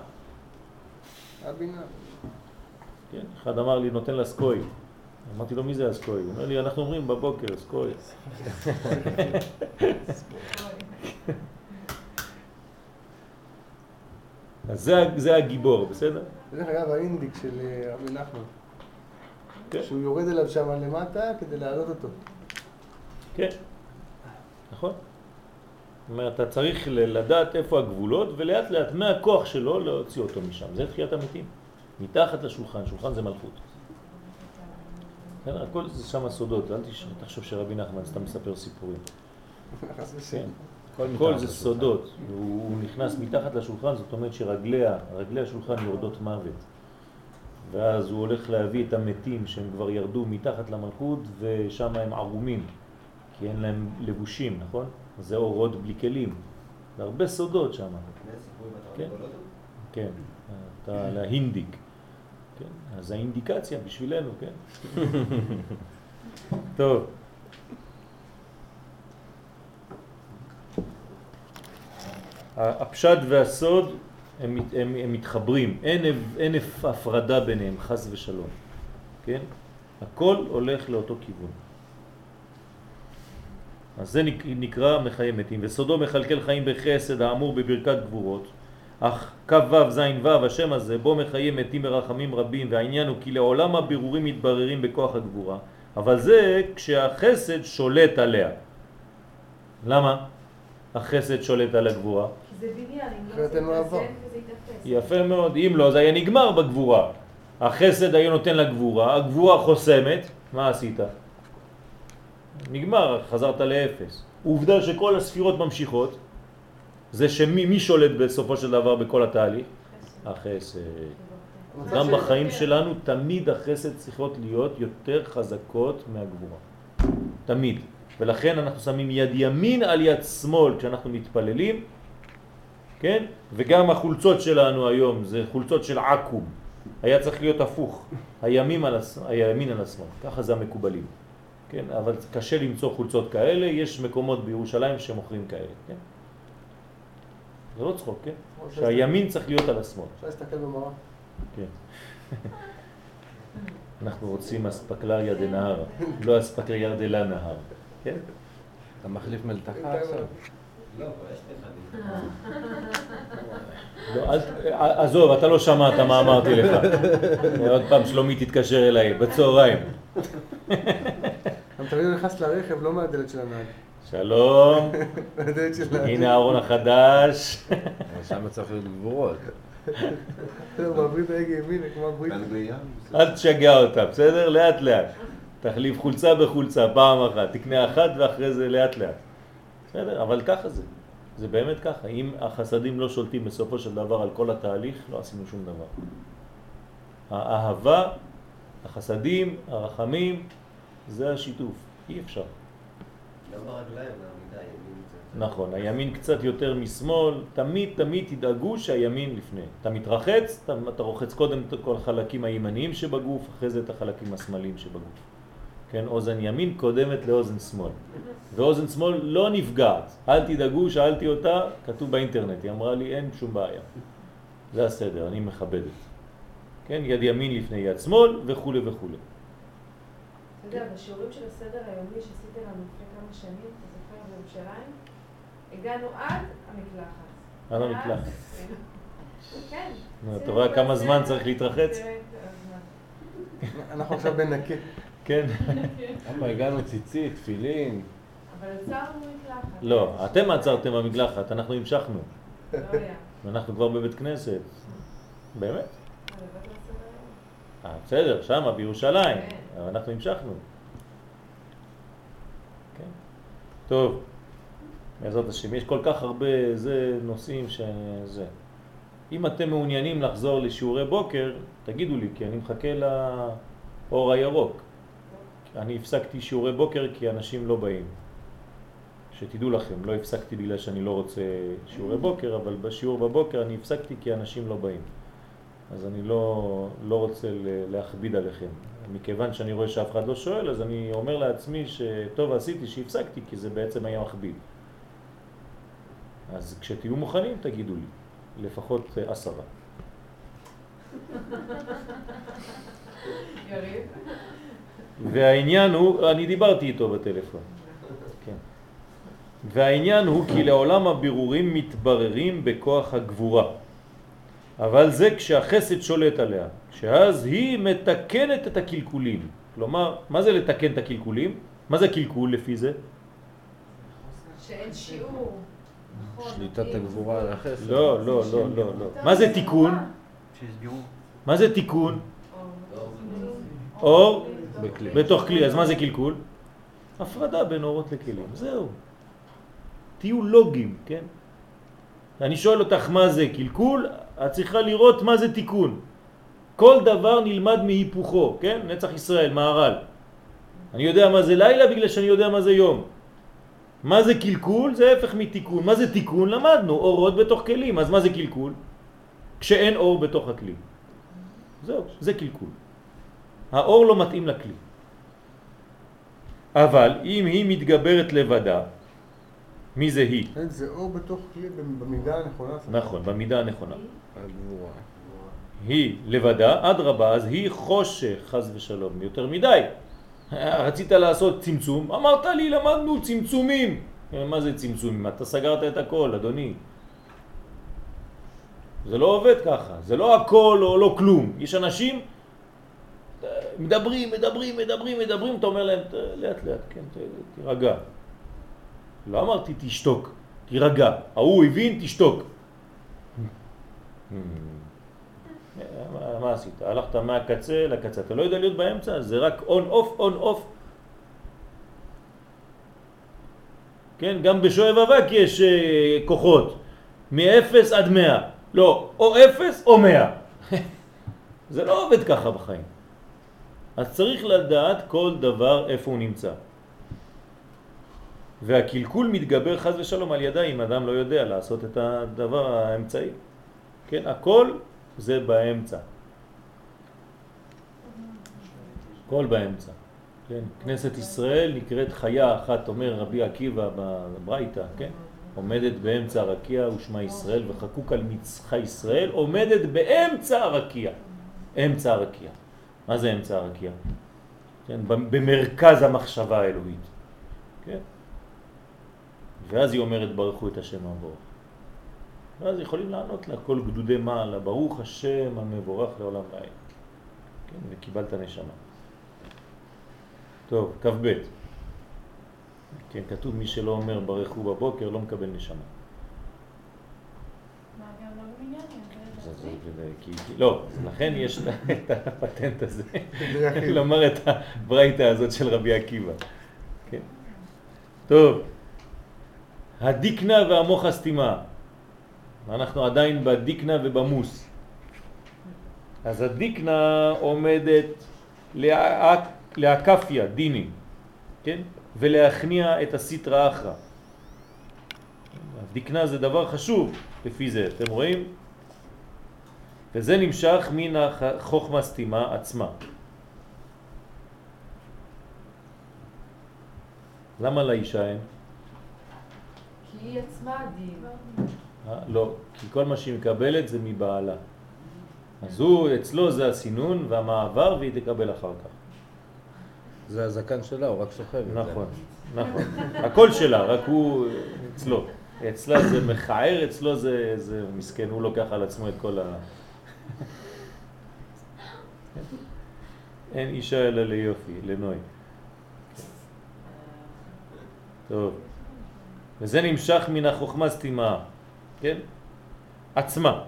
הבינה. כן, אחד אמר לי, נותן לה סקוי. אמרתי לו, מי זה הסקוי? הוא אומר לי, אנחנו אומרים בבוקר, סקוי. אז זה, זה הגיבור, בסדר? דרך אגב, האינדיק של אה, רבי נחמן, כן. שהוא יורד אליו שם למטה כדי להעלות אותו. כן, נכון. זאת אומרת, אתה צריך לדעת איפה הגבולות, ולאט לאט מהכוח שלו להוציא אותו משם. זה תחיית המתים. מתחת לשולחן, שולחן זה מלכות. כן, הכל זה שם הסודות, אל תחשוב שרבי נחמן סתם מספר סיפורים. כן. הכל זה. סודות, הוא נכנס מתחת לשולחן, זאת אומרת שרגליה, רגלי השולחן יורדות מוות. ואז הוא הולך להביא את המתים שהם כבר ירדו מתחת למלכות ושם הם ערומים, כי אין להם לבושים, נכון? זה אורות בלי כלים. זה הרבה סודות שם. כן. כן, אתה להינדיק. כן, אז האינדיקציה בשבילנו, כן? טוב. הפשט והסוד הם, הם, הם מתחברים, אין, אין הפ- הפרדה ביניהם, חס ושלום, כן? הכל הולך לאותו כיוון. אז זה נק- נקרא מחיי מתים, וסודו מכלכל חיים בחסד האמור בברכת גבורות, אך כ"ו ז' ו' השם הזה בו מחיי מתים ברחמים רבים והעניין הוא כי לעולם הבירורים מתבררים בכוח הגבורה. אבל זה כשהחסד שולט עליה. למה? החסד שולט על הגבורה. כי זה בניין, אם לא זה יתאפס. יפה מאוד, אם לא זה היה נגמר בגבורה. החסד היה נותן לגבורה, הגבורה חוסמת, מה עשית? נגמר, חזרת לאפס עובדה שכל הספירות ממשיכות זה שמי מי שולט בסופו של דבר בכל התהליך? החסד גם של- בחיים שלנו תמיד החסד צריכות להיות יותר חזקות מהגבורה. תמיד. ולכן אנחנו שמים יד ימין על יד שמאל כשאנחנו מתפללים, כן? וגם החולצות שלנו היום זה חולצות של עקום. היה צריך להיות הפוך, הימין על, הס... הימין על השמאל. ככה זה המקובלים. כן? אבל קשה למצוא חולצות כאלה, יש מקומות בירושלים שמוכרים כאלה. כן? זה לא צחוק, כן? שהימין צריך להיות על השמאל. אפשר להסתכל במראה. כן. אנחנו רוצים אספקלריה דנהר, לא אספקלריה דלה נהר, כן? אתה מחליף מלתחה עכשיו? לא. לא, ת- עזוב, אתה לא שמעת מה אמרתי לך. עוד פעם שלומי תתקשר אליי, בצהריים. אתה תמיד נכנס לרכב, לא מהדלת של הנהג. שלום, מהדלת של הנהג. הנה הארון החדש. שם צריך להיות גבורות. הוא מעביר את ההגה ימינה כמו הברית. אל תשגע אותה, בסדר? לאט לאט. תחליף חולצה בחולצה, פעם אחת, תקנה אחת ואחרי זה לאט לאט. בסדר? אבל ככה זה. זה באמת ככה. אם החסדים לא שולטים בסופו של דבר על כל התהליך, לא עשינו שום דבר. האהבה, החסדים, הרחמים, זה השיתוף. אי אפשר. גם ברגליים, בעמידה, ימין קצת. נכון, הימין קצת יותר משמאל, תמיד תמיד תדאגו שהימין לפני. אתה מתרחץ, אתה, אתה רוחץ קודם את כל החלקים הימניים שבגוף, אחרי זה את החלקים השמאליים שבגוף. כן, אוזן ימין קודמת לאוזן שמאל. ואוזן שמאל לא נפגעת. אל תדאגו, שאלתי אותה, כתוב באינטרנט, היא אמרה לי אין שום בעיה. זה הסדר, אני מכבדת. כן, יד ימין לפני יד שמאל וכו' וכו'. יודע, בשיעורים של הסדר היומי שעשית לנו לפני כמה שנים, אתה זוכר בירושלים, הגענו עד המקלחת. עד המקלחת. כן. אתה רואה כמה זמן צריך להתרחץ? הזמן. אנחנו עכשיו בנקה. כן. למה הגענו ציצית, תפילין. אבל עצרנו מקלחת. לא, אתם עצרתם במקלחת, אנחנו המשכנו. לא היה. ואנחנו כבר בבית כנסת. באמת? אבל הבאת לסדר היום. אה, בסדר, שמה, בירושלים. כן. אבל אנחנו המשכנו. כן. טוב, בעזרת השם, יש כל כך הרבה זה נושאים שזה. אם אתם מעוניינים לחזור לשיעורי בוקר, תגידו לי, כי אני מחכה לאור הירוק. אני הפסקתי שיעורי בוקר כי אנשים לא באים. שתדעו לכם, לא הפסקתי בגלל שאני לא רוצה שיעורי בוקר, אבל בשיעור בבוקר אני הפסקתי כי אנשים לא באים. אז אני לא, לא רוצה להכביד עליכם. מכיוון שאני רואה שאף אחד לא שואל, אז אני אומר לעצמי שטוב עשיתי שהפסקתי, כי זה בעצם היה מכביד. אז כשתהיו מוכנים, תגידו לי. לפחות עשרה. והעניין הוא, אני דיברתי איתו בטלפון. כן. והעניין הוא כי לעולם הבירורים מתבררים בכוח הגבורה. אבל זה כשהחסד שולט עליה, שאז היא מתקנת את הקלקולים. כלומר, מה זה לתקן את הקלקולים? מה זה קלקול לפי זה? שאין שיעור. נכון. שליטת מדהים. הגבורה על החסד. לא, לא, לא, לא, לא. מה זה תיקון? מה זה תיקון? אור. בתוך כלי, אז מה זה קלקול? הפרדה בין אורות לכלים, זהו. תהיו לוגיים, כן? אני שואל אותך מה זה קלקול, את צריכה לראות מה זה תיקון. כל דבר נלמד מהיפוכו, כן? נצח ישראל, מערל. אני יודע מה זה לילה בגלל שאני יודע מה זה יום. מה זה קלקול? זה הפך מתיקון. מה זה תיקון? למדנו, אורות בתוך כלים. אז מה זה קלקול? כשאין אור בתוך הכלי. זהו, זה קלקול. האור לא מתאים לכלי. אבל אם היא מתגברת לבדה, מי זה היא? כן, זה אור בתוך כלי במידה הנכונה. נכון, במידה הנכונה. הגבורה. היא לבדה, אדרבה, אז היא חושך, חז ושלום, יותר מדי. רצית לעשות צמצום, אמרת לי, למדנו צמצומים. מה זה צמצומים? אתה סגרת את הכל, אדוני. זה לא עובד ככה, זה לא הכל או לא כלום. יש אנשים, אה, מדברים, מדברים, מדברים, מדברים, אתה אומר להם, "ת- לאט לאט, כן, תירגע. לא אמרתי תשתוק, תירגע. ההוא הבין, תשתוק. מה, עשית? הלכת מהקצה לקצה, אתה לא יודע להיות באמצע, זה רק on off, on off. כן, גם בשואב אבק יש אה, כוחות, מ-0 עד 100. לא, או 0 או 100. זה לא עובד ככה בחיים. אז צריך לדעת כל דבר איפה הוא נמצא. והקלקול מתגבר חז ושלום על ידה אם אדם לא יודע לעשות את הדבר האמצעי. כן, הכל זה באמצע. הכל באמצע. כן, כנסת ישראל נקראת חיה אחת, אומר רבי עקיבא בברייתא, כן? עומדת באמצע הרקיע ושמה ישראל וחקוק על מצחה ישראל, עומדת באמצע הרקיע. אמצע הרקיע. מה זה אמצע הרקיע? כן, במרכז המחשבה האלוהית. כן? ואז היא אומרת ברכו את השם המבורך. ואז יכולים לענות לה כל גדודי מעלה, ברוך השם המבורך לעולם ועד. כן, וקיבלת נשמה. טוב, כ"ב. כן, כתוב מי שלא אומר ברכו בבוקר לא מקבל נשמה. לא לא, לכן יש את הפטנט הזה. לומר את הברייתא הזאת של רבי עקיבא. כן. טוב, הדיקנה והמוח הסתימה. אנחנו עדיין בדיקנה ובמוס. אז הדיקנה עומדת לה- להקפיה, דיני, כן? ולהכניע את הסטרא אחרא. הדיקנה זה דבר חשוב לפי זה, אתם רואים? וזה נמשך מן החוכמה סתימה עצמה. למה לאישה אין? היא עצמה הדין. אה? לא, כי כל מה שהיא מקבלת זה מבעלה. אז הוא, אצלו זה הסינון והמעבר והיא תקבל אחר כך. זה הזקן שלה, הוא רק סוחב. נכון, נכון. הכל שלה, רק הוא אצלו. אצלה זה מכער, אצלו זה, זה מסכן, הוא לוקח על עצמו את כל ה... אין אישה אלא ליופי, לנוי. טוב. וזה נמשך מן החוכמה סתימה, כן? עצמה.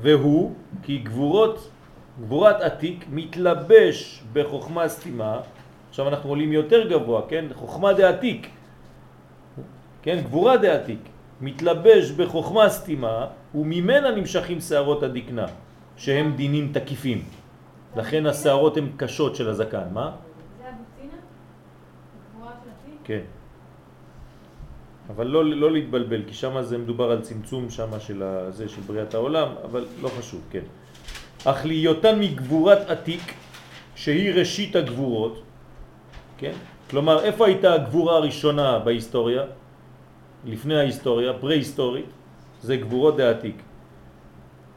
והוא, כי גבורות, גבורת עתיק מתלבש בחוכמה סתימה, עכשיו אנחנו עולים יותר גבוה, כן? חוכמה דעתיק, כן? גבורה דעתיק, מתלבש בחוכמה סתימה וממנה נמשכים שערות הדקנה, שהם דינים תקיפים. לכן השערות הן קשות של הזקן, מה? זה התיק? כן. אבל לא, לא להתבלבל, כי שם זה מדובר על צמצום שם של, הזה, של בריאת העולם, אבל לא חשוב, כן. אך להיותן מגבורת עתיק, שהיא ראשית הגבורות, כן? כלומר, איפה הייתה הגבורה הראשונה בהיסטוריה? לפני ההיסטוריה, פרה-היסטורית, זה גבורות דעתיק.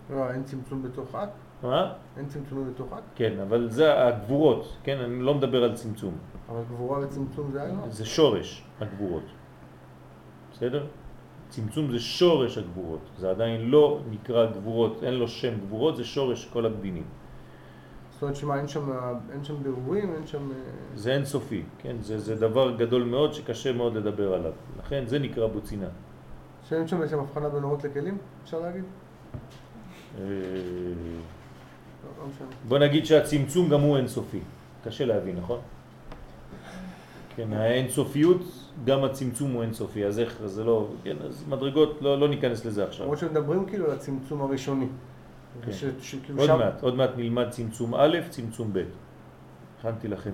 לא, אין צמצום בתוך אק? מה? אין צמצומים בתוך אק? כן, אבל זה הגבורות, כן? אני לא מדבר על צמצום. אבל גבורה וצמצום זה היום? זה שורש הגבורות. בסדר? צמצום זה שורש הגבורות. זה עדיין לא נקרא גבורות, אין לו שם גבורות, זה שורש כל הגדינים. זאת אומרת שמה, אין שם, אין שם בירורים, אין שם... אה, זה אין סופי, כן? זה, זה דבר גדול מאוד שקשה מאוד לדבר עליו. לכן זה נקרא בוצינה. שאין שם בעצם הבחנה בין אורות לכלים, אפשר להגיד? אה, לא, לא. בוא נגיד שהצמצום גם הוא אינסופי. קשה להבין, נכון? כן, האינסופיות, גם הצמצום הוא אינסופי, אז איך, זה לא, כן, אז מדרגות, לא, לא ניכנס לזה עכשיו. למרות שמדברים כאילו על הצמצום הראשוני. כן. עוד שם- מעט, עוד מעט נלמד צמצום א', צמצום ב'. הכנתי לכם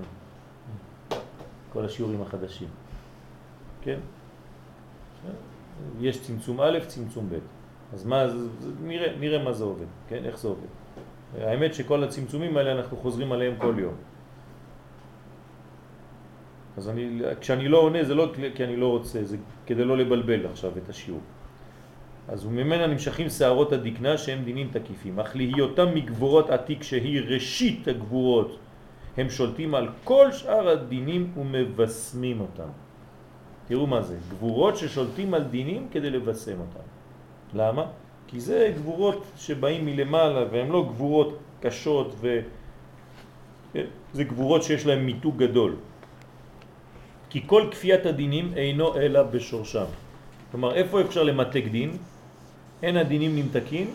כל השיעורים החדשים. כן? יש צמצום א', צמצום ב'. אז מה, זה- נראה, נראה מה זה עובד, כן? איך זה עובד. האמת שכל הצמצומים האלה אנחנו חוזרים עליהם כל יום. אז אני, כשאני לא עונה זה לא כי אני לא רוצה, זה כדי לא לבלבל עכשיו את השיעור. אז וממנה נמשכים שערות הדקנה שהם דינים תקיפים, אך להיותם מגבורות עתיק שהיא ראשית הגבורות, הם שולטים על כל שאר הדינים ומבסמים אותם. תראו מה זה, גבורות ששולטים על דינים כדי לבסם אותם. למה? כי זה גבורות שבאים מלמעלה והן לא גבורות קשות ו... זה גבורות שיש להן מיתוג גדול. כי כל כפיית הדינים אינו אלא בשורשם. כלומר, איפה אפשר למתק דין? אין הדינים נמתקים,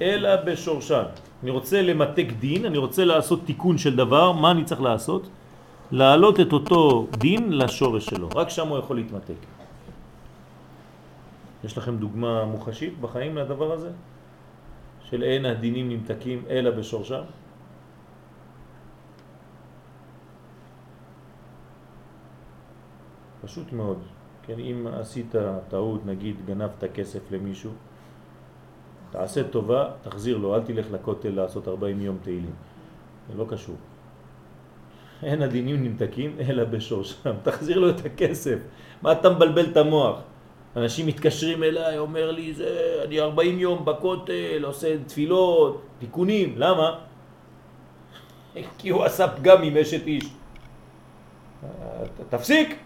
אלא בשורשם. אני רוצה למתק דין, אני רוצה לעשות תיקון של דבר, מה אני צריך לעשות? להעלות את אותו דין לשורש שלו, רק שם הוא יכול להתמתק. יש לכם דוגמה מוחשית בחיים לדבר הזה? של אין הדינים נמתקים אלא בשורשם? פשוט מאוד. כן, אם עשית טעות, נגיד גנבת כסף למישהו, תעשה טובה, תחזיר לו, אל תלך לכותל לעשות 40 יום תהילים. זה לא קשור. אין הדינים נמתקים אלא בשורשם. תחזיר לו את הכסף. מה אתה מבלבל את המוח? אנשים מתקשרים אליי, אומר לי, זה, אני 40 יום בכותל, עושה תפילות, תיקונים. למה? כי הוא עשה פגם עם אשת איש. ת- תפסיק.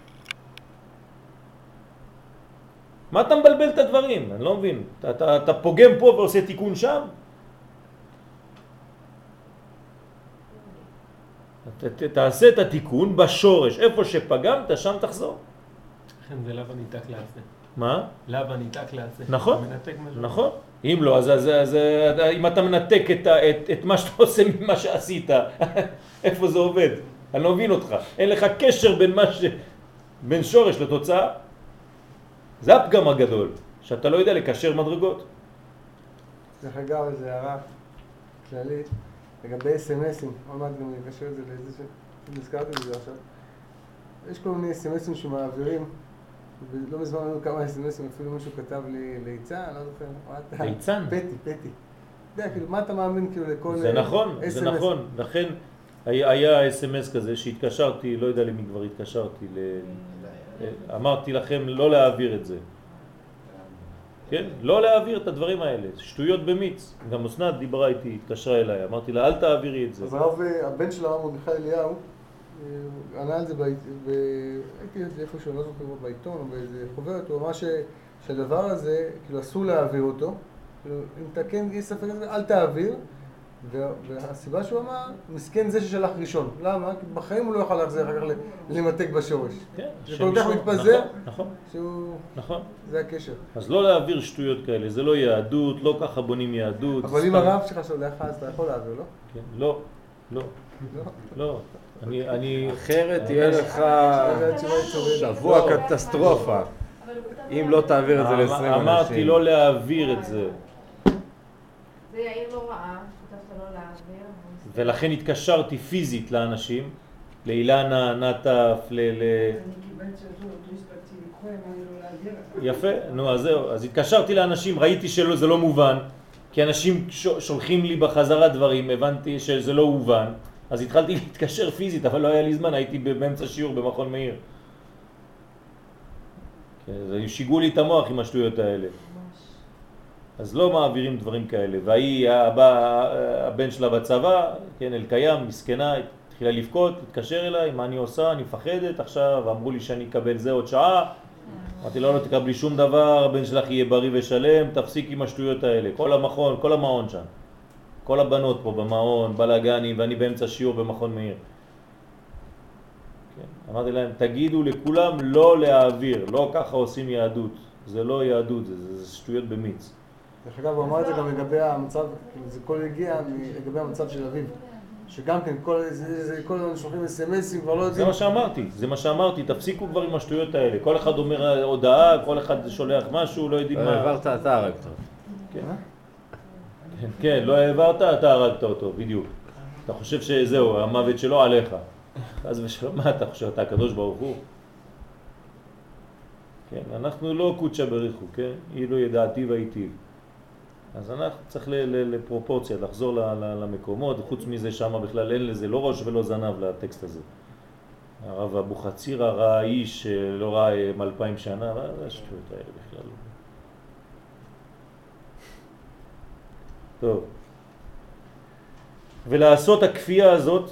מה אתה מבלבל את הדברים? אני לא מבין. אתה, אתה, אתה פוגם פה ועושה תיקון שם? ת, ת, תעשה את התיקון בשורש, איפה שפגמת, שם תחזור. לכן זה לאו הניתק לעשה. מה? לאו הניתק לעשה. נכון. נכון. אם לא, אז, אז, אז אז אם אתה מנתק את, את, את מה שאתה עושה ממה שעשית, איפה זה עובד? אני לא מבין אותך. אין לך קשר בין ש... בין שורש לתוצאה. זה הפגם הגדול, שאתה לא יודע לקשר מדרגות. דרך אגב, איזו הערה כללית לגבי אס.אם.אסים, עוד מעט גם אני אקשר את זה לאיזה ש... נזכרתי בזה עכשיו. יש כל מיני אס.אם.אסים שמעבירים, ולא מזמן היו כמה אס.אם.אסים, אפילו מישהו כתב לי ליצן, לא זוכר, מה אתה... ליצן? פטי, פטי. אתה יודע, כאילו, מה אתה מאמין כאילו לכל... זה נכון, זה? נכון. לכן היה, אס.אם.אס כזה שהתקשרתי, לא יודע למי כבר התקשרתי. אמרתי לכם לא להעביר את זה. כן? לא להעביר את הדברים האלה, שטויות במיץ. גם אסנת דיברה איתי, התקשרה אליי, אמרתי לה אל תעבירי את זה. אז הרב, הבן של הרב מרדכי אליהו, אה, ענה על זה, זה איפשהו, לא זוכר בעיתון או באיזה חוברת, הוא אמר שהדבר הזה, כאילו אסור להעביר אותו, כאילו, אם אתה כן, יש ספק אל תעביר, והסיבה שהוא אמר, מסכן זה ששלח ראשון. למה? כי בחיים הוא לא יוכל להחזיר אחר כך למתק בשורש. כן, זה כל כך. מתפזר, נכון, נכון, שהוא... נכון. זה הקשר. אז לא להעביר שטויות כאלה, זה לא יהדות, לא ככה בונים יהדות. אבל אם. הרב שלך שולח לך, אז אתה יכול להעביר, לא? כן, לא, לא, לא? לא. אני, אני... אחרת תהיה לך. שבוע קטסטרופה. הוא כתב אם לא תעביר את זה אמ- ל-20 אנשים. אמרתי לא להעביר את זה. זה יאיר לא ראה, כתבת לא להעביר. אבל- ולכן התקשרתי פיזית לאנשים, לאילנה, נטף, ל... יפה, נו אז זהו, אז התקשרתי לאנשים, ראיתי שזה לא מובן, כי אנשים שולחים לי בחזרה דברים, הבנתי שזה לא הובן, אז התחלתי להתקשר פיזית, אבל לא היה לי זמן, הייתי באמצע שיעור במכון מאיר. כן, שיגעו לי את המוח עם השטויות האלה. אז לא מעבירים דברים כאלה. והיא, הבא, הבן שלה בצבא, כן, אלקיים, מסכנה, התחילה לבכות, התקשר אליי, מה אני עושה, אני מפחדת עכשיו, אמרו לי שאני אקבל זה עוד שעה. אמרתי לו, לא תקבלי שום דבר, הבן שלך יהיה בריא ושלם, תפסיק עם השטויות האלה. כל המכון, כל המעון שם. כל הבנות פה במעון, בלאגנים, ואני באמצע שיעור במכון מאיר. כן. אמרתי להם, תגידו לכולם לא להעביר, לא ככה עושים יהדות. זה לא יהדות, זה, זה, זה שטויות במיץ. דרך אגב, הוא אמר את זה גם לגבי המצב, זה כל הגיע לגבי המצב של אביו. שגם כן, כל זה- זה- כל הזמן שולחים אס.אם.אסים, כבר לא זה יודעים. מה שאמרתי, זה מה שאמרתי, תפסיקו כבר עם השטויות האלה. כל אחד אומר הודעה, כל אחד שולח משהו, לא יודעים לא מה... העברת, אתה הרגת אותו. כן. לא העברת, אתה הרגת אותו, בדיוק. אתה חושב שזהו, המוות שלו עליך. אז ושלום, מה אתה חושב, אתה הקדוש ברוך הוא? כן, אנחנו לא קודשא בריחו, כן? אילו ידעתי והייטיב. אז אנחנו צריך לפרופורציה, לחזור ל- ל- למקומות, וחוץ מזה שם בכלל אין לזה לא ראש ולא זנב לטקסט הזה. הרב אבוחצירא ראה איש שלא ראה עם אלפיים שנה, מה זה השטויות האלה בכלל? טוב. ולעשות הכפייה הזאת,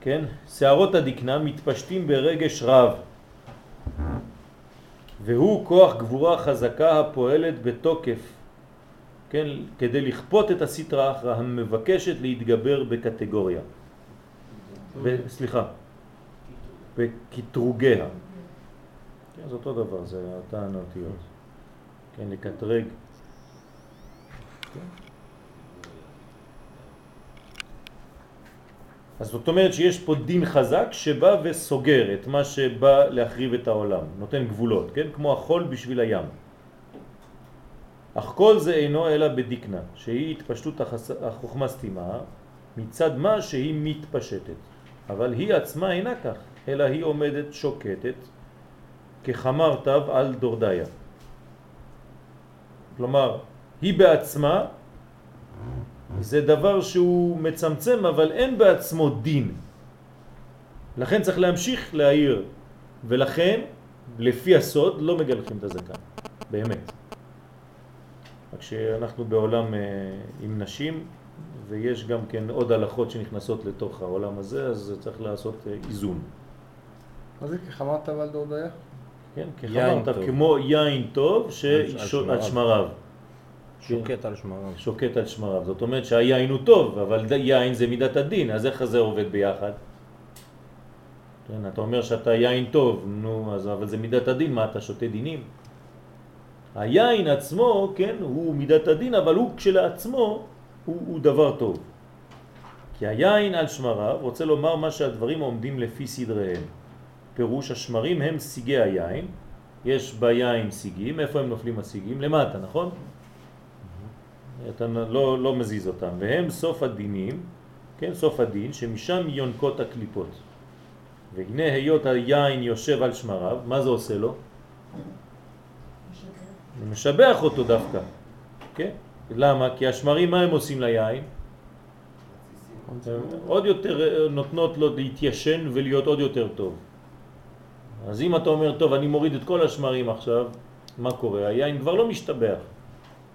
כן, שערות הדקנה מתפשטים ברגש רב. והוא כוח גבורה חזקה הפועלת בתוקף, כן, כדי לכפות את הסטרה אחרא המבקשת להתגבר בקטגוריה. ב, סליחה, בקטרוגיה. כן, זה אותו דבר, זה אותן אותיות. כן, לקטרג. אז זאת אומרת שיש פה דין חזק שבא וסוגר את מה שבא להחריב את העולם, נותן גבולות, כן? כמו החול בשביל הים. אך כל זה אינו אלא בדקנה, שהיא התפשטות. החוכמה סתימה מצד מה שהיא מתפשטת. אבל היא עצמה אינה כך, אלא היא עומדת שוקטת כחמר תו על דורדיה. כלומר, היא בעצמה זה דבר שהוא מצמצם, אבל אין בעצמו דין. לכן צריך להמשיך להעיר, ולכן, לפי הסוד, לא מגלחים את הזקן, באמת. רק שאנחנו בעולם אה, עם נשים, ויש גם כן עוד הלכות שנכנסות לתוך העולם הזה, אז צריך לעשות אה, איזון. מה זה כחמרת אבל דורדיה? כן, יין כחמרת, טוב. כמו יין טוב על שעל שמריו. שוקט על שמריו. שוקט על שמריו. זאת אומרת שהיין הוא טוב, אבל יין זה מידת הדין, אז איך זה עובד ביחד? כן, אתה אומר שאתה יין טוב, נו, אז, אבל זה מידת הדין, מה אתה שותה דינים? היין עצמו, כן, הוא מידת הדין, אבל הוא כשלעצמו הוא, הוא דבר טוב. כי היין על שמריו רוצה לומר מה שהדברים עומדים לפי סדריהם. פירוש השמרים הם סיגי היין, יש ביין סיגים, איפה הם נופלים הסיגים? למטה, נכון? אתה לא, לא מזיז אותם, והם סוף הדינים, כן, סוף הדין, שמשם יונקות הקליפות. והנה היות היין יושב על שמריו, מה זה עושה לו? זה משבח אותו דווקא, כן? למה? כי השמרים מה הם עושים ליין? עוד יותר אה, נותנות לו להתיישן ולהיות עוד יותר טוב. אז אם אתה אומר, טוב, אני מוריד את כל השמרים עכשיו, מה קורה? היין כבר לא משתבח.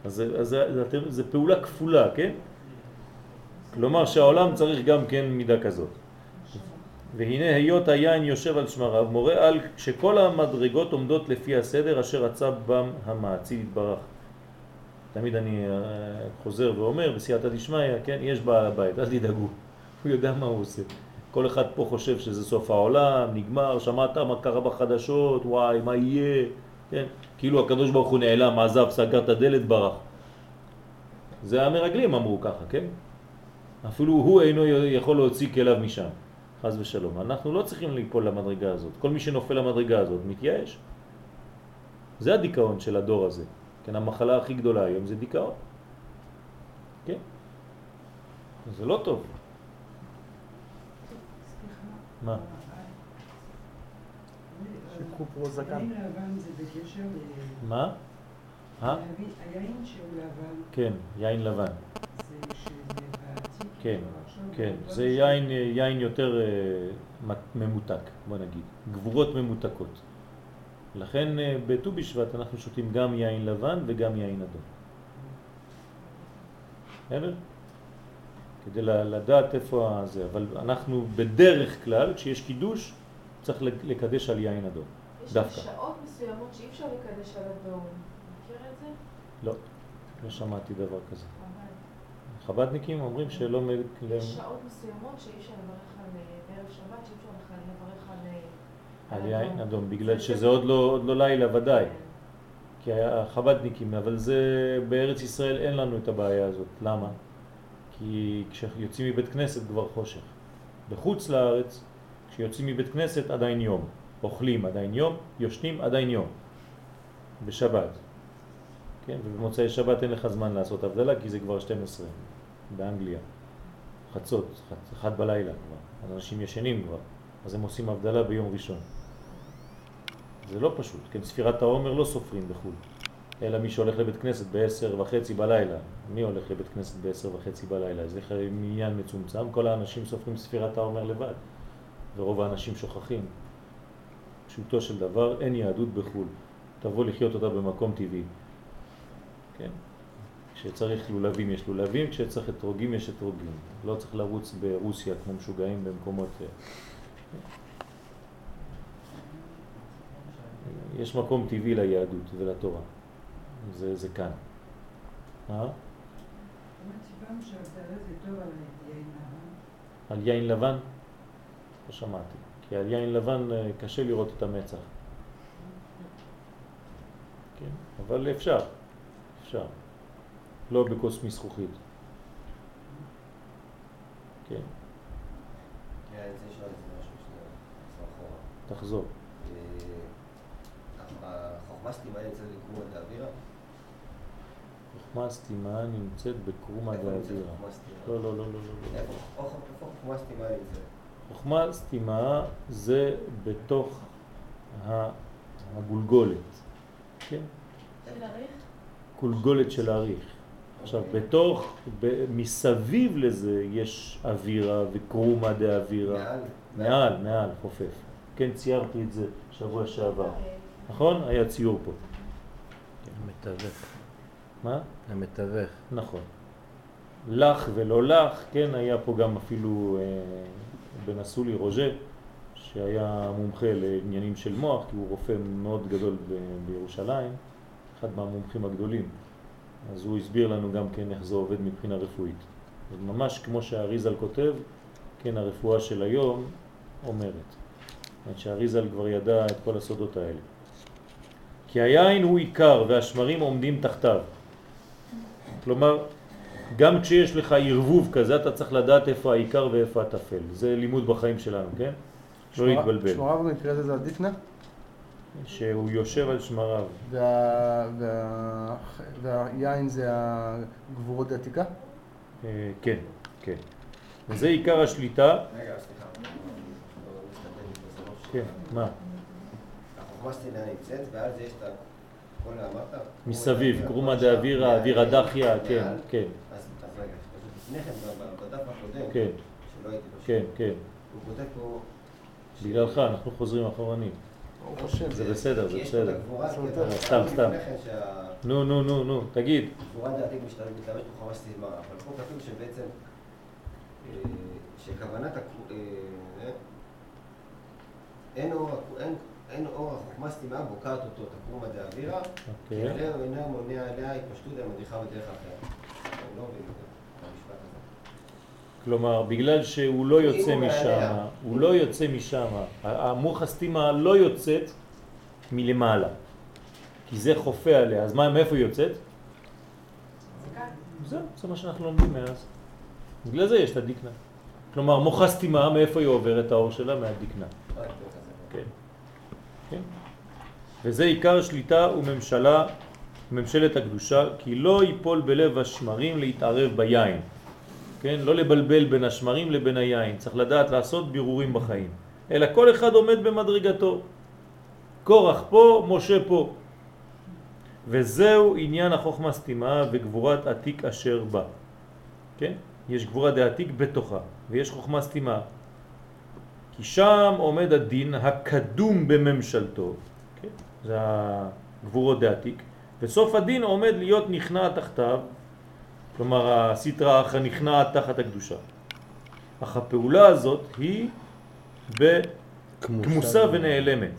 אז אז זה, זה, זה פעולה כפולה, כן? כלומר שהעולם צריך גם כן מידה כזאת. והנה היות היין יושב על שמריו, מורה על שכל המדרגות עומדות לפי הסדר אשר רצה בם המעציל יתברך. תמיד אני אה, חוזר ואומר בסייעתא דשמיא, כן, יש בעל הבית, אל תדאגו, הוא יודע מה הוא עושה. כל אחד פה חושב שזה סוף העולם, נגמר, שמעת מה קרה בחדשות, וואי, מה יהיה, כן? כאילו הקדוש ברוך הוא נעלם, עזב, סגר את הדלת, ברח. זה המרגלים אמרו ככה, כן? אפילו הוא אינו יכול להוציא כליו משם, חז ושלום. אנחנו לא צריכים ליפול למדרגה הזאת. כל מי שנופל למדרגה הזאת מתייאש. זה הדיכאון של הדור הזה. כן, המחלה הכי גדולה היום זה דיכאון. כן? זה לא טוב. מה? שיקחו פרוזקן. היין לבן זה בקשר ל... מה? אה? היין שהוא לבן כן, יין לבן. זה שזה בעתיק. כן, כן. זה. יין, יין יותר אה, ממותק, בוא נגיד. גבורות ממותקות. לכן אה, בט"ו בשבט אנחנו שותים גם יין לבן וגם יין אדום. בסדר? כדי לדעת איפה הזה, אבל אנחנו בדרך כלל, כשיש קידוש, צריך לק- לקדש על יין אדום. יש דווקא. שעות מסוימות שאי אפשר לקדש על אדום. מכיר את זה? לא, לא שמעתי דבר כזה. חב"דניקים אומרים שלא... יש שעות מסוימות שאי אפשר לברך על אה, בערב שבת, שאי אפשר בכלל לברך על... אה, על יין אדום, בגלל זה- שזה עוד לא, עוד לא לילה ודאי. כן. כי החב"דניקים, אבל זה בארץ ישראל אין לנו את הבעיה הזאת. למה? כי כשיוצאים מבית כנסת כבר חושך. בחוץ לארץ, כשיוצאים מבית כנסת עדיין יום. אוכלים עדיין יום, יושנים עדיין יום. בשבת. כן? ובמוצאי שבת אין לך זמן לעשות הבדלה כי זה כבר 12 באנגליה. חצות, אחד בלילה כבר. אנשים ישנים כבר. אז הם עושים הבדלה ביום ראשון. זה לא פשוט, כן? ספירת העומר לא סופרים בחו"ל, אלא מי שהולך לבית כנסת בעשר וחצי בלילה. מי הולך לבית כנסת בעשר וחצי בלילה? זה עניין מצומצם, כל האנשים סופרים ספירת העומר לבד, ורוב האנשים שוכחים. פשוטו של דבר, אין יהדות בחו"ל. תבוא לחיות אותה במקום טבעי. כן? כשצריך לולבים יש לולבים, כשצריך אתרוגים יש אתרוגים. לא צריך לרוץ ברוסיה כמו משוגעים במקומות... אה, יש מקום טבעי ליהדות ולתורה. זה, זה כאן. מה? לבן. על יין לבן? לא שמעתי. כי על יין לבן אה, קשה לראות את המצח. כן, אבל אפשר. אפשר. לא בכוס מזכוכית. כן, כן. תחזור. אה, החוכמה סתימה נמצאת בקרום הדאווירה? חוכמה נמצאת. חוכמה סתימה? לא, לא, לא, לא, לא. איפה חוכמה סתימה נמצאת? חוכמה סתימה זה בתוך הגולגולת, כן? של אריך? גולגולת של האריך. עכשיו, בתוך, ב- מסביב לזה יש אווירה וקרומה דאווירה. מעל? מעל, מעל, חופף. כן, ציירתי את זה שבוע שעבר. נכון? היה ציור פה. המתווך. מה? המתווך. נכון. לך ולא לך, כן, היה פה גם אפילו אה, בן אסולי רוז'ה, שהיה מומחה לעניינים של מוח, כי הוא רופא מאוד גדול ב- בירושלים, אחד מהמומחים הגדולים. אז הוא הסביר לנו גם כן איך זה עובד מבחינה רפואית. ממש כמו שהאריזל כותב, כן, הרפואה של היום אומרת. אומרת שהאריזל כבר ידע את כל הסודות האלה. כי היין הוא עיקר והשמרים עומדים תחתיו. כלומר, גם כשיש לך ערבוב כזה, אתה צריך לדעת איפה העיקר ואיפה הטפל. זה לימוד בחיים שלנו, כן? לא להתבלבל. שמריו במקרה הזה זה הדיקנה, שהוא יושב על שמריו. וה- וה- והיין זה הגבורות דעתיקה? אה, כן, כן. וזה עיקר השליטה. רגע, סליחה. לא לא כן, מה? החוכמה סטינה נמצאת, ועל זה יש את ה... כל אמרת? מסביב, קרומה דאווירה, אווירה דחיה, כן. כן, אז רגע, לפני כן, בדף הקודם, כן, שלא הייתי פשוט, כן, כן. הוא כותב פה... בגללך, אנחנו חוזרים אחורנית. ברוך השם. זה בסדר, זה כי פה בסדר. כי. אתה- סתם, סתם. כן נו, נו, נו, נו, תגיד. גבורה דעתיק משתלט מתלבש בחומש סתימה, אבל פה כתוב שבעצם, אה, שכוונת, אה, אה, אין אור, הכ- אין- אין אור החוכמה סתימה בוקעת אותו, תקרומה דאווירה, כי אוקיי. עליה הוא אינו מונע עליה התפשטות המדיחה בדרך אחרת. אני לא מבין את זה, את המשפט הזה. כלומר, בגלל שהוא לא יוצא משם. הוא לא יוצא משם, המוח הסתימה לא יוצאת מלמעלה, כי זה חופה עליה, אז מה, מאיפה היא יוצאת? זהו, זה מה שאנחנו לומדים מאז. בגלל זה יש את הדיקנה. כלומר, מוח הסתימה, מאיפה היא עוברת האור שלה? כזה. כן. כן. וזה עיקר שליטה וממשלה, ממשלת הקדושה, כי לא ייפול בלב השמרים להתערב ביין. כן? לא לבלבל בין השמרים לבין היין. צריך לדעת לעשות בירורים בחיים. אלא כל אחד עומד במדרגתו. קורח פה, משה פה. וזהו עניין החוכמה סתימה וגבורת עתיק אשר בה. כן? יש גבורה דעתיק בתוכה, ויש חוכמה סתימה. כי שם עומד הדין הקדום בממשלתו, כן? זה הגבורות דעתיק, וסוף הדין עומד להיות נכנע תחתיו, כלומר הסטרה אחר נכנעת תחת הקדושה. אך הפעולה הזאת היא בכמוסה ונעלמת.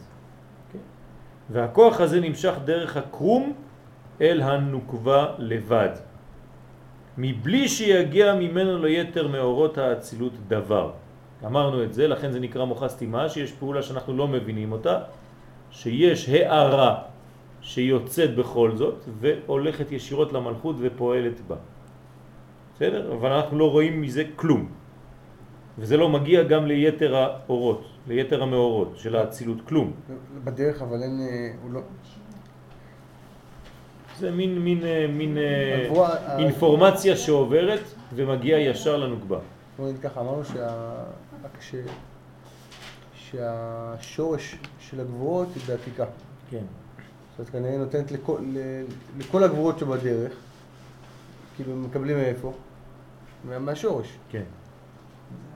והכוח הזה נמשך דרך הקרום אל הנוקבה לבד, מבלי שיגיע ממנו ליתר מאורות האצילות דבר. אמרנו את זה, לכן זה נקרא מוחה סתימה, שיש פעולה שאנחנו לא מבינים אותה, שיש הערה שיוצאת בכל זאת והולכת ישירות למלכות ופועלת בה. בסדר? אבל אנחנו לא רואים מזה כלום. וזה לא מגיע גם ליתר האורות, ליתר המאורות של האצילות, כלום. בדרך, אבל אין... אה, הוא לא... זה מין, מין, אה, מין אה, הגבורה- ה- אינפורמציה שעוברת ומגיעה ישר לנוקבה. בוא נגיד ככה, אמרנו שה... כש... שהשורש של הגבורות היא בעתיקה. כן. זאת אומרת, כנראה נותנת לכל, לכל הגבורות שבדרך, כאילו מקבלים מאיפה? מה- מהשורש. כן,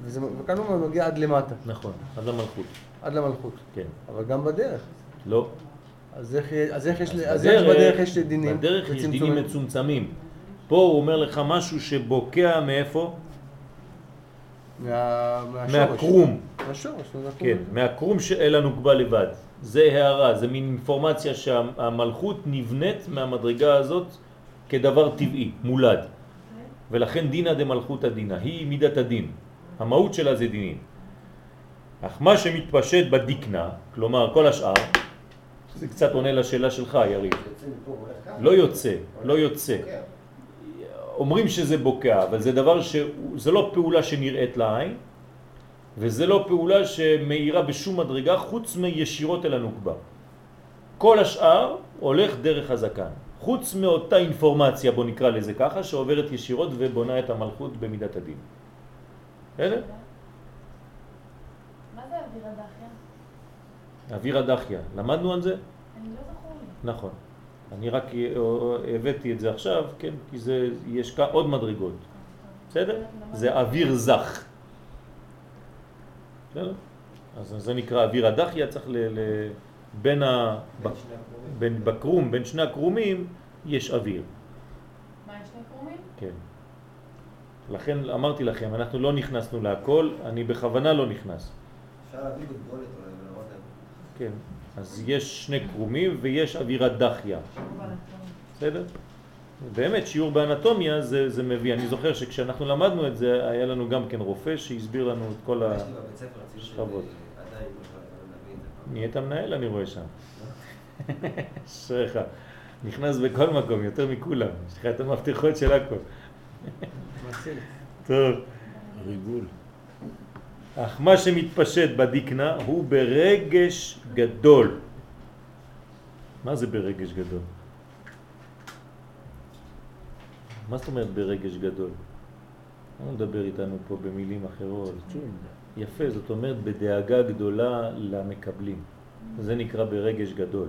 וזה, וכאן הוא מגיע עד למטה, נכון, עד למלכות. עד למלכות. כן. אבל גם בדרך. לא. אז איך, אז איך יש, אז לי- אז איך בדרך יש דינים? בדרך יש דינים? מצומצמים. פה הוא אומר לך משהו שבוקע מאיפה? מה. מהקרום. מהשורש. כן, מהקרום שאל הנוקבה לבד. זה הערה, זה מין אינפורמציה שהמלכות נבנית מהמדרגה הזאת כדבר טבעי, מולד. ולכן דינא דמלכות הדינה, היא מידת הדין. המהות שלה זה דינים. אך מה שמתפשט בדיקנה, כלומר כל השאר, זה קצת עונה לשאלה שלך, יריב. לא יוצא, לא יוצא. אומרים שזה בוקע, אבל זה דבר ש... זה לא פעולה שנראית לעין, וזה לא פעולה שמאירה בשום מדרגה חוץ מישירות אל הנוקבה. כל השאר הולך דרך הזקן. חוץ מאותה אינפורמציה, בוא נקרא לזה ככה, שעוברת ישירות ובונה את המלכות במידת הדין. בסדר? מה זה אוויר הדחיה? אוויר הדחיה, למדנו על זה? אני לא זכור לי. נכון. אני רק אה, הבאתי את זה עכשיו, כן? כי זה, יש עוד מדרגות. בסדר? זה אוויר זך. בסדר? אז זה נקרא אוויר הדחיה, צריך ל... בין ה... בין. בין בקרום, בין שני הקרומים, יש אוויר. מה, יש שני קרומים? כן. לכן אמרתי לכם, אנחנו לא נכנסנו להכל, אני בכוונה לא נכנס. אפשר להביא גולגולת להם. כן, אז יש שני קרומים ויש אווירת דחיה, בסדר? באמת, שיעור באנטומיה זה, זה מביא. אני זוכר שכשאנחנו למדנו את זה, היה לנו גם כן רופא שהסביר לנו את כל ה... נהיית מנהל אני רואה שם. אשריך. נכנס בכל מקום, יותר מכולם. יש לך את המפתחות של הכל. מציל. טוב. ריגול. אך מה שמתפשט בדיקנה הוא ברגש גדול. מה זה ברגש גדול? מה זאת אומרת ברגש גדול? לא מדבר איתנו פה במילים אחרות. יפה, זאת אומרת בדאגה גדולה למקבלים. זה נקרא ברגש גדול.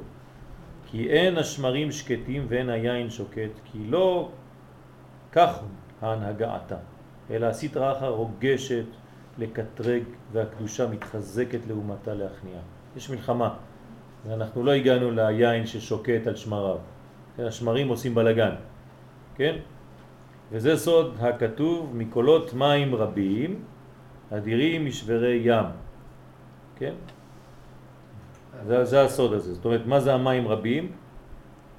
כי אין השמרים שקטים ואין היין שוקט, כי לא כך ההנהגה עתה, אלא הסטרא אחר רוגשת לקטרג והקדושה מתחזקת לעומתה להכניעה. יש מלחמה, ואנחנו לא הגענו ליין ששוקט על שמריו. השמרים עושים בלגן, כן? וזה סוד הכתוב מקולות מים רבים, אדירים משברי ים, כן? זה, זה הסוד הזה. זאת אומרת, מה זה המים רבים?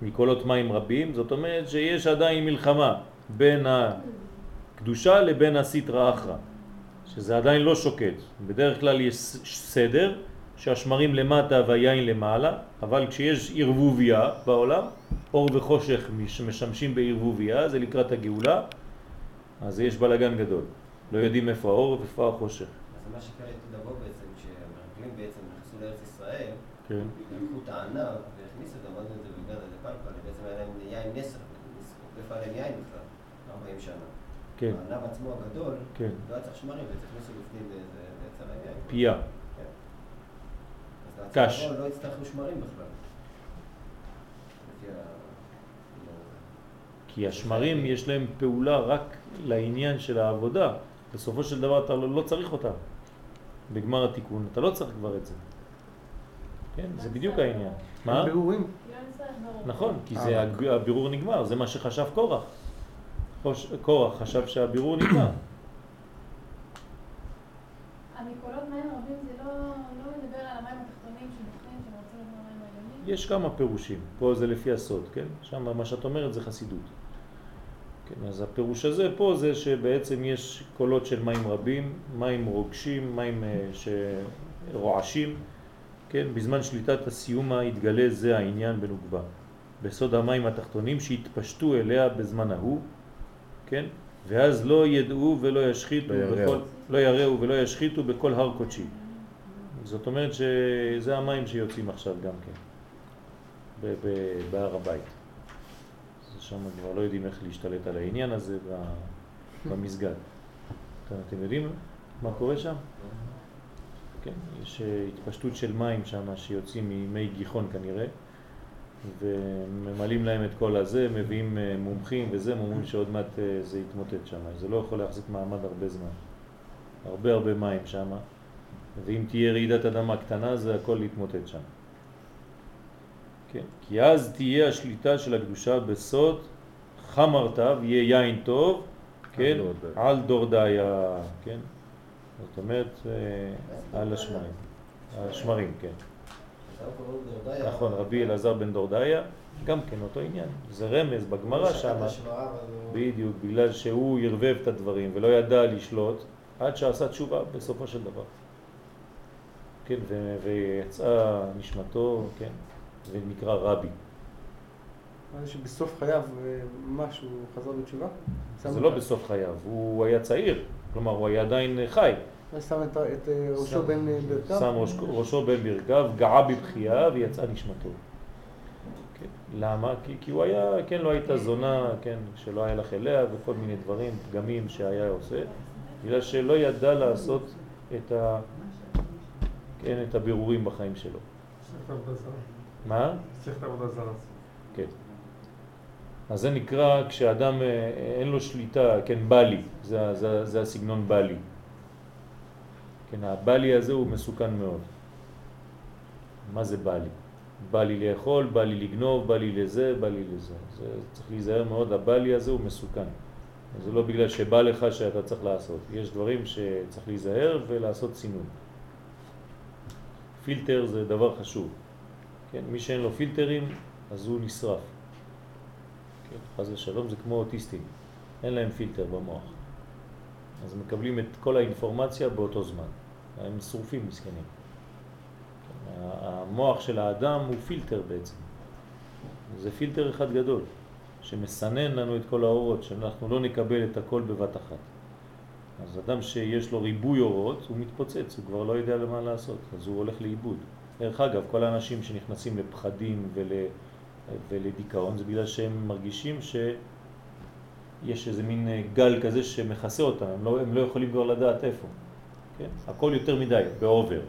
מקולות מים רבים, זאת אומרת שיש עדיין מלחמה בין הקדושה לבין הסטרא אחרא, שזה עדיין לא שוקט. בדרך כלל יש סדר שהשמרים למטה והיין למעלה, אבל כשיש ערבוביה בעולם, אור וחושך משמשים בערבוביה, זה לקראת הגאולה, אז יש בלגן גדול. לא יודעים איפה האור ואיפה החושך. אז מה שקרה איתו דבו בעצם, כשהמרגלים בעצם נכנסו לארץ ישראל, כן. לקחו את הענב והכניסו את זה, למדנו את זה בגן הזה פלפל, בעצם היה להם יין נסר, נשרף עליהם יין בכלל, 40 שנה. כן, הענב עצמו הגדול, כן. לא היה צריך שמרים, בעצם הכניסו בפנים ויצא להם יין. פייה. כן. אז קש. לא יצטרכו שמרים בכלל. כי השמרים יש להם פעולה רק לעניין של העבודה. בסופו של דבר אתה לא, לא צריך אותה. בגמר התיקון אתה לא צריך כבר את זה. כן, זה בדיוק העניין. מה? בירורים. נכון, כי אה. זה הג- הבירור נגמר, זה מה שחשב קורח. קורח חשב שהבירור נגמר. לא לא. יש כמה פירושים, פה זה לפי הסוד, כן? שם מה שאת אומרת זה חסידות. כן, אז הפירוש הזה פה זה שבעצם יש קולות של מים רבים, מים רוגשים, מים אה, שרועשים, כן? בזמן שליטת הסיומה יתגלה זה העניין בנוגבה. בסוד המים התחתונים שהתפשטו אליה בזמן ההוא, כן? ואז לא ידעו ולא ישחיתו, לא. בכל, לא יראו ולא ישחיתו בכל הר קודשי. זאת אומרת שזה המים שיוצאים עכשיו גם כן, בהר הבית. שם כבר לא יודעים איך להשתלט על העניין הזה במסגד. אתם יודעים מה קורה שם? כן, יש אה, התפשטות של מים שם שיוצאים ממי גיחון כנראה, וממלאים להם את כל הזה, מביאים אה, מומחים וזה, הם אומרים שעוד מעט אה, זה יתמוטט שם, זה לא יכול להחזיק מעמד הרבה זמן. הרבה הרבה מים שם, ואם תהיה רעידת אדמה קטנה זה הכל יתמוטט שם. כן, כי אז תהיה השליטה של הקדושה בסוד חמרתה ויהיה יין טוב, כן. על דורדיה, כן, זאת אומרת אה, על השמרים, השמרים, כן. נכון, רבי אלעזר בן דורדיה, גם כן אותו עניין, זה רמז בגמרא שם, בדיוק, בגלל שהוא ערבב את הדברים ולא ידע לשלוט עד שעשה תשובה בסופו של דבר. כן, ויצאה נשמתו, כן, ונקרא רבי. מה שבסוף חייו אה, ממש הוא חזר בתשובה. זה לא בסוף חייו, הוא היה צעיר, כלומר הוא היה עדיין חי. הוא שם את אה, ראשו בין אה, ברכיו. שם ראש, ראשו בין ברכיו, געה בבכייה ויצאה נשמתו. כן. למה? כי, כי הוא היה, כן, לא הייתה זונה, כן, שלא היה לך אליה וכל מיני דברים, פגמים שהיה עושה, בגלל שלא ידע לעשות את, ה, כן, את הבירורים בחיים שלו. מה? צריך עבודה זרה. כן. אז זה נקרא כשאדם אה, אין לו שליטה, כן, בלי, זה, זה, זה הסגנון בלי. כן, הבלי הזה הוא מסוכן מאוד. מה זה בלי? בא לי לאכול, בא לי לגנוב, בא לי לזה, בא לי לזה. זה צריך להיזהר מאוד, הבלי הזה הוא מסוכן. זה לא בגלל שבא לך שאתה צריך לעשות. יש דברים שצריך להיזהר ולעשות סינון. פילטר זה דבר חשוב. כן, מי שאין לו פילטרים, אז הוא נשרף. כן, חז ושלום זה כמו אוטיסטים, אין להם פילטר במוח. אז מקבלים את כל האינפורמציה באותו זמן. הם שרופים מסכנים. המוח של האדם הוא פילטר בעצם. זה פילטר אחד גדול, שמסנן לנו את כל האורות, שאנחנו לא נקבל את הכל בבת אחת. אז אדם שיש לו ריבוי אורות, הוא מתפוצץ, הוא כבר לא יודע למה לעשות, אז הוא הולך לאיבוד. דרך אגב, כל האנשים שנכנסים לפחדים ול, ולדיכאון, זה בגלל שהם מרגישים שיש איזה מין גל כזה שמכסה אותם, הם לא, הם לא יכולים כבר לדעת איפה. כן? הכל יותר מדי, באובר.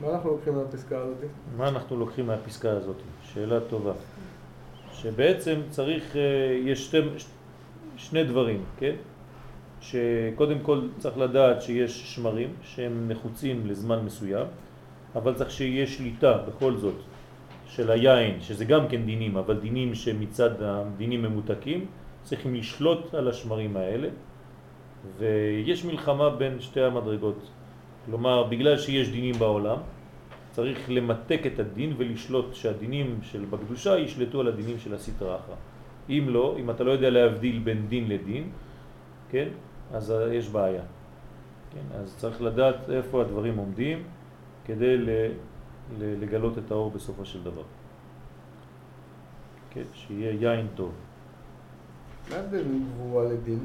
מה אנחנו לוקחים מהפסקה הזאת? מה אנחנו לוקחים מהפסקה הזאת? שאלה טובה. שבעצם צריך, אה, יש שתי, שני דברים, כן? שקודם כל צריך לדעת שיש שמרים שהם נחוצים לזמן מסוים, אבל צריך שיהיה שליטה בכל זאת של היין, שזה גם כן דינים, אבל דינים שמצד הדינים ממותקים, צריכים לשלוט על השמרים האלה, ויש מלחמה בין שתי המדרגות. כלומר, בגלל שיש דינים בעולם, צריך למתק את הדין ולשלוט שהדינים של בקדושה ישלטו על הדינים של הסטרה אחרא. אם לא, אם אתה לא יודע להבדיל בין דין לדין, כן, אז יש בעיה. כן, אז צריך לדעת איפה הדברים עומדים כדי לגלות את האור בסופו של דבר. כן, שיהיה יין טוב. מה ההבדל בין גבורה לדין?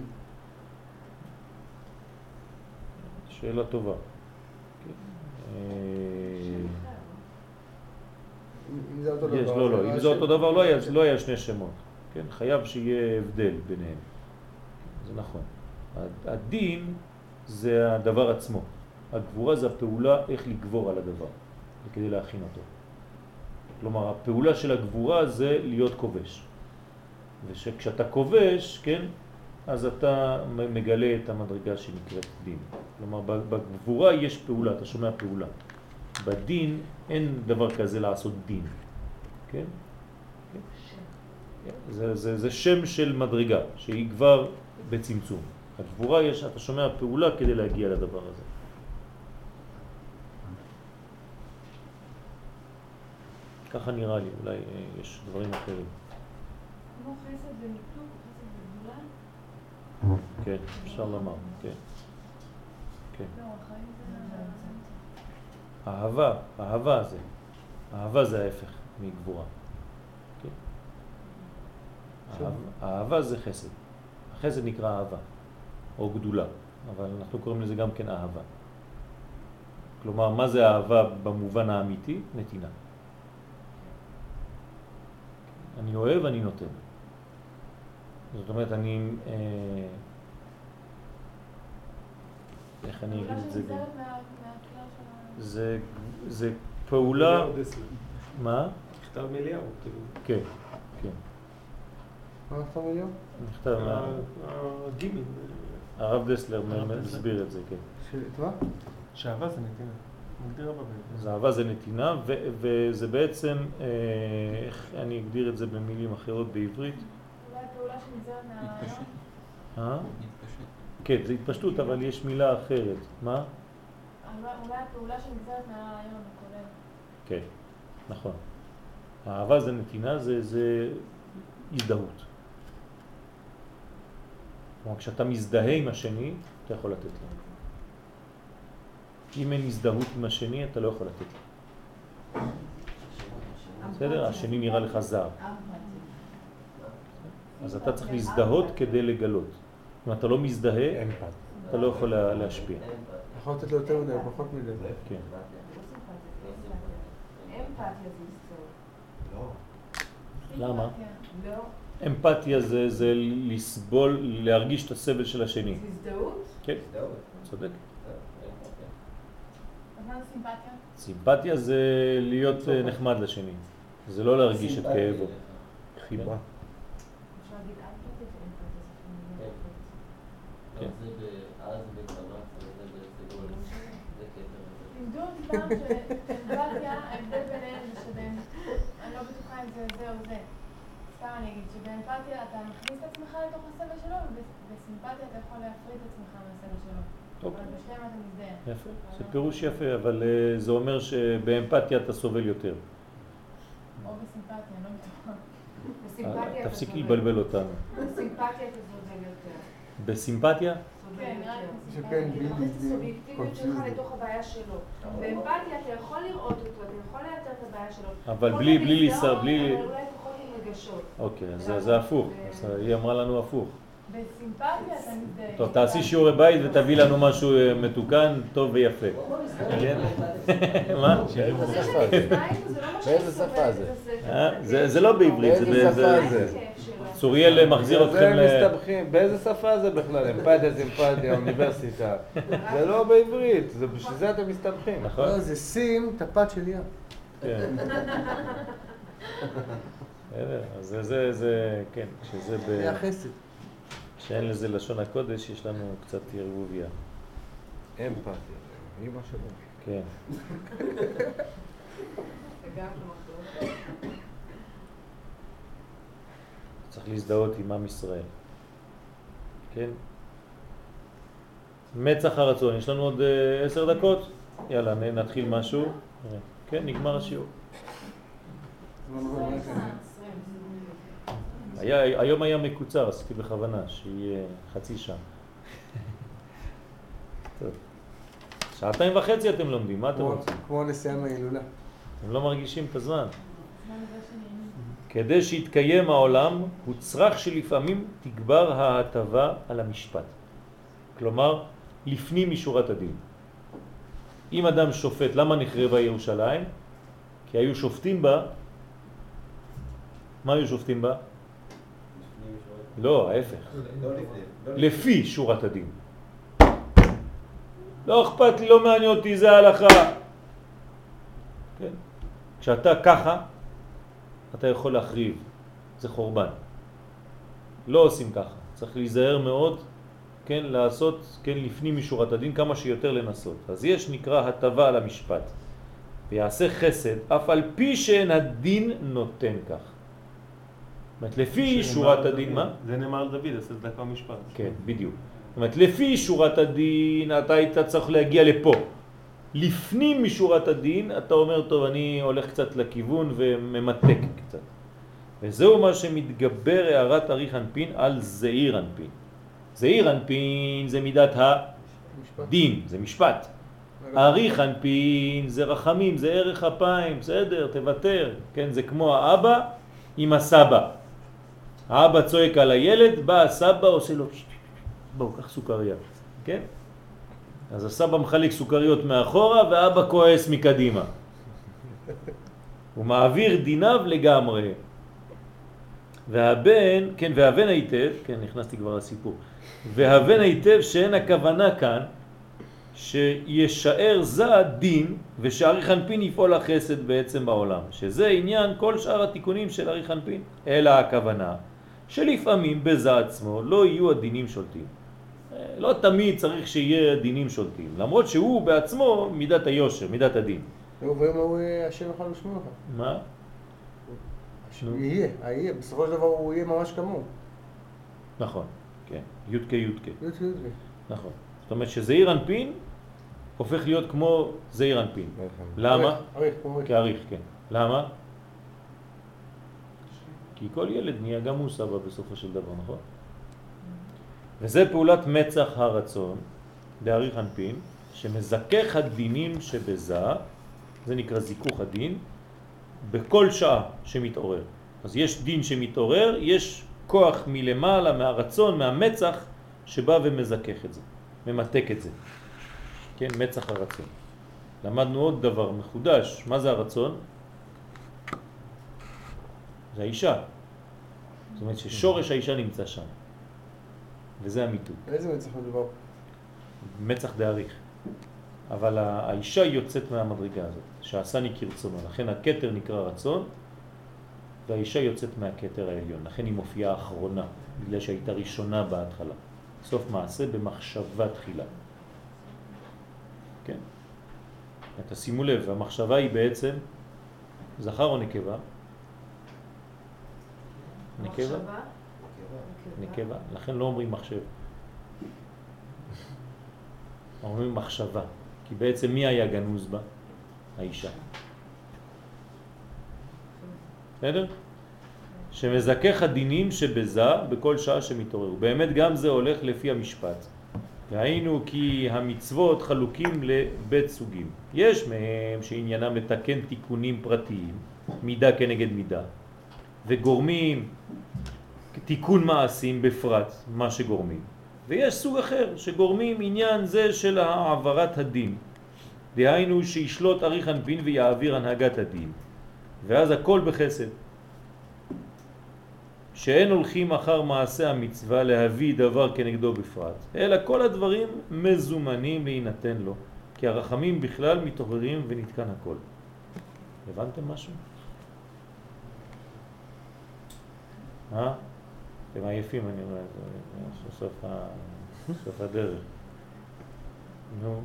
שאלה טובה. כן. אה, אם זה אותו דבר... לא, לא, אם לא זה. אותו דבר לא היה, לא היה שני שמות, כן? חייב שיהיה הבדל ביניהם, זה נכון. הד- הדין זה הדבר עצמו, הגבורה זה הפעולה איך לגבור על הדבר, כדי להכין אותו. כלומר, הפעולה של הגבורה זה להיות כובש. ושכשאתה כובש, כן, אז אתה מגלה את המדרגה שנקראת דין. כלומר, בגבורה יש פעולה, אתה שומע פעולה. בדין אין דבר כזה לעשות דין, כן? כן. זה, זה, זה שם של מדרגה, שהיא כבר בצמצום. הגבורה יש, אתה שומע פעולה כדי להגיע לדבר הזה. ככה נראה לי, אולי אה, יש דברים אחרים. כמו חסד וניתוק, חסד וגדולה. כן, אפשר לומר, כן. כן. לא. אהבה, אהבה זה. אהבה זה ההפך מגבורה. כן? אהב- אהבה זה חסד. החסד נקרא אהבה, או גדולה, אבל אנחנו קוראים לזה גם כן אהבה. כלומר, מה זה אהבה במובן האמיתי? נתינה. אני אוהב, אני נותן. זאת אומרת, אני... אה, איך אני אגיד את זה? גם? זה, זה פעולה... מה? מכתב מאליהו, כאילו. כן, כן. מה נכתב היום? נכתב, הגימל. הרב דסלר. מסביר את זה, כן. את מה? שאהבה זה נתינה. מגדיר. אז אהבה זה נתינה, ו- וזה בעצם, אה, איך אני אגדיר את זה במילים אחרות בעברית? אולי פעולה שנגזרת מהרעיון? אה? כן, זה התפשטות, אבל יש מילה אחרת. מה? אולי הפעולה שנגזרת מהרעיון הכולל. כן, נכון. אהבה זה נתינה, זה, זה הזדהות. כלומר, כשאתה מזדהה עם השני, אתה יכול לתת לו. אם אין הזדהות עם השני, אתה לא יכול לתת לו. בסדר? השני נראה לך זר. אז אתה צריך להזדהות כדי לגלות. אם אתה לא מזדהה, אמפת. אתה לא יכול לה- להשפיע. יכול לתת לו יותר מדי או פחות מדי. כן. למה? לא. אמפתיה זה, זה לסבול, להרגיש את הסבל של השני. זה הזדהות? כן, צודק. אז מה זה סימפתיה? סימפתיה זה להיות אה, נחמד לשני. זה לא להרגיש את כאבו. חיבה. זה כן. כתר. לימדו אותי פעם שאמפתיה, ההבדל ביניהם זה שבין... לא בטוחה אם זה זה או זה. אני אגיד שבאמפתיה אתה מכניס את עצמך לתוך הסבל שלו, ובסימפתיה אתה יכול להפריד את עצמך מהסבל שלו. אוקיי. אבל בשתיהם אתה מזדהה. יפה, זה פירוש יפה, אבל אה, זה אומר שבאמפתיה אתה סובל יותר. או בסימפתיה, לא בטוחה. בסימפתיה אתה תפסיק סובל. לבלבל אותנו. בסימפתיה אתה סובל יותר. בסימפתיה? כן, שכן. בדיוק. באמפתיה אתה יכול לראות אותו, אתה יכול לאתר את הבעיה שלו. אבל בלי- בלי בלי- רגשות. אוקיי, אז זה- זה הפוך. אז היא אמרה לנו הפוך. בסימפתיה אתה מזדהה. טוב, תעשי שיעורי בית ותביא לנו משהו אה, מתוקן, טוב ויפה. כן? מה? באיזה זה שפה זה? זה לא זה? אה? זה זה- זה לא. בעברית, זה באיזה זה? צוריאל מחזיר זה אתכם ל... מסתבכים, באיזה שפה זה בכלל? אמפתיה, סימפתיה, אוניברסיטה. זה לא בעברית, זה בשביל זה אתם מסתבכים. נכון? לא, זה שים טפת של ים. בסדר, אז זה, זה, זה, כן, כשזה ב... זה החסד. כשאין לזה לשון הקודש, יש לנו קצת ערבוביה. אמפתיה, אמא שלו. כן. זה גם מחלוקת. צריך להזדהות עם עם ישראל. כן? מצח הרצון, יש לנו עוד אה, עשר דקות? יאללה, נתחיל משהו. כן, נגמר השיעור. היה, היום היה מקוצר, עשיתי בכוונה, שיהיה חצי שעה. טוב. שעתיים וחצי אתם לומדים, מה אתם רוצים? כמו נסיעה מההילולה. אתם לא מרגישים את הזמן. שנהנים. כדי שיתקיים העולם, הוא צרך שלפעמים תגבר ההטבה על המשפט. כלומר, לפנים משורת הדין. אם אדם שופט, למה נחרבה ירושלים? כי היו שופטים בה, מה היו שופטים בה? לא, ההפך. לא לפני. לא לפי שורת הדין. לא אכפת לי, לא מעניין אותי, זה ההלכה. כן? כשאתה ככה, אתה יכול להחריב, זה חורבן. לא עושים ככה, צריך להיזהר מאוד, כן, לעשות, כן, לפנים משורת הדין, כמה שיותר לנסות. אז יש נקרא הטבה על המשפט, ויעשה חסד, אף על פי שאין הדין נותן כך. זאת אומרת, לפי שורת הדין, מה? זה נאמר על דוד, עשה צדקה ומשפט. כן, בדיוק. זאת אומרת, לפי שורת הדין אתה היית צריך להגיע לפה. לפנים משורת הדין אתה אומר, טוב, אני הולך קצת לכיוון וממתק קצת. וזהו מה שמתגבר הערת אריך אנפין על זעיר אנפין. זעיר אנפין זה מידת משפט. הדין, זה משפט. אריך אנפין זה רחמים, זה ערך אפיים, בסדר, תוותר. כן, זה כמו האבא עם הסבא. האבא צועק על הילד, בא הסבא, עושה לו, בואו, קח סוכריה, כן? אז הסבא מחלק סוכריות מאחורה והאבא כועס מקדימה. הוא מעביר דיניו לגמרי. והבן, כן, והבן היטב, כן, נכנסתי כבר לסיפור, והבן היטב שאין הכוונה כאן שישאר זה הדין ושאריך אנפין יפעול החסד בעצם בעולם, שזה עניין כל שאר התיקונים של אריך אנפין, אלא הכוונה שלפעמים בזה עצמו לא יהיו הדינים שולטים. אה, לא תמיד צריך שיהיה דינים שולטים, למרות שהוא בעצמו מידת היושר, מידת הדין. ואומרים הוא יהיה השם אחד ושמו לך. מה? יהיה, היהיה, בסופו של דבר הוא יהיה ממש כמוהו. נכון, כן, י' כ' י' כ', י' י' נכון. זאת אומרת שזעיר אנפין הופך להיות כמו זעיר אנפין. למה? אריך, כמו אריך. כן. למה? כי כל ילד נהיה גם הוא סבא בסופו של דבר, נכון? וזה פעולת מצח הרצון באריך אנפין, שמזכך הדינים שבזה, זה נקרא זיכוך הדין, בכל שעה שמתעורר. אז יש דין שמתעורר, יש כוח מלמעלה, מהרצון, מהמצח, שבא ומזכך את זה, ממתק את זה. כן, מצח הרצון. למדנו עוד דבר מחודש, מה זה הרצון? זה האישה. זאת אומרת ששורש האישה נמצא שם. וזה המיתוג. איזה מצח מדובר? מצח דאריך. אבל האישה יוצאת מהמדרגה הזאת, שעשני כרצונו. לכן הכתר נקרא רצון, והאישה יוצאת מהכתר העליון. לכן היא מופיעה אחרונה, בגלל שהייתה ראשונה בהתחלה. סוף מעשה במחשבה תחילה. כן? תשימו לב, המחשבה היא בעצם זכר או נקבה? נקבה? נקבה. לכן לא אומרים מחשב. אומרים מחשבה. כי בעצם מי היה גנוז בה? האישה. בסדר? שמזכך הדינים שבזה בכל שעה שמתעורר. באמת גם זה הולך לפי המשפט. והיינו כי המצוות חלוקים לבית סוגים. יש מהם שעניינם לתקן תיקונים פרטיים, מידה כנגד מידה, וגורמים תיקון מעשים בפרט, מה שגורמים. ויש סוג אחר שגורמים עניין זה של העברת הדין. דהיינו שישלוט אריך אנפין ויעביר הנהגת הדין. ואז הכל בחסד. שאין הולכים אחר מעשה המצווה להביא דבר כנגדו בפרט, אלא כל הדברים מזומנים להינתן לו, כי הרחמים בכלל מתעוררים ונתקן הכל. הבנתם משהו? אה? אתם עייפים אני רואה, זה סוף, ה... סוף הדרך. נו.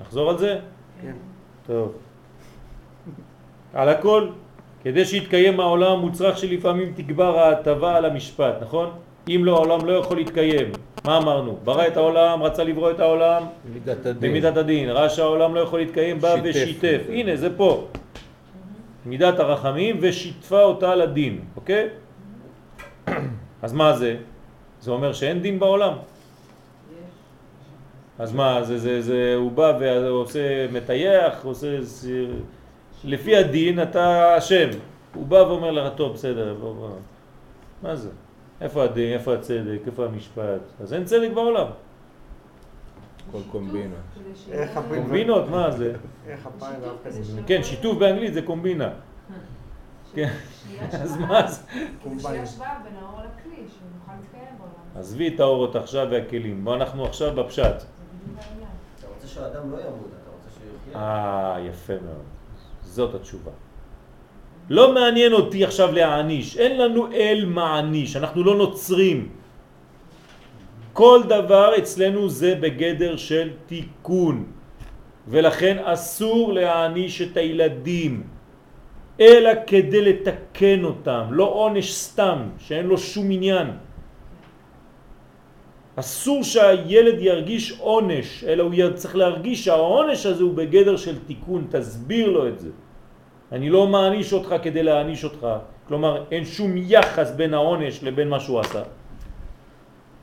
נחזור על זה? כן. טוב. על הכל, כדי שיתקיים העולם מוצרך שלפעמים תגבר ההטבה על המשפט, נכון? אם לא, העולם לא יכול להתקיים. מה אמרנו? ברא את העולם, רצה לברוא את העולם מידת הדין. במידת הדין. ראה שהעולם לא יכול להתקיים, בא שיתף. ושיתף. הנה, זה פה. מידת הרחמים ושיתפה אותה לדין, אוקיי? אז מה זה? זה אומר שאין דין בעולם. אז מה, זה, זה, זה, הוא בא ועושה מטייח, עושה, זה, לפי הדין אתה אשם. הוא בא ואומר לך, טוב, בסדר, בוא, בוא. מה זה? איפה הדין, איפה הצדק, איפה המשפט? אז אין צדק בעולם. כל קומבינה. קומבינות, מה זה? איך של כן. שיתוף באנגלית זה קומבינה. כן. אז. מה זה? עזבי את האורות עכשיו והכלים. בוא אנחנו עכשיו בפשט. אתה רוצה שהאדם לא ימות, אתה רוצה שהוא יחיה. אה, יפה מאוד. זאת התשובה. לא מעניין אותי עכשיו להעניש, אין לנו אל מעניש, אנחנו לא נוצרים. כל דבר אצלנו זה בגדר של תיקון, ולכן אסור להעניש את הילדים, אלא כדי לתקן אותם, לא עונש סתם, שאין לו שום עניין. אסור שהילד ירגיש עונש, אלא הוא צריך להרגיש שהעונש הזה הוא בגדר של תיקון, תסביר לו את זה. אני לא מעניש אותך כדי להעניש אותך, כלומר אין שום יחס בין העונש לבין מה שהוא עשה.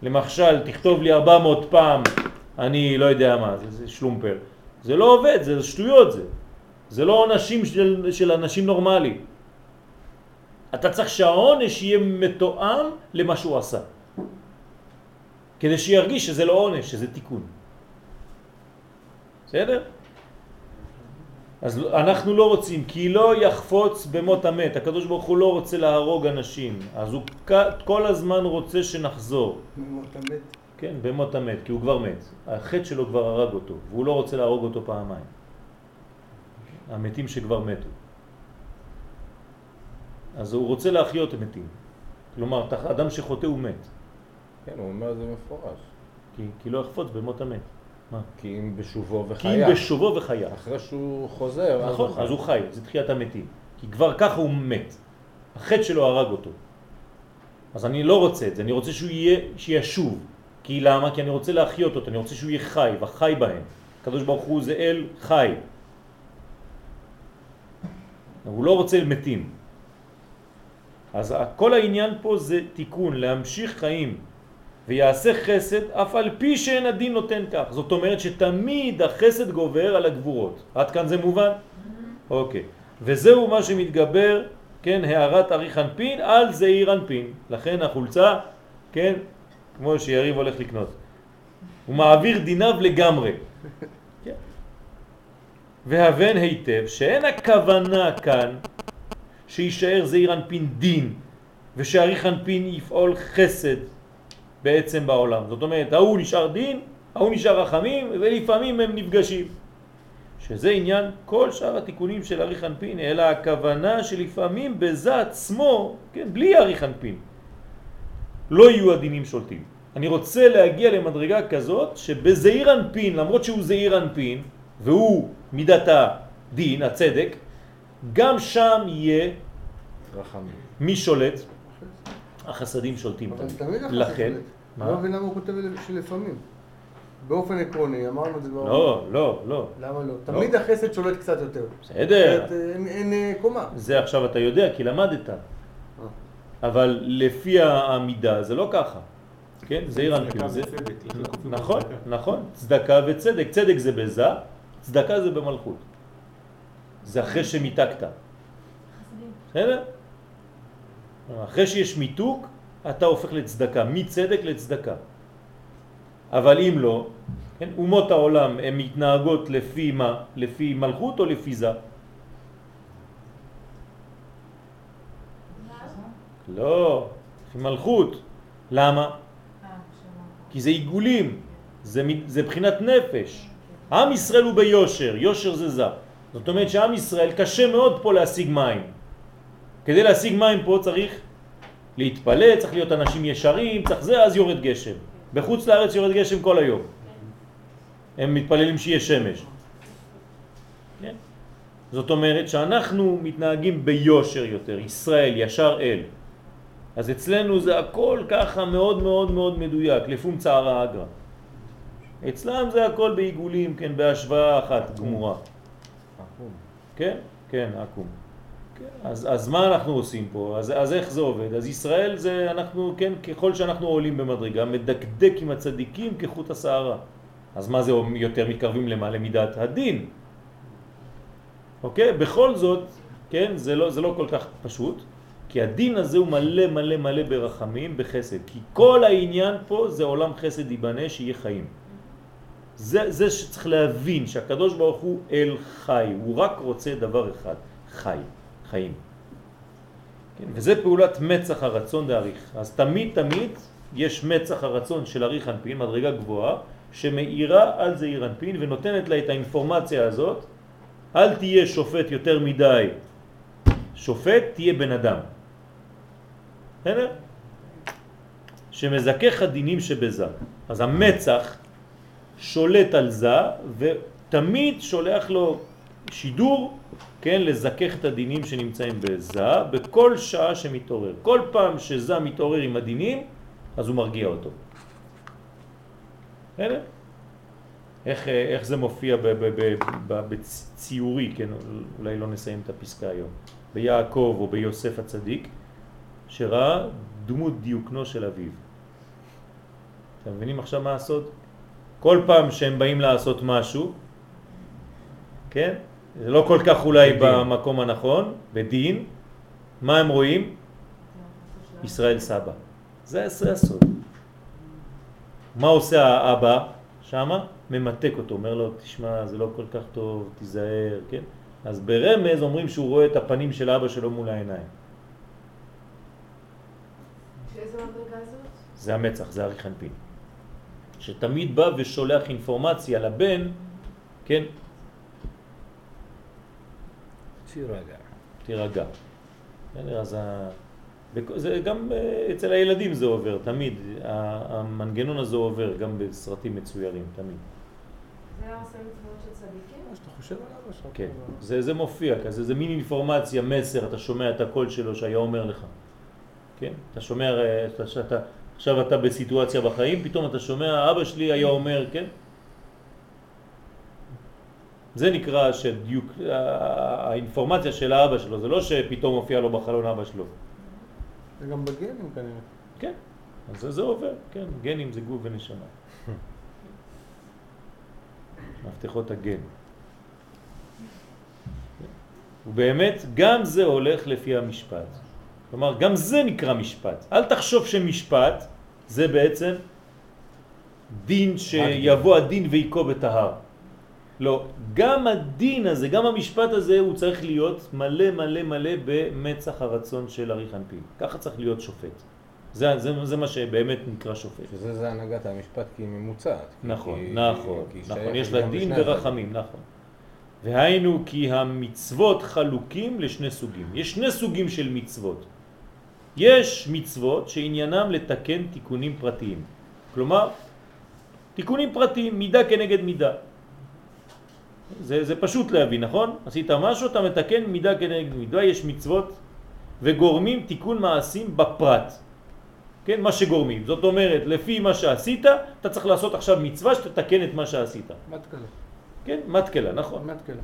למשל, תכתוב לי 400 פעם, אני לא יודע מה, זה, זה שלומפר. זה לא עובד, זה שטויות זה. זה לא עונשים של, של אנשים נורמליים. אתה צריך שהעונש יהיה מתואם למה שהוא עשה. כדי שירגיש שזה לא עונש, שזה תיקון. בסדר? אז אנחנו לא רוצים, כי לא יחפוץ במות המת. הקדוש ברוך הוא לא רוצה להרוג אנשים, אז הוא כל הזמן רוצה שנחזור. מות המת. כן, במות המת, כי הוא כבר מת. החטא שלו כבר הרג אותו, והוא לא רוצה להרוג אותו פעמיים. המתים שכבר מתו. אז הוא רוצה להחיות מתים. כלומר, אדם שחוטא הוא מת. כן, הוא אומר את זה מפורש. כי, כי לא יחפוץ במות המת. מה? כי אם בשובו כי וחיה. אם בשובו וחיה. אחרי שהוא חוזר, אז נכון, הוא חי. אז הוא חי, זה תחיית המתים. כי כבר ככה הוא מת. החטא שלו הרג אותו. אז אני לא רוצה את זה, אני רוצה שהוא יהיה, שישוב. כי למה? כי אני רוצה להחיות אותו, אני רוצה שהוא יהיה חי, וחי בהם. הקדוש ברוך הוא זה אל חי. הוא לא רוצה מתים. אז כל העניין פה זה תיקון, להמשיך חיים. ויעשה חסד אף על פי שאין הדין נותן כך. זאת אומרת שתמיד החסד גובר על הגבורות. עד כאן זה מובן? אוקיי. וזהו מה שמתגבר, כן, הערת אריך אנפין על זעיר אנפין. לכן החולצה, כן, כמו שיריב הולך לקנות. הוא מעביר דיניו לגמרי. כן. והבן היטב שאין הכוונה כאן שישאר זעיר אנפין דין ושאריך אנפין יפעול חסד בעצם בעולם. זאת אומרת, ההוא נשאר דין, ההוא נשאר רחמים, ולפעמים הם נפגשים. שזה עניין כל שאר התיקונים של אריך אנפין, אלא הכוונה שלפעמים בזה עצמו, כן, בלי אריך אנפין, לא יהיו הדינים שולטים. אני רוצה להגיע למדרגה כזאת שבזעיר אנפין, למרות שהוא זעיר אנפין, והוא מידת הדין, הצדק, גם שם יהיה רחמים. מי שולט? החסדים שולטים לכן. מה? לא מבין למה הוא כותב שלפעמים. באופן עקרוני, אמרנו את זה כבר. לא, לא, לא. למה לא? תמיד החסד שולט קצת יותר. בסדר. אה, אין- אה, קומה. זה עכשיו אתה יודע, כי למדת. אבל לפי העמידה זה לא ככה. כן? זה עיר אנפין. זה- לכן כתוב נכון, צדקה. נכון. צדקה וצדק. צדק זה בזה, צדקה זה במלכות. זה אחרי שמיתקת. חסדים. בסדר? אחרי שיש מיתוק, אתה הופך לצדקה, מצדק לצדקה. אבל אם לא, כן, אומות העולם הן מתנהגות לפי מה? לפי מלכות או לפי זה? לא, לפי מלכות. למה? כי זה עיגולים, זה, זה בחינת נפש. עם ישראל הוא ביושר, יושר זה זה. זאת אומרת שעם ישראל קשה מאוד פה להשיג מים. כדי להשיג מים פה צריך להתפלל, צריך להיות אנשים ישרים, צריך זה, אז יורד גשם. בחוץ לארץ יורד גשם כל היום. הם מתפללים שיהיה שמש. כן? זאת אומרת שאנחנו מתנהגים ביושר יותר, ישראל, ישר אל. אז אצלנו זה הכל ככה מאוד מאוד מאוד מדויק, לפום צערה אגרא. אצלם זה הכל בעיגולים, כן, בהשוואה אחת גמורה. כן? כן, עקום. אז, אז מה אנחנו עושים פה? אז, אז איך זה עובד? אז ישראל זה אנחנו, כן, ככל שאנחנו עולים במדרגה, מדקדק עם הצדיקים כחוט השערה. אז מה זה? יותר מתקרבים למה? למידת הדין. אוקיי? בכל זאת, כן, זה לא, זה לא כל כך פשוט, כי הדין הזה הוא מלא מלא מלא ברחמים, בחסד. כי כל העניין פה זה עולם חסד ייבנה שיהיה חיים. זה, זה שצריך להבין שהקדוש ברוך הוא אל חי, הוא רק רוצה דבר אחד, חי, חיים. כן? וזה פעולת מצח הרצון דאריך. אז תמיד תמיד יש מצח הרצון של אריך אנפין, מדרגה גבוהה, שמאירה על זעיר אנפין ונותנת לה את האינפורמציה הזאת, אל תהיה שופט יותר מדי שופט, תהיה בן אדם. בסדר? שמזכך הדינים שבזה. אז המצח שולט על זה ותמיד שולח לו שידור, כן, לזכך את הדינים שנמצאים בזה בכל שעה שמתעורר. כל פעם שזה מתעורר עם הדינים, אז הוא מרגיע אותו. בסדר? איך, איך זה מופיע בציורי, כן, אולי לא נסיים את הפסקה היום, ביעקב או ביוסף הצדיק, שראה דמות דיוקנו של אביו. אתם מבינים עכשיו מה הסוד? כל פעם שהם באים לעשות משהו, כן? זה לא כל כך אולי בדין. במקום הנכון, בדין, מה הם רואים? ישראל סבא. זה, זה הסוד. מה עושה האבא שמה? ממתק אותו, אומר לו, תשמע, זה לא כל כך טוב, תיזהר, כן? אז ברמז אומרים שהוא רואה את הפנים של אבא שלו מול העיניים. זה המצח, זה אריך אנפין. שתמיד בא ושולח אינפורמציה לבן, כן, תירגע. תירגע. בסדר, אז ה... זה גם אה, אצל הילדים זה עובר, תמיד. המנגנון הזה עובר גם בסרטים מצוירים, תמיד. זה היה עושה מצוות של צדיקים? מה שאתה חושב על אבא שלך. כן, זה, זה מופיע כזה, זה מין אינפורמציה, מסר, אתה שומע את הקול שלו שהיה אומר לך. כן? אתה שומע, אה, אתה, שאתה, עכשיו אתה בסיטואציה בחיים, פתאום אתה שומע, אבא שלי היה אומר, כן? זה נקרא שדיוק, ה- האינפורמציה של האבא שלו, זה לא שפתאום מופיע לו בחלון אבא שלו. זה גם בגנים כנראה. כן, אז זה, זה עובר, כן, גנים זה גוף ונשמה. מפתחות הגן. ובאמת, גם זה הולך לפי המשפט. כלומר, גם זה נקרא משפט. אל תחשוב שמשפט זה בעצם דין שיבוא הדין ויקוב את ההר. לא, גם הדין הזה, גם המשפט הזה, הוא צריך להיות מלא מלא מלא במצח הרצון של אריך אנפין. ככה צריך להיות שופט. זה, זה, זה מה שבאמת נקרא שופט. שזה זה הנהגת המשפט כי היא ממוצעת. נכון, כי- נכון, כי נכון, שייכת יש לה דין. ורחמים, נכון. והיינו כי המצוות חלוקים לשני סוגים. יש שני סוגים של מצוות. יש מצוות שעניינם לתקן תיקונים פרטיים. כלומר, תיקונים פרטיים, מידה כנגד מידה. זה, זה פשוט להבין, נכון? עשית משהו, אתה מתקן מידה כנגד מידה. יש מצוות וגורמים תיקון מעשים בפרט. כן, מה שגורמים. זאת אומרת, לפי מה שעשית, אתה צריך לעשות עכשיו מצווה שתתקן את מה שעשית. מתקלה. כן, מתקלה, נכון. מתקלה.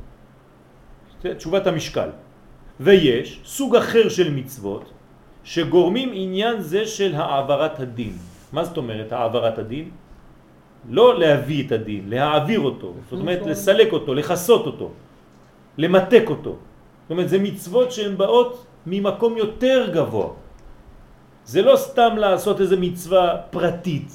תשובת המשקל. ויש סוג אחר של מצוות שגורמים עניין זה של העברת הדין. מה זאת אומרת העברת הדין? לא להביא את הדין, להעביר אותו. זאת אומרת לסלק אותו, לחסות אותו, למתק אותו. זאת אומרת זה מצוות שהן באות ממקום יותר גבוה. זה לא סתם לעשות איזה מצווה פרטית.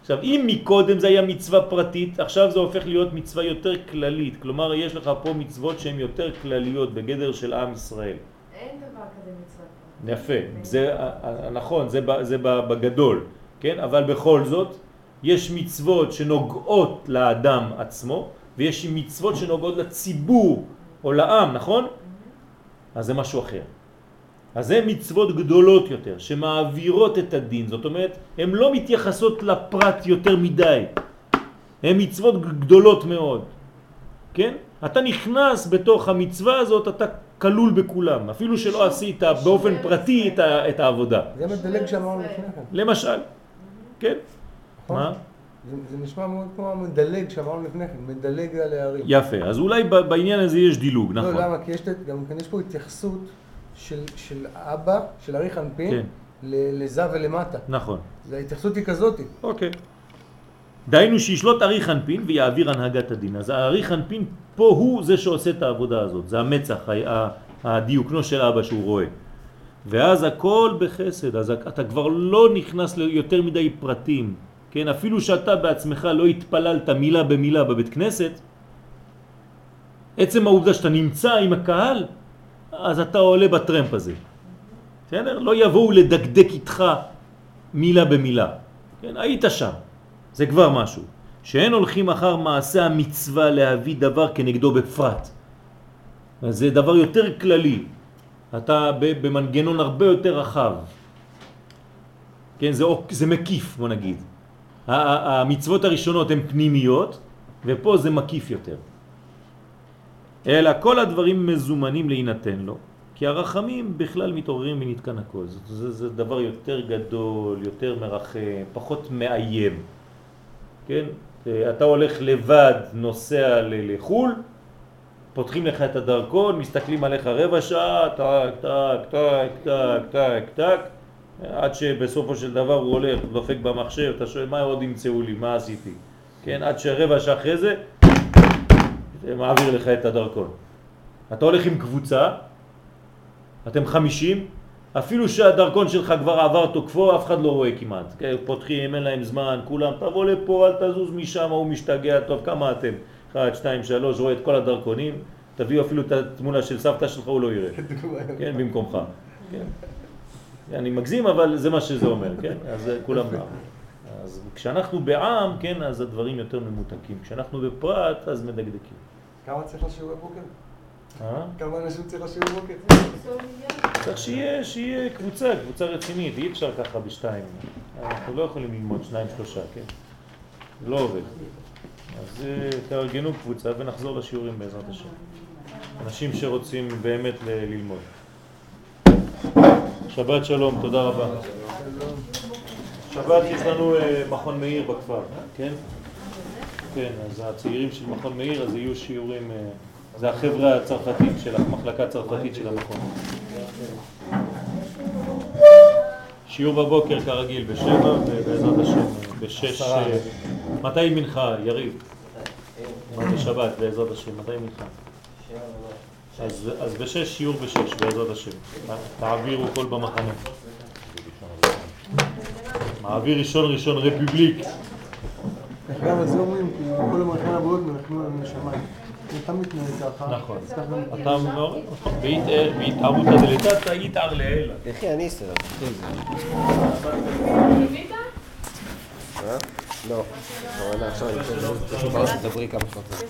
עכשיו, אם מקודם זה היה מצווה פרטית, עכשיו זה הופך להיות מצווה יותר כללית. כלומר, יש לך פה מצוות שהן יותר כלליות בגדר של עם ישראל. אין דבר כזה מצווה. יפה, זה נכון, זה, ב- זה ב- בגדול, כן? אבל בכל זאת, יש מצוות שנוגעות לאדם עצמו, ויש מצוות שנוגעות לציבור או לעם, נכון? אז זה משהו אחר. אז זה מצוות גדולות יותר, שמעבירות את הדין, זאת אומרת, הן לא מתייחסות לפרט יותר מדי, הן מצוות גדולות מאוד, כן? אתה נכנס בתוך המצווה הזאת, אתה כלול בכולם, אפילו שלא עשית באופן פרטי את העבודה. זה מדלג שאמרנו לפני כן. למשל, כן? נכון? מה? זה, זה נשמע מאוד כמו המדלג שאמרנו לפני כן, מדלג על הערים. יפה, אז אולי בעניין הזה יש דילוג, נכון. לא, למה? כי יש, גם כאן יש פה התייחסות של, של אבא, של ארי חנפין, כן. לזה ולמטה. נכון. זה- ההתייחסות היא כזאתי. אוקיי. דהיינו שישלוט ארי חנפין ויעביר הנהגת הדין. אז הארי חנפין פה הוא זה שעושה את העבודה הזאת, זה המצח, הדיוקנו של אבא שהוא רואה. ואז הכל בחסד, אז אתה כבר לא נכנס ליותר מדי פרטים, כן? אפילו שאתה בעצמך לא התפללת מילה במילה בבית כנסת, עצם העובדה שאתה נמצא עם הקהל, אז אתה עולה בטרמפ הזה. בסדר? לא יבואו לדקדק איתך מילה במילה. כן, היית שם. זה כבר משהו. שאין הולכים אחר מעשה המצווה להביא דבר כנגדו בפרט. אז זה דבר יותר כללי. אתה במנגנון הרבה יותר רחב. כן, זה, זה מקיף, בוא נגיד. המצוות הראשונות הן פנימיות, ופה זה מקיף יותר. אלא כל הדברים מזומנים להינתן לו, כי הרחמים בכלל מתעוררים ונתקן הכל. זה, זה, זה דבר יותר גדול, יותר מרחם, פחות מאיים. כן? אתה הולך לבד, נוסע לחו"ל, פותחים לך את הדרכון, מסתכלים עליך רבע שעה, טק, טק, טק, טק, טק, טק, עד שבסופו של דבר הוא הולך, דופק במחשב, אתה שואל מה עוד ימצאו לי, מה עשיתי? כן, עד שרבע שעה אחרי זה, זה מעביר לך את הדרכון. אתה הולך עם קבוצה, אתם חמישים, אפילו שהדרכון שלך כבר עבר תוקפו, אף אחד לא רואה כמעט. כן, פותחים, אין להם זמן, כולם, תבוא לפה, אל תזוז משם, הוא משתגע, טוב, כמה אתם? אחד, שתיים, שלוש, רואה את כל הדרכונים, תביאו אפילו את התמונה של סבתא שלך, הוא לא יראה. כן, במקומך. כן. אני מגזים, אבל זה מה שזה אומר, כן? אז כולם בעם. אז כשאנחנו בעם, כן, אז הדברים יותר ממותקים. כשאנחנו בפרט, אז מדקדקים. כמה צריך לשיעורי בוקר? אה? כמה אנשים צריך לשיעורי בוקר? צריך שיהיה, שיהיה קבוצה, קבוצה רצינית, אי אפשר ככה בשתיים. אנחנו לא יכולים ללמוד שניים, שלושה, כן? זה לא עובד. אז אה, תארגנו קבוצה ונחזור לשיעורים בעזרת השם. אנשים שרוצים באמת ללמוד. שבת שלום, תודה רבה. שבת יש לנו אה, מכון מאיר בכפר, כן? כן, אז הצעירים של מכון מאיר, אז יהיו שיעורים, אה, זה החבר'ה הצרפתים של המחלקה הצרפתית של המכון. שיעור בבוקר כרגיל בשבע, ובעזרת השם בשש... אה, מתי מנחה, יריב? בשבת, בעזרת השם, מתי מנחה? אז, אז בשש שיעור בשש, בעזרת השם. תעבירו כל במחנה. מעביר ראשון ראשון רפובליק. גם על זה אומרים, כי כל המערכת הבריאות מרחמים לנו לשמיים. זה תמיד מתנהל ככה. נכון. אתה אומר, בהתערותא דלתתא יתער לעילה. יחי אני אסתדר. אה? לא. לא, עכשיו אני חושב, הברית כמה שעות.